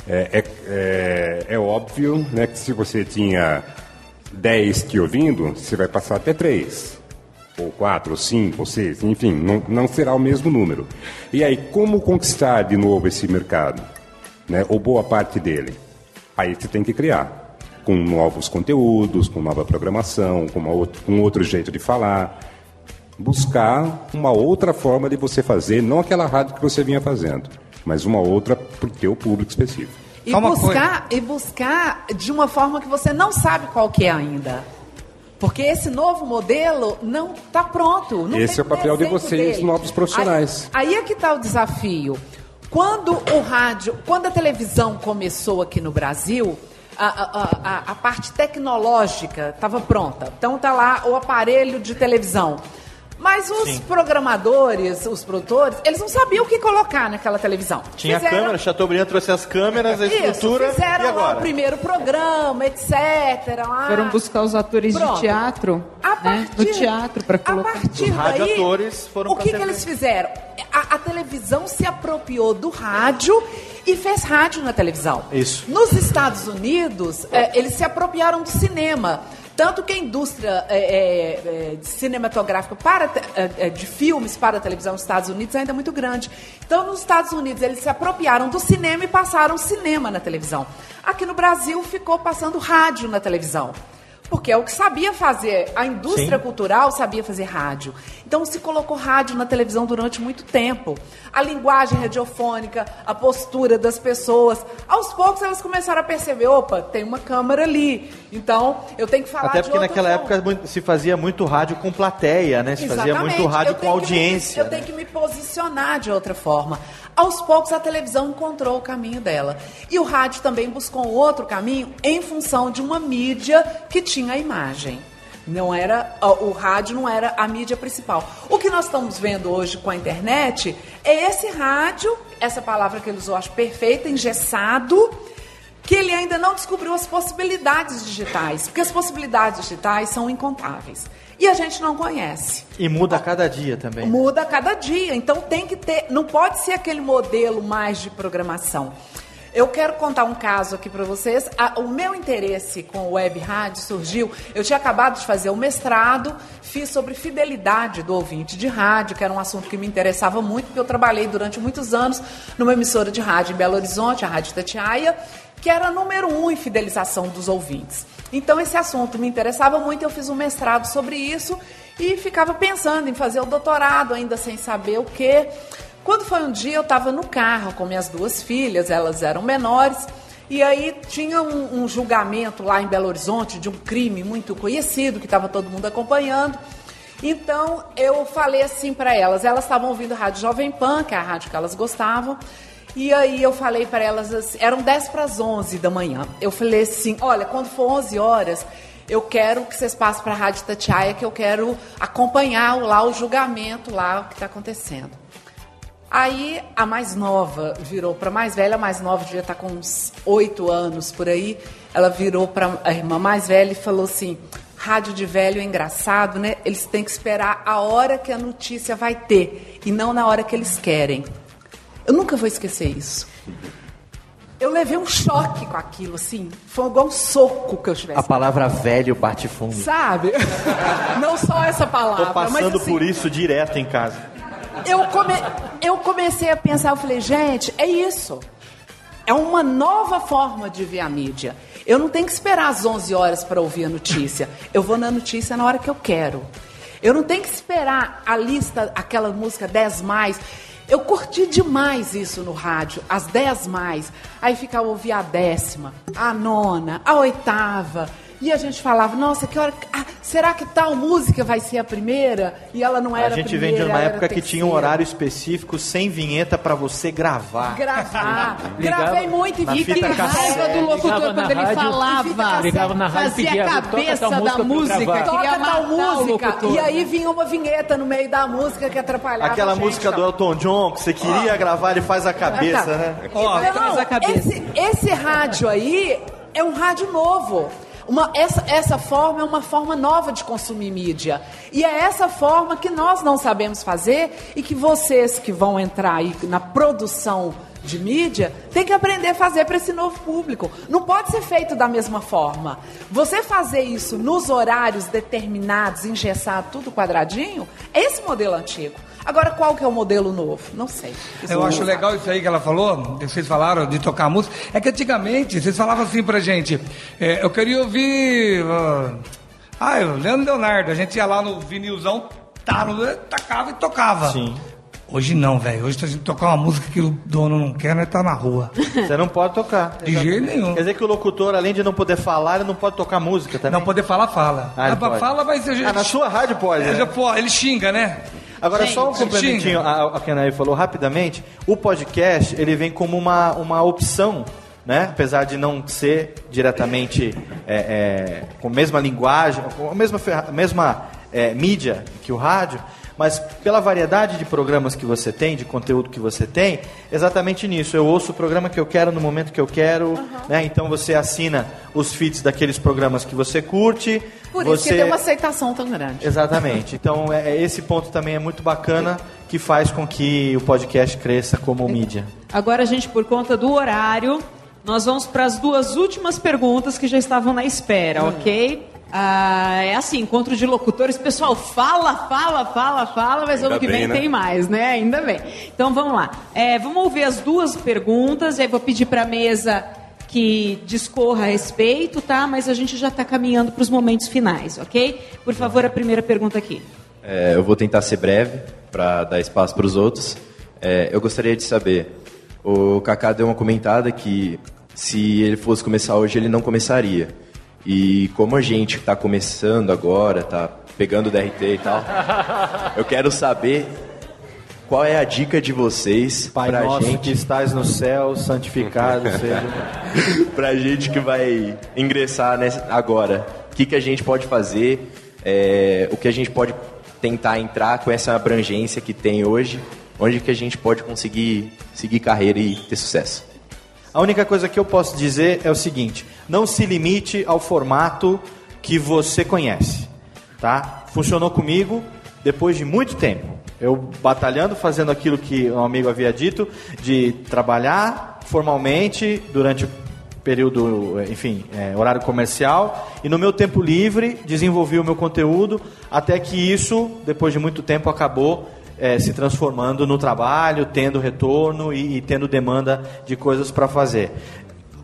é, é, é, é óbvio né, que se você tinha 10 te ouvindo, você vai passar até 3 ou quatro, ou cinco, ou seis, enfim, não, não será o mesmo número. E aí, como conquistar de novo esse mercado? Né, ou boa parte dele? Aí você tem que criar, com novos conteúdos, com nova programação, com, uma outra, com outro jeito de falar. Buscar uma outra forma de você fazer, não aquela rádio que você vinha fazendo, mas uma outra para o teu público específico. E buscar, e buscar de uma forma que você não sabe qual que é ainda. Porque esse novo modelo não está pronto. Não esse é o papel de vocês, dele. novos profissionais. Aí, aí é que está o desafio. Quando o rádio, quando a televisão começou aqui no Brasil, a, a, a, a parte tecnológica estava pronta. Então está lá o aparelho de televisão. Mas os Sim. programadores, os produtores, eles não sabiam o que colocar naquela televisão. Tinha Fizeram- câmera, Chateaubriand trouxe as câmeras, a estrutura. Isso, fizeram e lá o agora? primeiro programa, etc. lá. Foram buscar os atores Pronto. de teatro A né, no partir- teatro para colocar. partir Os radioatores daí, foram o que, que eles fizeram? A, a televisão se apropriou do rádio e fez rádio na televisão. Isso. Nos Estados Unidos, eh, eles se apropriaram do cinema. Tanto que a indústria eh, eh, de cinematográfica para eh, eh, de filmes para a televisão nos Estados Unidos ainda é muito grande. Então, nos Estados Unidos, eles se apropriaram do cinema e passaram cinema na televisão. Aqui no Brasil, ficou passando rádio na televisão. Porque é o que sabia fazer. A indústria Sim. cultural sabia fazer rádio. Então se colocou rádio na televisão durante muito tempo. A linguagem radiofônica, a postura das pessoas. Aos poucos elas começaram a perceber: opa, tem uma câmera ali. Então eu tenho que falar Até porque naquela forma. época se fazia muito rádio com plateia, né? Se fazia muito Exatamente. rádio Eu com que me- audiência. eu tenho que me posicionar de outra forma. Aos poucos a televisão encontrou o caminho dela. E o rádio também buscou outro caminho em função de uma mídia que tinha a imagem. Não era o rádio não era a mídia principal. O que nós estamos vendo hoje com a internet é esse rádio, essa palavra que ele usou, acho perfeita, engessado, que ele ainda não descobriu as possibilidades digitais, porque as possibilidades digitais são incontáveis. E a gente não conhece. E muda a cada dia também. Muda a cada dia. Então tem que ter. Não pode ser aquele modelo mais de programação. Eu quero contar um caso aqui para vocês. O meu interesse com o web rádio surgiu. Eu tinha acabado de fazer o mestrado, fiz sobre fidelidade do ouvinte de rádio, que era um assunto que me interessava muito, porque eu trabalhei durante muitos anos numa emissora de rádio em Belo Horizonte, a Rádio Tatiaia, que era número um em fidelização dos ouvintes. Então esse assunto me interessava muito, eu fiz um mestrado sobre isso e ficava pensando em fazer o doutorado, ainda sem saber o quê. Quando foi um dia, eu estava no carro com minhas duas filhas, elas eram menores, e aí tinha um, um julgamento lá em Belo Horizonte de um crime muito conhecido, que estava todo mundo acompanhando. Então eu falei assim para elas, elas estavam ouvindo a Rádio Jovem Pan, que é a rádio que elas gostavam, e aí eu falei para elas assim, eram 10 para as 11 da manhã. Eu falei assim, olha, quando for 11 horas, eu quero que vocês passem para a Rádio Tatiaia, que eu quero acompanhar lá o julgamento, lá o que está acontecendo. Aí a mais nova virou para a mais velha, a mais nova devia estar com uns oito anos por aí. Ela virou para a irmã mais velha e falou assim: rádio de velho é engraçado, né? Eles têm que esperar a hora que a notícia vai ter e não na hora que eles querem. Eu nunca vou esquecer isso. Eu levei um choque com aquilo, assim. Foi igual um soco que eu tivesse. A palavra velho bate fundo. Sabe? Não só essa palavra, Tô passando mas assim, por isso direto em casa. eu, come- eu comecei a pensar, eu falei, gente, é isso. É uma nova forma de ver a mídia. Eu não tenho que esperar às 11 horas para ouvir a notícia. Eu vou na notícia na hora que eu quero. Eu não tenho que esperar a lista, aquela música 10 mais. Eu curti demais isso no rádio, as 10 mais. Aí ficava ouvir a décima, a nona, a oitava. E a gente falava, nossa, que hora. ah, será que tal música vai ser a primeira? E ela não era A gente primeira, vem de uma época que tinha um horário específico sem vinheta pra você gravar. Gravar. Ligava Gravei muito e vi que raiva do locutor quando ele rádio, falava. ligava na rádio e fazia pedia, a "Toca cabeça música da música, gravar." toca tal música. E aí vinha uma vinheta no meio da música que atrapalhava Aquela a gente. música do Elton John que você queria gravar, ele faz a cabeça, Ah, tá. né? Então, esse, esse rádio aí é um rádio novo. Uma, essa, essa forma é uma forma nova de consumir mídia. E é essa forma que nós não sabemos fazer e que vocês que vão entrar aí na produção de mídia têm que aprender a fazer para esse novo público. Não pode ser feito da mesma forma. Você fazer isso nos horários determinados, engessado, tudo quadradinho, é esse modelo antigo. Agora, qual que é o modelo novo? Não sei. Isso Eu acho legal isso aí que ela falou, que vocês falaram de tocar música. É que antigamente vocês falavam assim pra gente, é, eu queria ouvir. ah, Ah, o Leandro Leonardo, a gente ia lá no vinilzão, tá, no- tacava e tocava. Sim. Hoje não, velho. Hoje se a gente tocar uma música que o dono não quer, nós tá na rua. Você não pode tocar. De jeito nenhum. Quer dizer que o locutor, além de não poder falar, ele não pode tocar música também? Não poder falar, fala. Ah, ele Ah, pode. fala, mas... Ah, na sua rádio pode, Ele, né? já pode, ele xinga, né? Agora, Sim, só um complementinho a, a que a Anaí falou rapidamente. O podcast, ele vem como uma, uma opção, né? Apesar de não ser diretamente é, é, com a mesma linguagem, com a mesma, mesma é, mídia que o rádio, mas pela variedade de programas que você tem, de conteúdo que você tem, exatamente nisso. Eu ouço o programa que eu quero no momento que eu quero, né? Então você assina os feeds daqueles programas que você curte. Por você... isso que tem uma aceitação tão grande. Exatamente. Então, é, é- esse ponto também é muito bacana que faz com que o podcast cresça como mídia. Agora, gente, por conta do horário, nós vamos para as duas últimas perguntas que já estavam na espera, ok? Ah, é assim, encontro de locutores, pessoal, fala, fala, fala, fala, mas Ainda ano que bem, vem né? tem mais, né? Ainda bem. Então vamos lá. É, vamos ouvir as duas perguntas, aí vou pedir para a mesa que discorra a respeito, tá? Mas a gente já está caminhando para os momentos finais, ok? Por favor, a primeira pergunta aqui. É, eu vou tentar ser breve para dar espaço para os outros. É, eu gostaria de saber, o Kaká deu uma comentada que se ele fosse começar hoje, ele não começaria. E como a gente está começando agora, tá pegando o DRT e tal, eu quero saber qual é a dica de vocês Pai pra nosso gente que estás no céu, santificado seja. pra gente que vai ingressar nessa, agora. O que, que a gente pode fazer? é, o que a gente pode tentar entrar com essa abrangência que tem hoje? Onde que a gente pode conseguir seguir carreira e ter sucesso? A única coisa que eu posso dizer é o seguinte: não se limite ao formato que você conhece, tá? Funcionou comigo depois de muito tempo. Eu batalhando, fazendo aquilo que um amigo havia dito, de trabalhar formalmente durante o período, enfim, é, horário comercial, e no meu tempo livre desenvolvi o meu conteúdo, até que isso, depois de muito tempo, acabou é, se transformando no trabalho, tendo retorno e, e tendo demanda de coisas para fazer.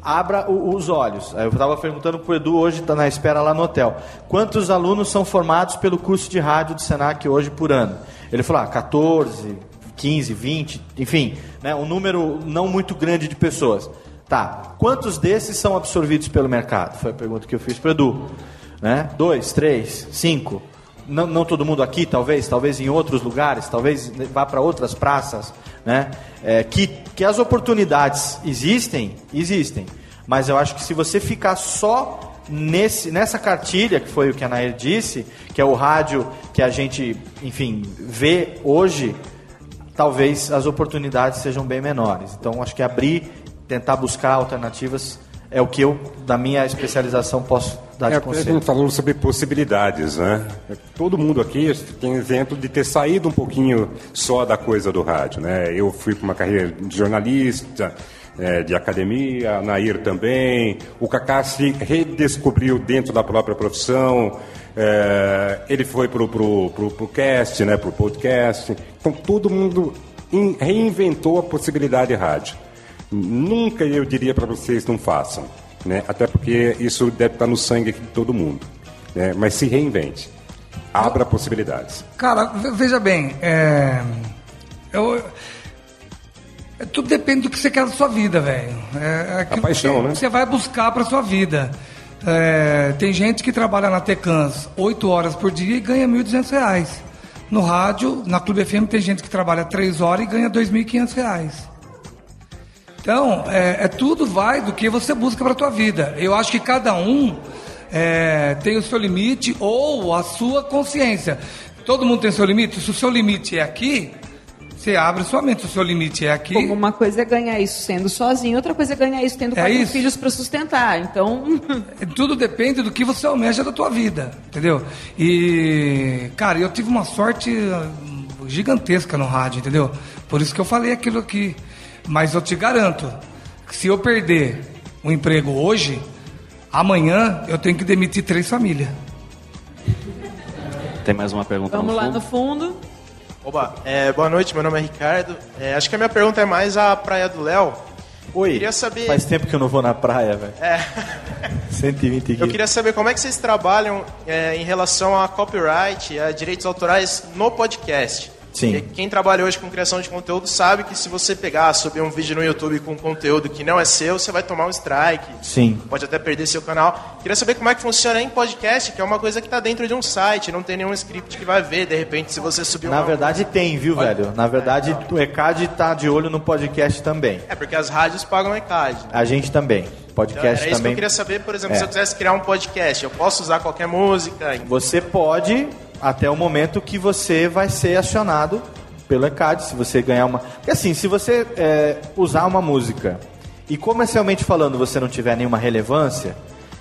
Abra o- os olhos. Eu estava perguntando para o Edu, hoje está na espera lá no hotel. Quantos alunos são formados pelo curso de rádio do Senac hoje por ano? Ele falou, ah, 14, 15, 20, enfim, né, um número não muito grande de pessoas. Tá, quantos desses são absorvidos pelo mercado? Foi a pergunta que eu fiz para o Edu. Né? Dois, três, cinco. Não, não todo mundo aqui, talvez, talvez em outros lugares, talvez vá para outras praças, né? É, que, que as oportunidades existem, existem. Mas eu acho que se você ficar só nesse, nessa cartilha, que foi o que a Nair disse, que é o rádio que a gente, enfim, vê hoje, talvez as oportunidades sejam bem menores. Então, acho que abrir, tentar buscar alternativas é o que eu, da minha especialização, posso dar de É, a conselho. gente falou sobre possibilidades, né? Todo mundo aqui tem exemplo de ter saído um pouquinho só da coisa do rádio, né? Eu fui para uma carreira de jornalista, é, de academia, a Nair também, o Kaká se redescobriu dentro da própria profissão, é, ele foi pro, pro cast, né? Pro podcast. Então todo mundo in- reinventou a possibilidade de rádio. Nunca eu diria para vocês não façam, né? Até porque isso deve estar no sangue de todo mundo, né? Mas se reinvente, abra possibilidades. Cara, ve- veja bem, é, eu, é, tudo depende do que você quer da sua vida, velho. É, é aquilo paixão, que né? Você vai buscar pra sua vida. É, tem gente que trabalha na Tecans 8 horas por dia e ganha 1.200 reais. No rádio, na Clube FM, tem gente que trabalha 3 horas e ganha 2.500 reais. Então, é, é tudo vai do que você busca para a tua vida. Eu acho que cada um é, tem o seu limite ou a sua consciência. Todo mundo tem seu limite. Se o seu limite é aqui, você abre sua mente. Se o seu limite é aqui, Como uma coisa é ganhar isso sendo sozinho, outra coisa é ganhar isso tendo É quatro isso. filhos para sustentar. Então, tudo depende do que você almeja da tua vida, entendeu? E, cara, eu tive uma sorte ah, gigantesca no rádio, entendeu? Por isso que eu falei aquilo aqui. Mas eu te garanto que se eu perder o emprego hoje, amanhã eu tenho que demitir três famílias. Tem mais uma pergunta vamos no lá no fundo. Oba, é, boa noite, meu nome é Ricardo. É, acho que a minha pergunta é mais a Praia do Léo. Oi, Queria saber. faz tempo que eu não vou na praia, velho. É, 120 eu quilos. queria saber como é que vocês trabalham é, em relação a copyright, a direitos autorais no podcast. Sim. Quem trabalha hoje com criação de conteúdo sabe que se você pegar, subir um vídeo no YouTube com conteúdo que não é seu, você vai tomar um strike. Sim. Pode até perder seu canal. Queria saber como é que funciona em podcast, que é uma coisa que está dentro de um site, não tem nenhum script que vai ver, de repente, se você subir Na uma... verdade tem, viu, velho? Na verdade, o ECAD tá de olho no podcast também. É, porque as rádios pagam ECAD. A gente também. Então, Podcast era isso que também. eu queria saber, por exemplo, É. se eu quisesse criar um podcast, eu posso usar qualquer música? Você pode, até o momento que você vai ser acionado pelo ECAD, se você ganhar uma. Porque assim, se você é, usar uma música e comercialmente falando você não tiver nenhuma relevância,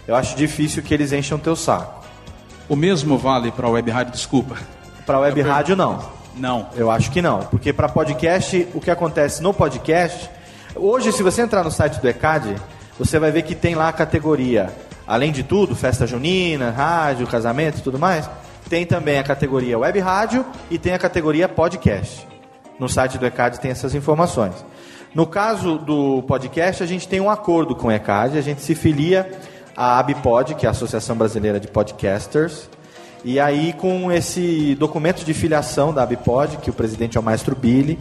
eu acho difícil que eles encham o teu saco. O mesmo vale para a web rádio, desculpa. Para web Eu per- rádio não. Não. Eu acho que não, porque para podcast, o que acontece no podcast, hoje se você entrar no site do ECAD, você vai ver que tem lá a categoria, além de tudo, festa junina, rádio, casamento e tudo mais, tem também a categoria web rádio e tem a categoria podcast. No site do ECAD tem essas informações. No caso do podcast, a gente tem um acordo com o ECAD, a gente se filia à ABPOD, que é a Associação Brasileira de Podcasters, e aí, com esse documento de filiação da ABPOD, que o presidente é o maestro Billy,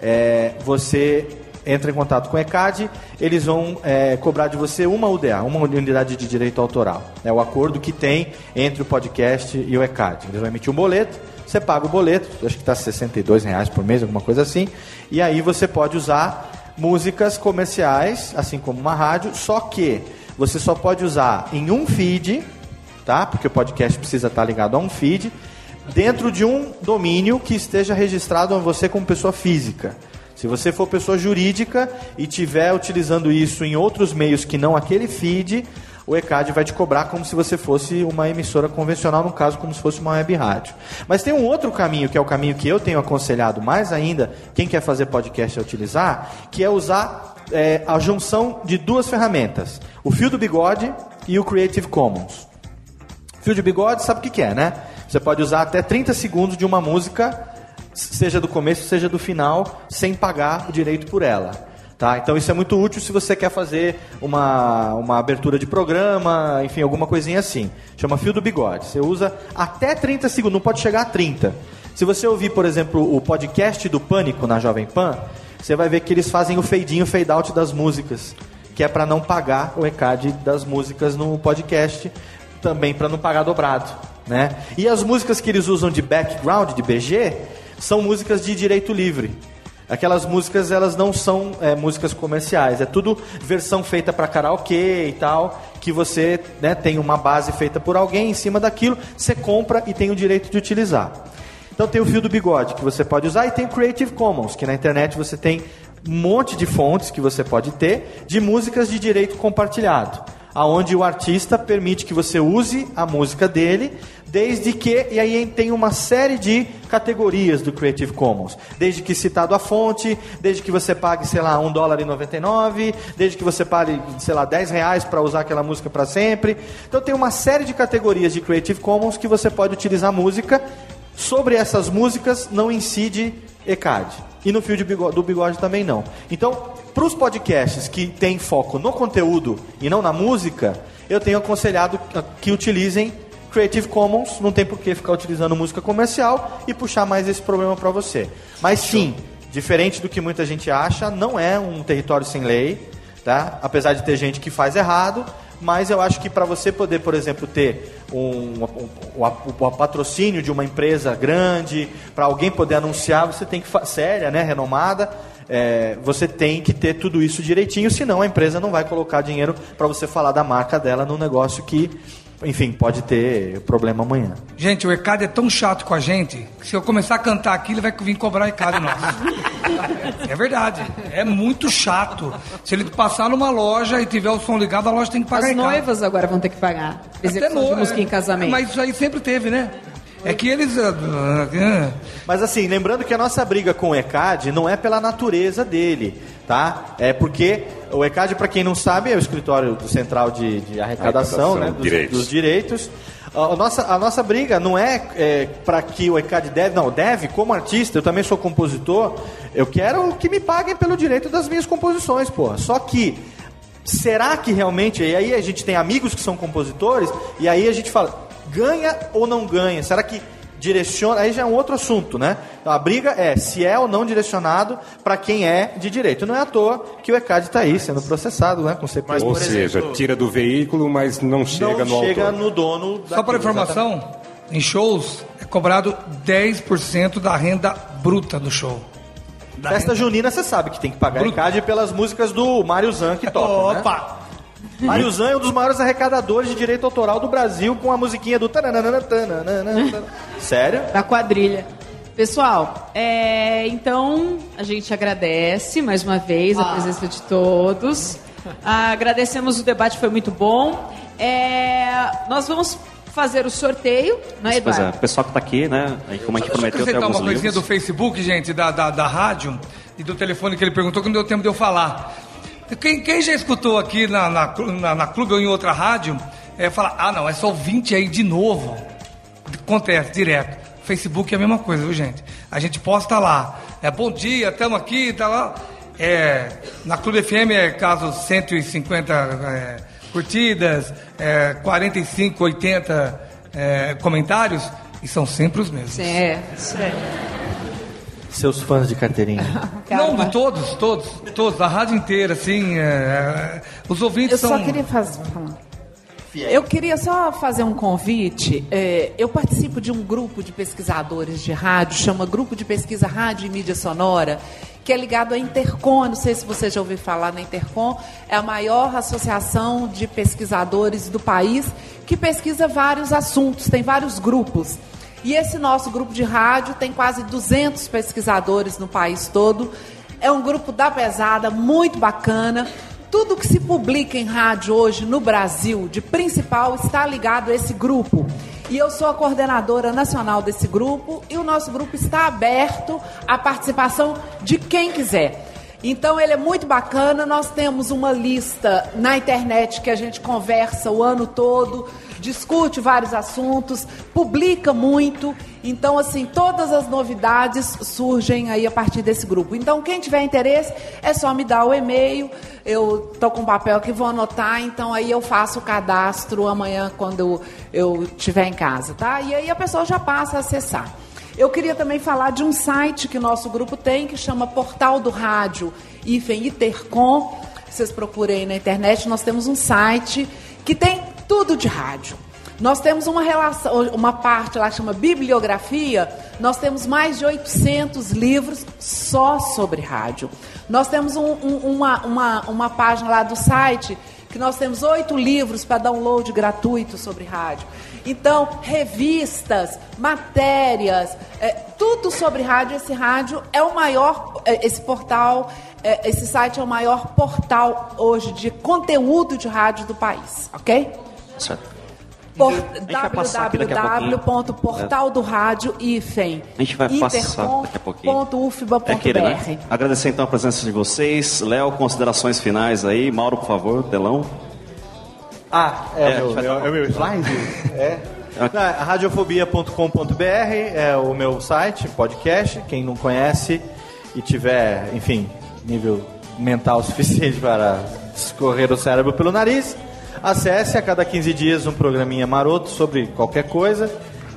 é, você entra em contato com o ECAD, eles vão é, cobrar de você uma UDA, uma unidade de direito autoral. É o acordo que tem entre o podcast e o ECAD. Eles vão emitir um boleto, você paga o boleto, acho que está 62 reais por mês, alguma coisa assim, e aí você pode usar músicas comerciais, assim como uma rádio, só que você só pode usar em um feed, tá? Porque o podcast precisa estar ligado a um feed, dentro de um domínio que esteja registrado a você como pessoa física. Se você for pessoa jurídica e estiver utilizando isso em outros meios que não aquele feed, o ECAD vai te cobrar como se você fosse uma emissora convencional, no caso, como se fosse uma web rádio. Mas tem um outro caminho, que é o caminho que eu tenho aconselhado mais ainda, quem quer fazer podcast a utilizar, que é usar é, a junção de duas ferramentas: o fio do bigode e o Creative Commons. Fio de bigode, sabe o que, que é, né? Você pode usar até 30 segundos de uma música, seja do começo, seja do final, sem pagar o direito por ela. Tá? Então isso é muito útil se você quer fazer uma, uma abertura de programa, enfim, alguma coisinha assim. Chama fio do bigode. Você usa até 30 segundos, não pode chegar a 30. Se você ouvir, por exemplo, o podcast do Pânico na Jovem Pan, você vai ver que eles fazem o fade in, o fade out das músicas, que é para não pagar o ECAD das músicas no podcast, também para não pagar dobrado, né? E as músicas que eles usam de background, de BG, são músicas de direito livre. Aquelas músicas, elas não são é, músicas comerciais, é tudo versão feita para karaokê e tal, que você né, tem uma base feita por alguém, em cima daquilo, você compra e tem o direito de utilizar. Então tem o fio do bigode que você pode usar e tem o Creative Commons, que na internet você tem um monte de fontes que você pode ter de músicas de direito compartilhado, aonde o artista permite que você use a música dele, desde que e aí tem uma série de categorias do Creative Commons, desde que citado a fonte, desde que você pague sei lá um dólar e 99, desde que você pague sei lá 10 reais para usar aquela música para sempre. Então tem uma série de categorias de Creative Commons que você pode utilizar música Sobre essas músicas não incide ECAD. E no fio de bigode, do bigode também não. Então, para os podcasts que têm foco no conteúdo e não na música, eu tenho aconselhado que utilizem Creative Commons, não tem por que ficar utilizando música comercial e puxar mais esse problema para você. Mas sim, diferente do que muita gente acha, não é um território sem lei, tá? Apesar de ter gente que faz errado, mas eu acho que para você poder, por exemplo, ter um, um, um, um patrocínio de uma empresa grande, para alguém poder anunciar, você tem que séria, né, renomada, é, você tem que ter tudo isso direitinho, senão a empresa não vai colocar dinheiro para você falar da marca dela num negócio que, enfim, pode ter problema amanhã. Gente, o ECAD é tão chato com a gente que se eu começar a cantar aqui, ele vai vir cobrar ECAD nosso. É verdade. É muito chato. Se ele passar numa loja e tiver o som ligado, a loja tem que pagar As ECAD. noivas agora vão ter que pagar. Execução no- de música é, em casamento. Mas isso aí sempre teve, né? É que eles. ah, ah, Mas assim, lembrando que a nossa briga com o ECAD não é pela natureza dele, tá? É porque o ECAD, para quem não sabe, é o escritório do Central de, de Arrecadação, Arrecadação, né? Dos direitos. dos direitos. A nossa, a nossa briga não é, para que o ECAD deve, não, deve, como artista, eu também sou compositor, eu quero que me paguem pelo direito das minhas composições, porra. Só que, será que realmente, e aí a gente tem amigos que são compositores, e aí a gente fala, ganha ou não ganha? Será que direciona? Aí já é um outro assunto, né? Então a briga é se é ou não direcionado para quem é de direito. Não é à toa que o ECAD está aí sendo processado, né? Com CPI. Ou seja, tira do veículo, mas não chega não no chega autor. no dono. Só para informação, em shows é cobrado 10% da renda bruta do show. Da Festa renda- junina, você sabe que tem que pagar ECAD pelas músicas do Mário Zan que toca, né? Opa! Mariuzan é um dos maiores arrecadadores de direito autoral do Brasil com a musiquinha do tananana, tananana. Sério? Da quadrilha. Pessoal, é, então a gente agradece mais uma vez a Ah. presença de todos. Ah, agradecemos o debate, foi muito bom. É, nós vamos fazer o sorteio, não é, Pois é, Eduardo? o pessoal que tá aqui, né? Aí, como a gente Deixa eu prometeu, tem acrescentar alguns uma coisinha livros. do Facebook, gente, da, da, da rádio e do telefone que ele perguntou, que não deu tempo de eu falar. Quem, quem já escutou aqui na, na, na, na clube ou em outra rádio, é falar, ah não, é só 20 aí de novo. Acontece, direto. Facebook é a mesma coisa, viu, gente? A gente posta lá. É bom dia, estamos aqui, tá lá. É, na Clube FM é caso 150 é, curtidas, é, 45, 80 é, comentários, e são sempre os mesmos. É, isso é. Seus fãs de carteirinha. Não, de todos, todos, todos, a rádio inteira, assim, é, é, os ouvintes Eu são... só queria fazer. Eu queria só fazer um convite. É, eu participo de um grupo de pesquisadores de rádio, chama Grupo de Pesquisa Rádio e Mídia Sonora, que é ligado à Intercom. Não sei se você já ouviu falar na Intercom. É a maior associação de pesquisadores do país que pesquisa vários assuntos, tem vários grupos. E esse nosso grupo de rádio tem quase 200 pesquisadores no país todo. É um grupo da pesada, muito bacana. Tudo que se publica em rádio hoje no Brasil, de principal, está ligado a esse grupo. E eu sou a coordenadora nacional desse grupo e o nosso grupo está aberto à participação de quem quiser. Então ele é muito bacana. Nós temos uma lista na internet que a gente conversa o ano todo, discute vários assuntos, publica muito. Então, assim, todas as novidades surgem aí a partir desse grupo. Então, quem tiver interesse, é só me dar o e-mail. Eu tô com papel aqui, vou anotar. Então, aí eu faço o cadastro amanhã quando eu estiver em casa, tá? E aí a pessoa já passa a acessar. Eu queria também falar de um site que nosso grupo tem, que chama Portal do Rádio Ifen Intercom. Vocês procurem aí na internet, nós temos um site que tem tudo de rádio. Nós temos uma relação, uma parte lá que chama bibliografia. Nós temos mais de 800 livros só sobre rádio. Nós temos um- um- uma, uma, uma página lá do site que nós temos oito livros para download gratuito sobre rádio. Então, revistas, matérias, é, tudo sobre rádio. Esse rádio é o maior, é, esse portal, é, esse site é o maior portal hoje de conteúdo de rádio do país, ok? Certo. Www.portaldoradio-ifem. A gente vai passar daqui a pouquinho. É aquele, né? Agradecer então a presença de vocês. Léo, considerações finais aí. Mauro, por favor, telão. Ah, é, É, o meu, é, o- é o meu slide? é. É radiofobia.com.br é o meu site, podcast. Quem não conhece e tiver, enfim, nível mental suficiente para escorrer o cérebro pelo nariz, acesse a cada 15 dias um programinha maroto sobre qualquer coisa.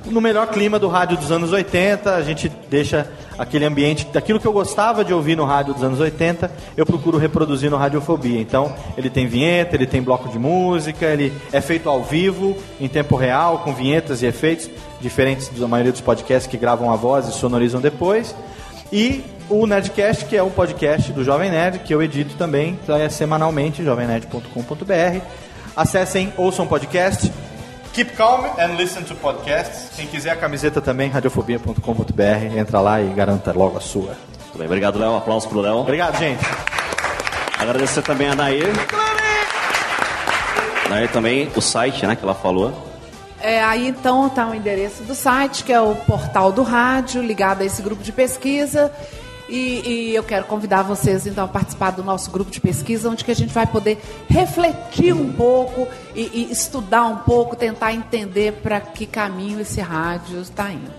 No melhor clima do rádio dos anos 80, a gente deixa aquele ambiente, daquilo que eu gostava de ouvir no rádio dos anos 80, eu procuro reproduzir no Radiofobia. Então, ele tem vinheta, ele tem bloco de música, ele é feito ao vivo, em tempo real, com vinhetas e efeitos, diferentes da maioria dos podcasts que gravam a voz e sonorizam depois. E o Nerdcast, que é um podcast do Jovem Nerd, que eu edito também, então é semanalmente, jovemnerd.com.br. Acessem, ouçam podcast. Keep calm and listen to podcasts. Quem quiser a camiseta também, radiofobia.com.br. Entra lá e garanta logo a sua. Muito bem, obrigado, Léo. Aplausos pro Léo. Obrigado, gente. Agradecer também a Nair. Nair também, o site, né, que ela falou. É, aí então está o endereço do site, que é o portal do rádio, ligado a esse grupo de pesquisa. E, e eu quero convidar vocês então a participar do nosso grupo de pesquisa, onde que a gente vai poder refletir um pouco e, e estudar um pouco, tentar entender para que caminho esse rádio está indo.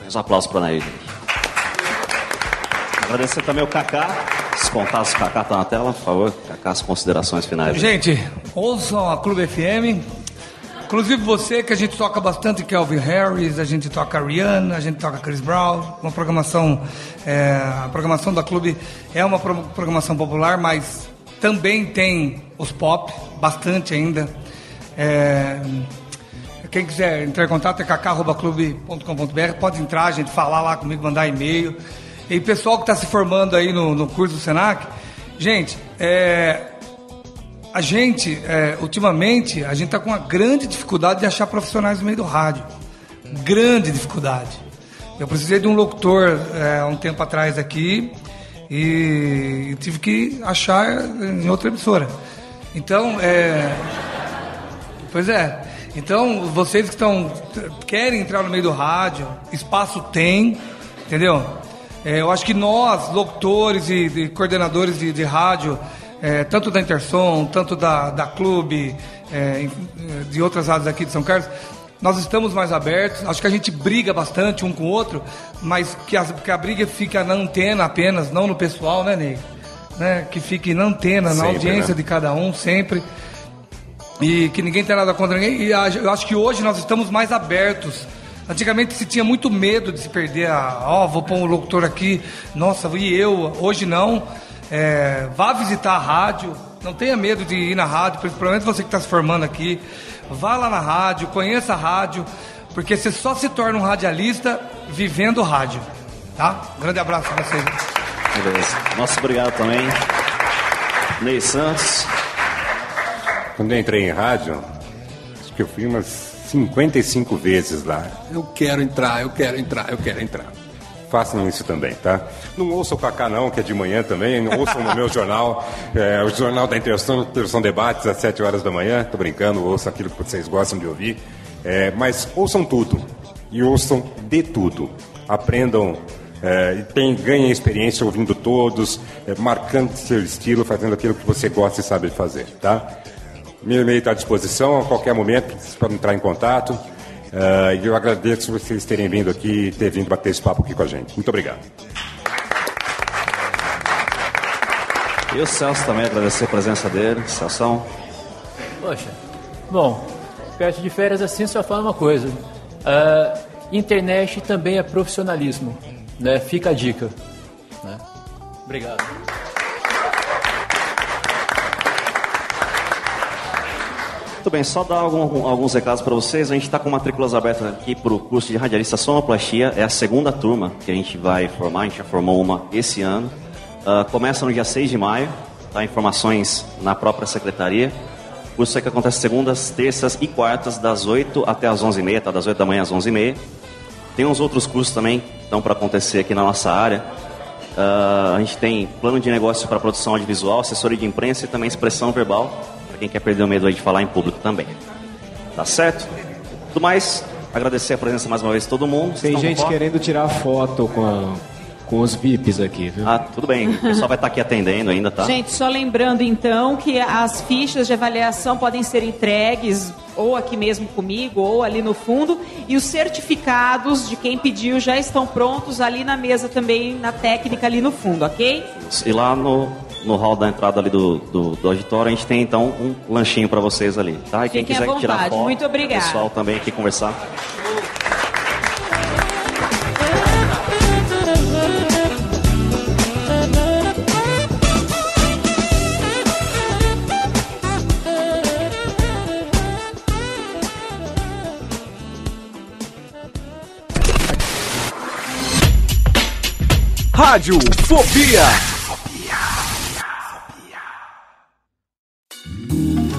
Mais um aplauso para a Nair. Agradecer também o Kaká. Os contatos do Kaká tá na tela, por favor. Kaká, as considerações finais. Gente, ouçam a Clube FM. Inclusive você, que a gente toca bastante Kelvin Harris, a gente toca Rihanna, a gente toca Chris Brown. Uma programação, é, a programação da Clube é uma pro- programação popular, mas também tem os pop, bastante ainda. É, quem quiser entrar em contato é kaká.clube.com.br, pode entrar, gente falar lá comigo, mandar e-mail. E pessoal que está se formando aí no, no curso do Senac, gente, é, a gente, é, ultimamente, a gente está com uma grande dificuldade de achar profissionais no meio do rádio. Grande dificuldade. Eu precisei de um locutor é, um tempo atrás aqui e tive que achar em outra emissora. Então, é. Pois é. Então, vocês que estão querem entrar no meio do rádio, espaço tem, entendeu? É, eu acho que nós, locutores e, e coordenadores de, de rádio, é, tanto da Intersom, tanto da, da Clube, é, de outras rádios aqui de São Carlos, nós estamos mais abertos. Acho que a gente briga bastante um com o outro, mas que a, que a briga fica na antena apenas, não no pessoal, né, Ney? Né? Que fique na antena, na Sempre, audiência né? de cada um, sempre. E que ninguém tem nada contra ninguém. E eu acho que hoje nós estamos mais abertos. Antigamente se tinha muito medo de se perder a. Ó, vou pôr um locutor aqui, nossa, e eu? Hoje não. É, vá visitar a rádio, não tenha medo de ir na rádio, principalmente você que está se formando aqui. Vá lá na rádio, conheça a rádio, porque você só se torna um radialista vivendo rádio. Tá? Um grande abraço para vocês. Beleza. Nosso obrigado também. Ney Santos. Quando eu entrei em rádio, acho que eu fui umas 55 vezes lá. Eu quero entrar, eu quero entrar, eu quero entrar. Façam isso também, tá? Não ouçam o Cacá não, que é de manhã também. Ouçam no meu jornal, é, o jornal da Interção, Interção Debates, às 7 horas da manhã. Tô brincando, ouçam aquilo que vocês gostam de ouvir. É, mas ouçam tudo. E ouçam de tudo. Aprendam é, e tem- ganhem experiência ouvindo todos, é, marcando seu estilo, fazendo aquilo que você gosta e sabe fazer, tá? Meu e-mail está à disposição a qualquer momento, vocês podem entrar em contato. Eh, E eu agradeço vocês terem vindo aqui e ter vindo bater esse papo aqui com a gente. Muito obrigado. E o Celso também, agradecer a presença dele. Celso. Poxa, bom, perto de férias assim só fala uma coisa. Ah, internet também é profissionalismo, né? Fica a dica. Né? Obrigado. Muito bem, só dar algum- alguns recados para vocês. A gente está com matrículas abertas aqui para o curso de radialista sonoplastia. É a segunda turma que a gente vai formar. A gente já formou uma esse ano. Ah, começa no dia 6 de maio. Tá? Informações na própria secretaria. O curso é que acontece segundas, terças e quartas, das 8 até as 11h30, tá? das 8 da manhã às 11h30. Tem uns outros cursos também que estão para acontecer aqui na nossa área. Ah, a gente tem plano de negócio para produção audiovisual, assessoria de imprensa e também expressão verbal, para quem quer perder o medo aí de falar em público também. Tá certo? Tudo mais, agradecer a presença mais uma vez de todo mundo. Vocês Tem gente querendo tirar foto com, a- com os VIPs aqui, viu? Ah, tudo bem. O pessoal vai estar aqui atendendo ainda, tá? Gente, só lembrando então que as fichas de avaliação podem ser entregues ou aqui mesmo comigo ou ali no fundo e os certificados de quem pediu já estão prontos ali na mesa também na técnica ali no fundo, ok? E lá no, no hall da entrada ali do, do, do auditório, a gente tem então um lanchinho para vocês ali, tá? E quem Fiquem quiser tirar foto, Muito obrigada. o pessoal também aqui conversar. Rádio Fobia.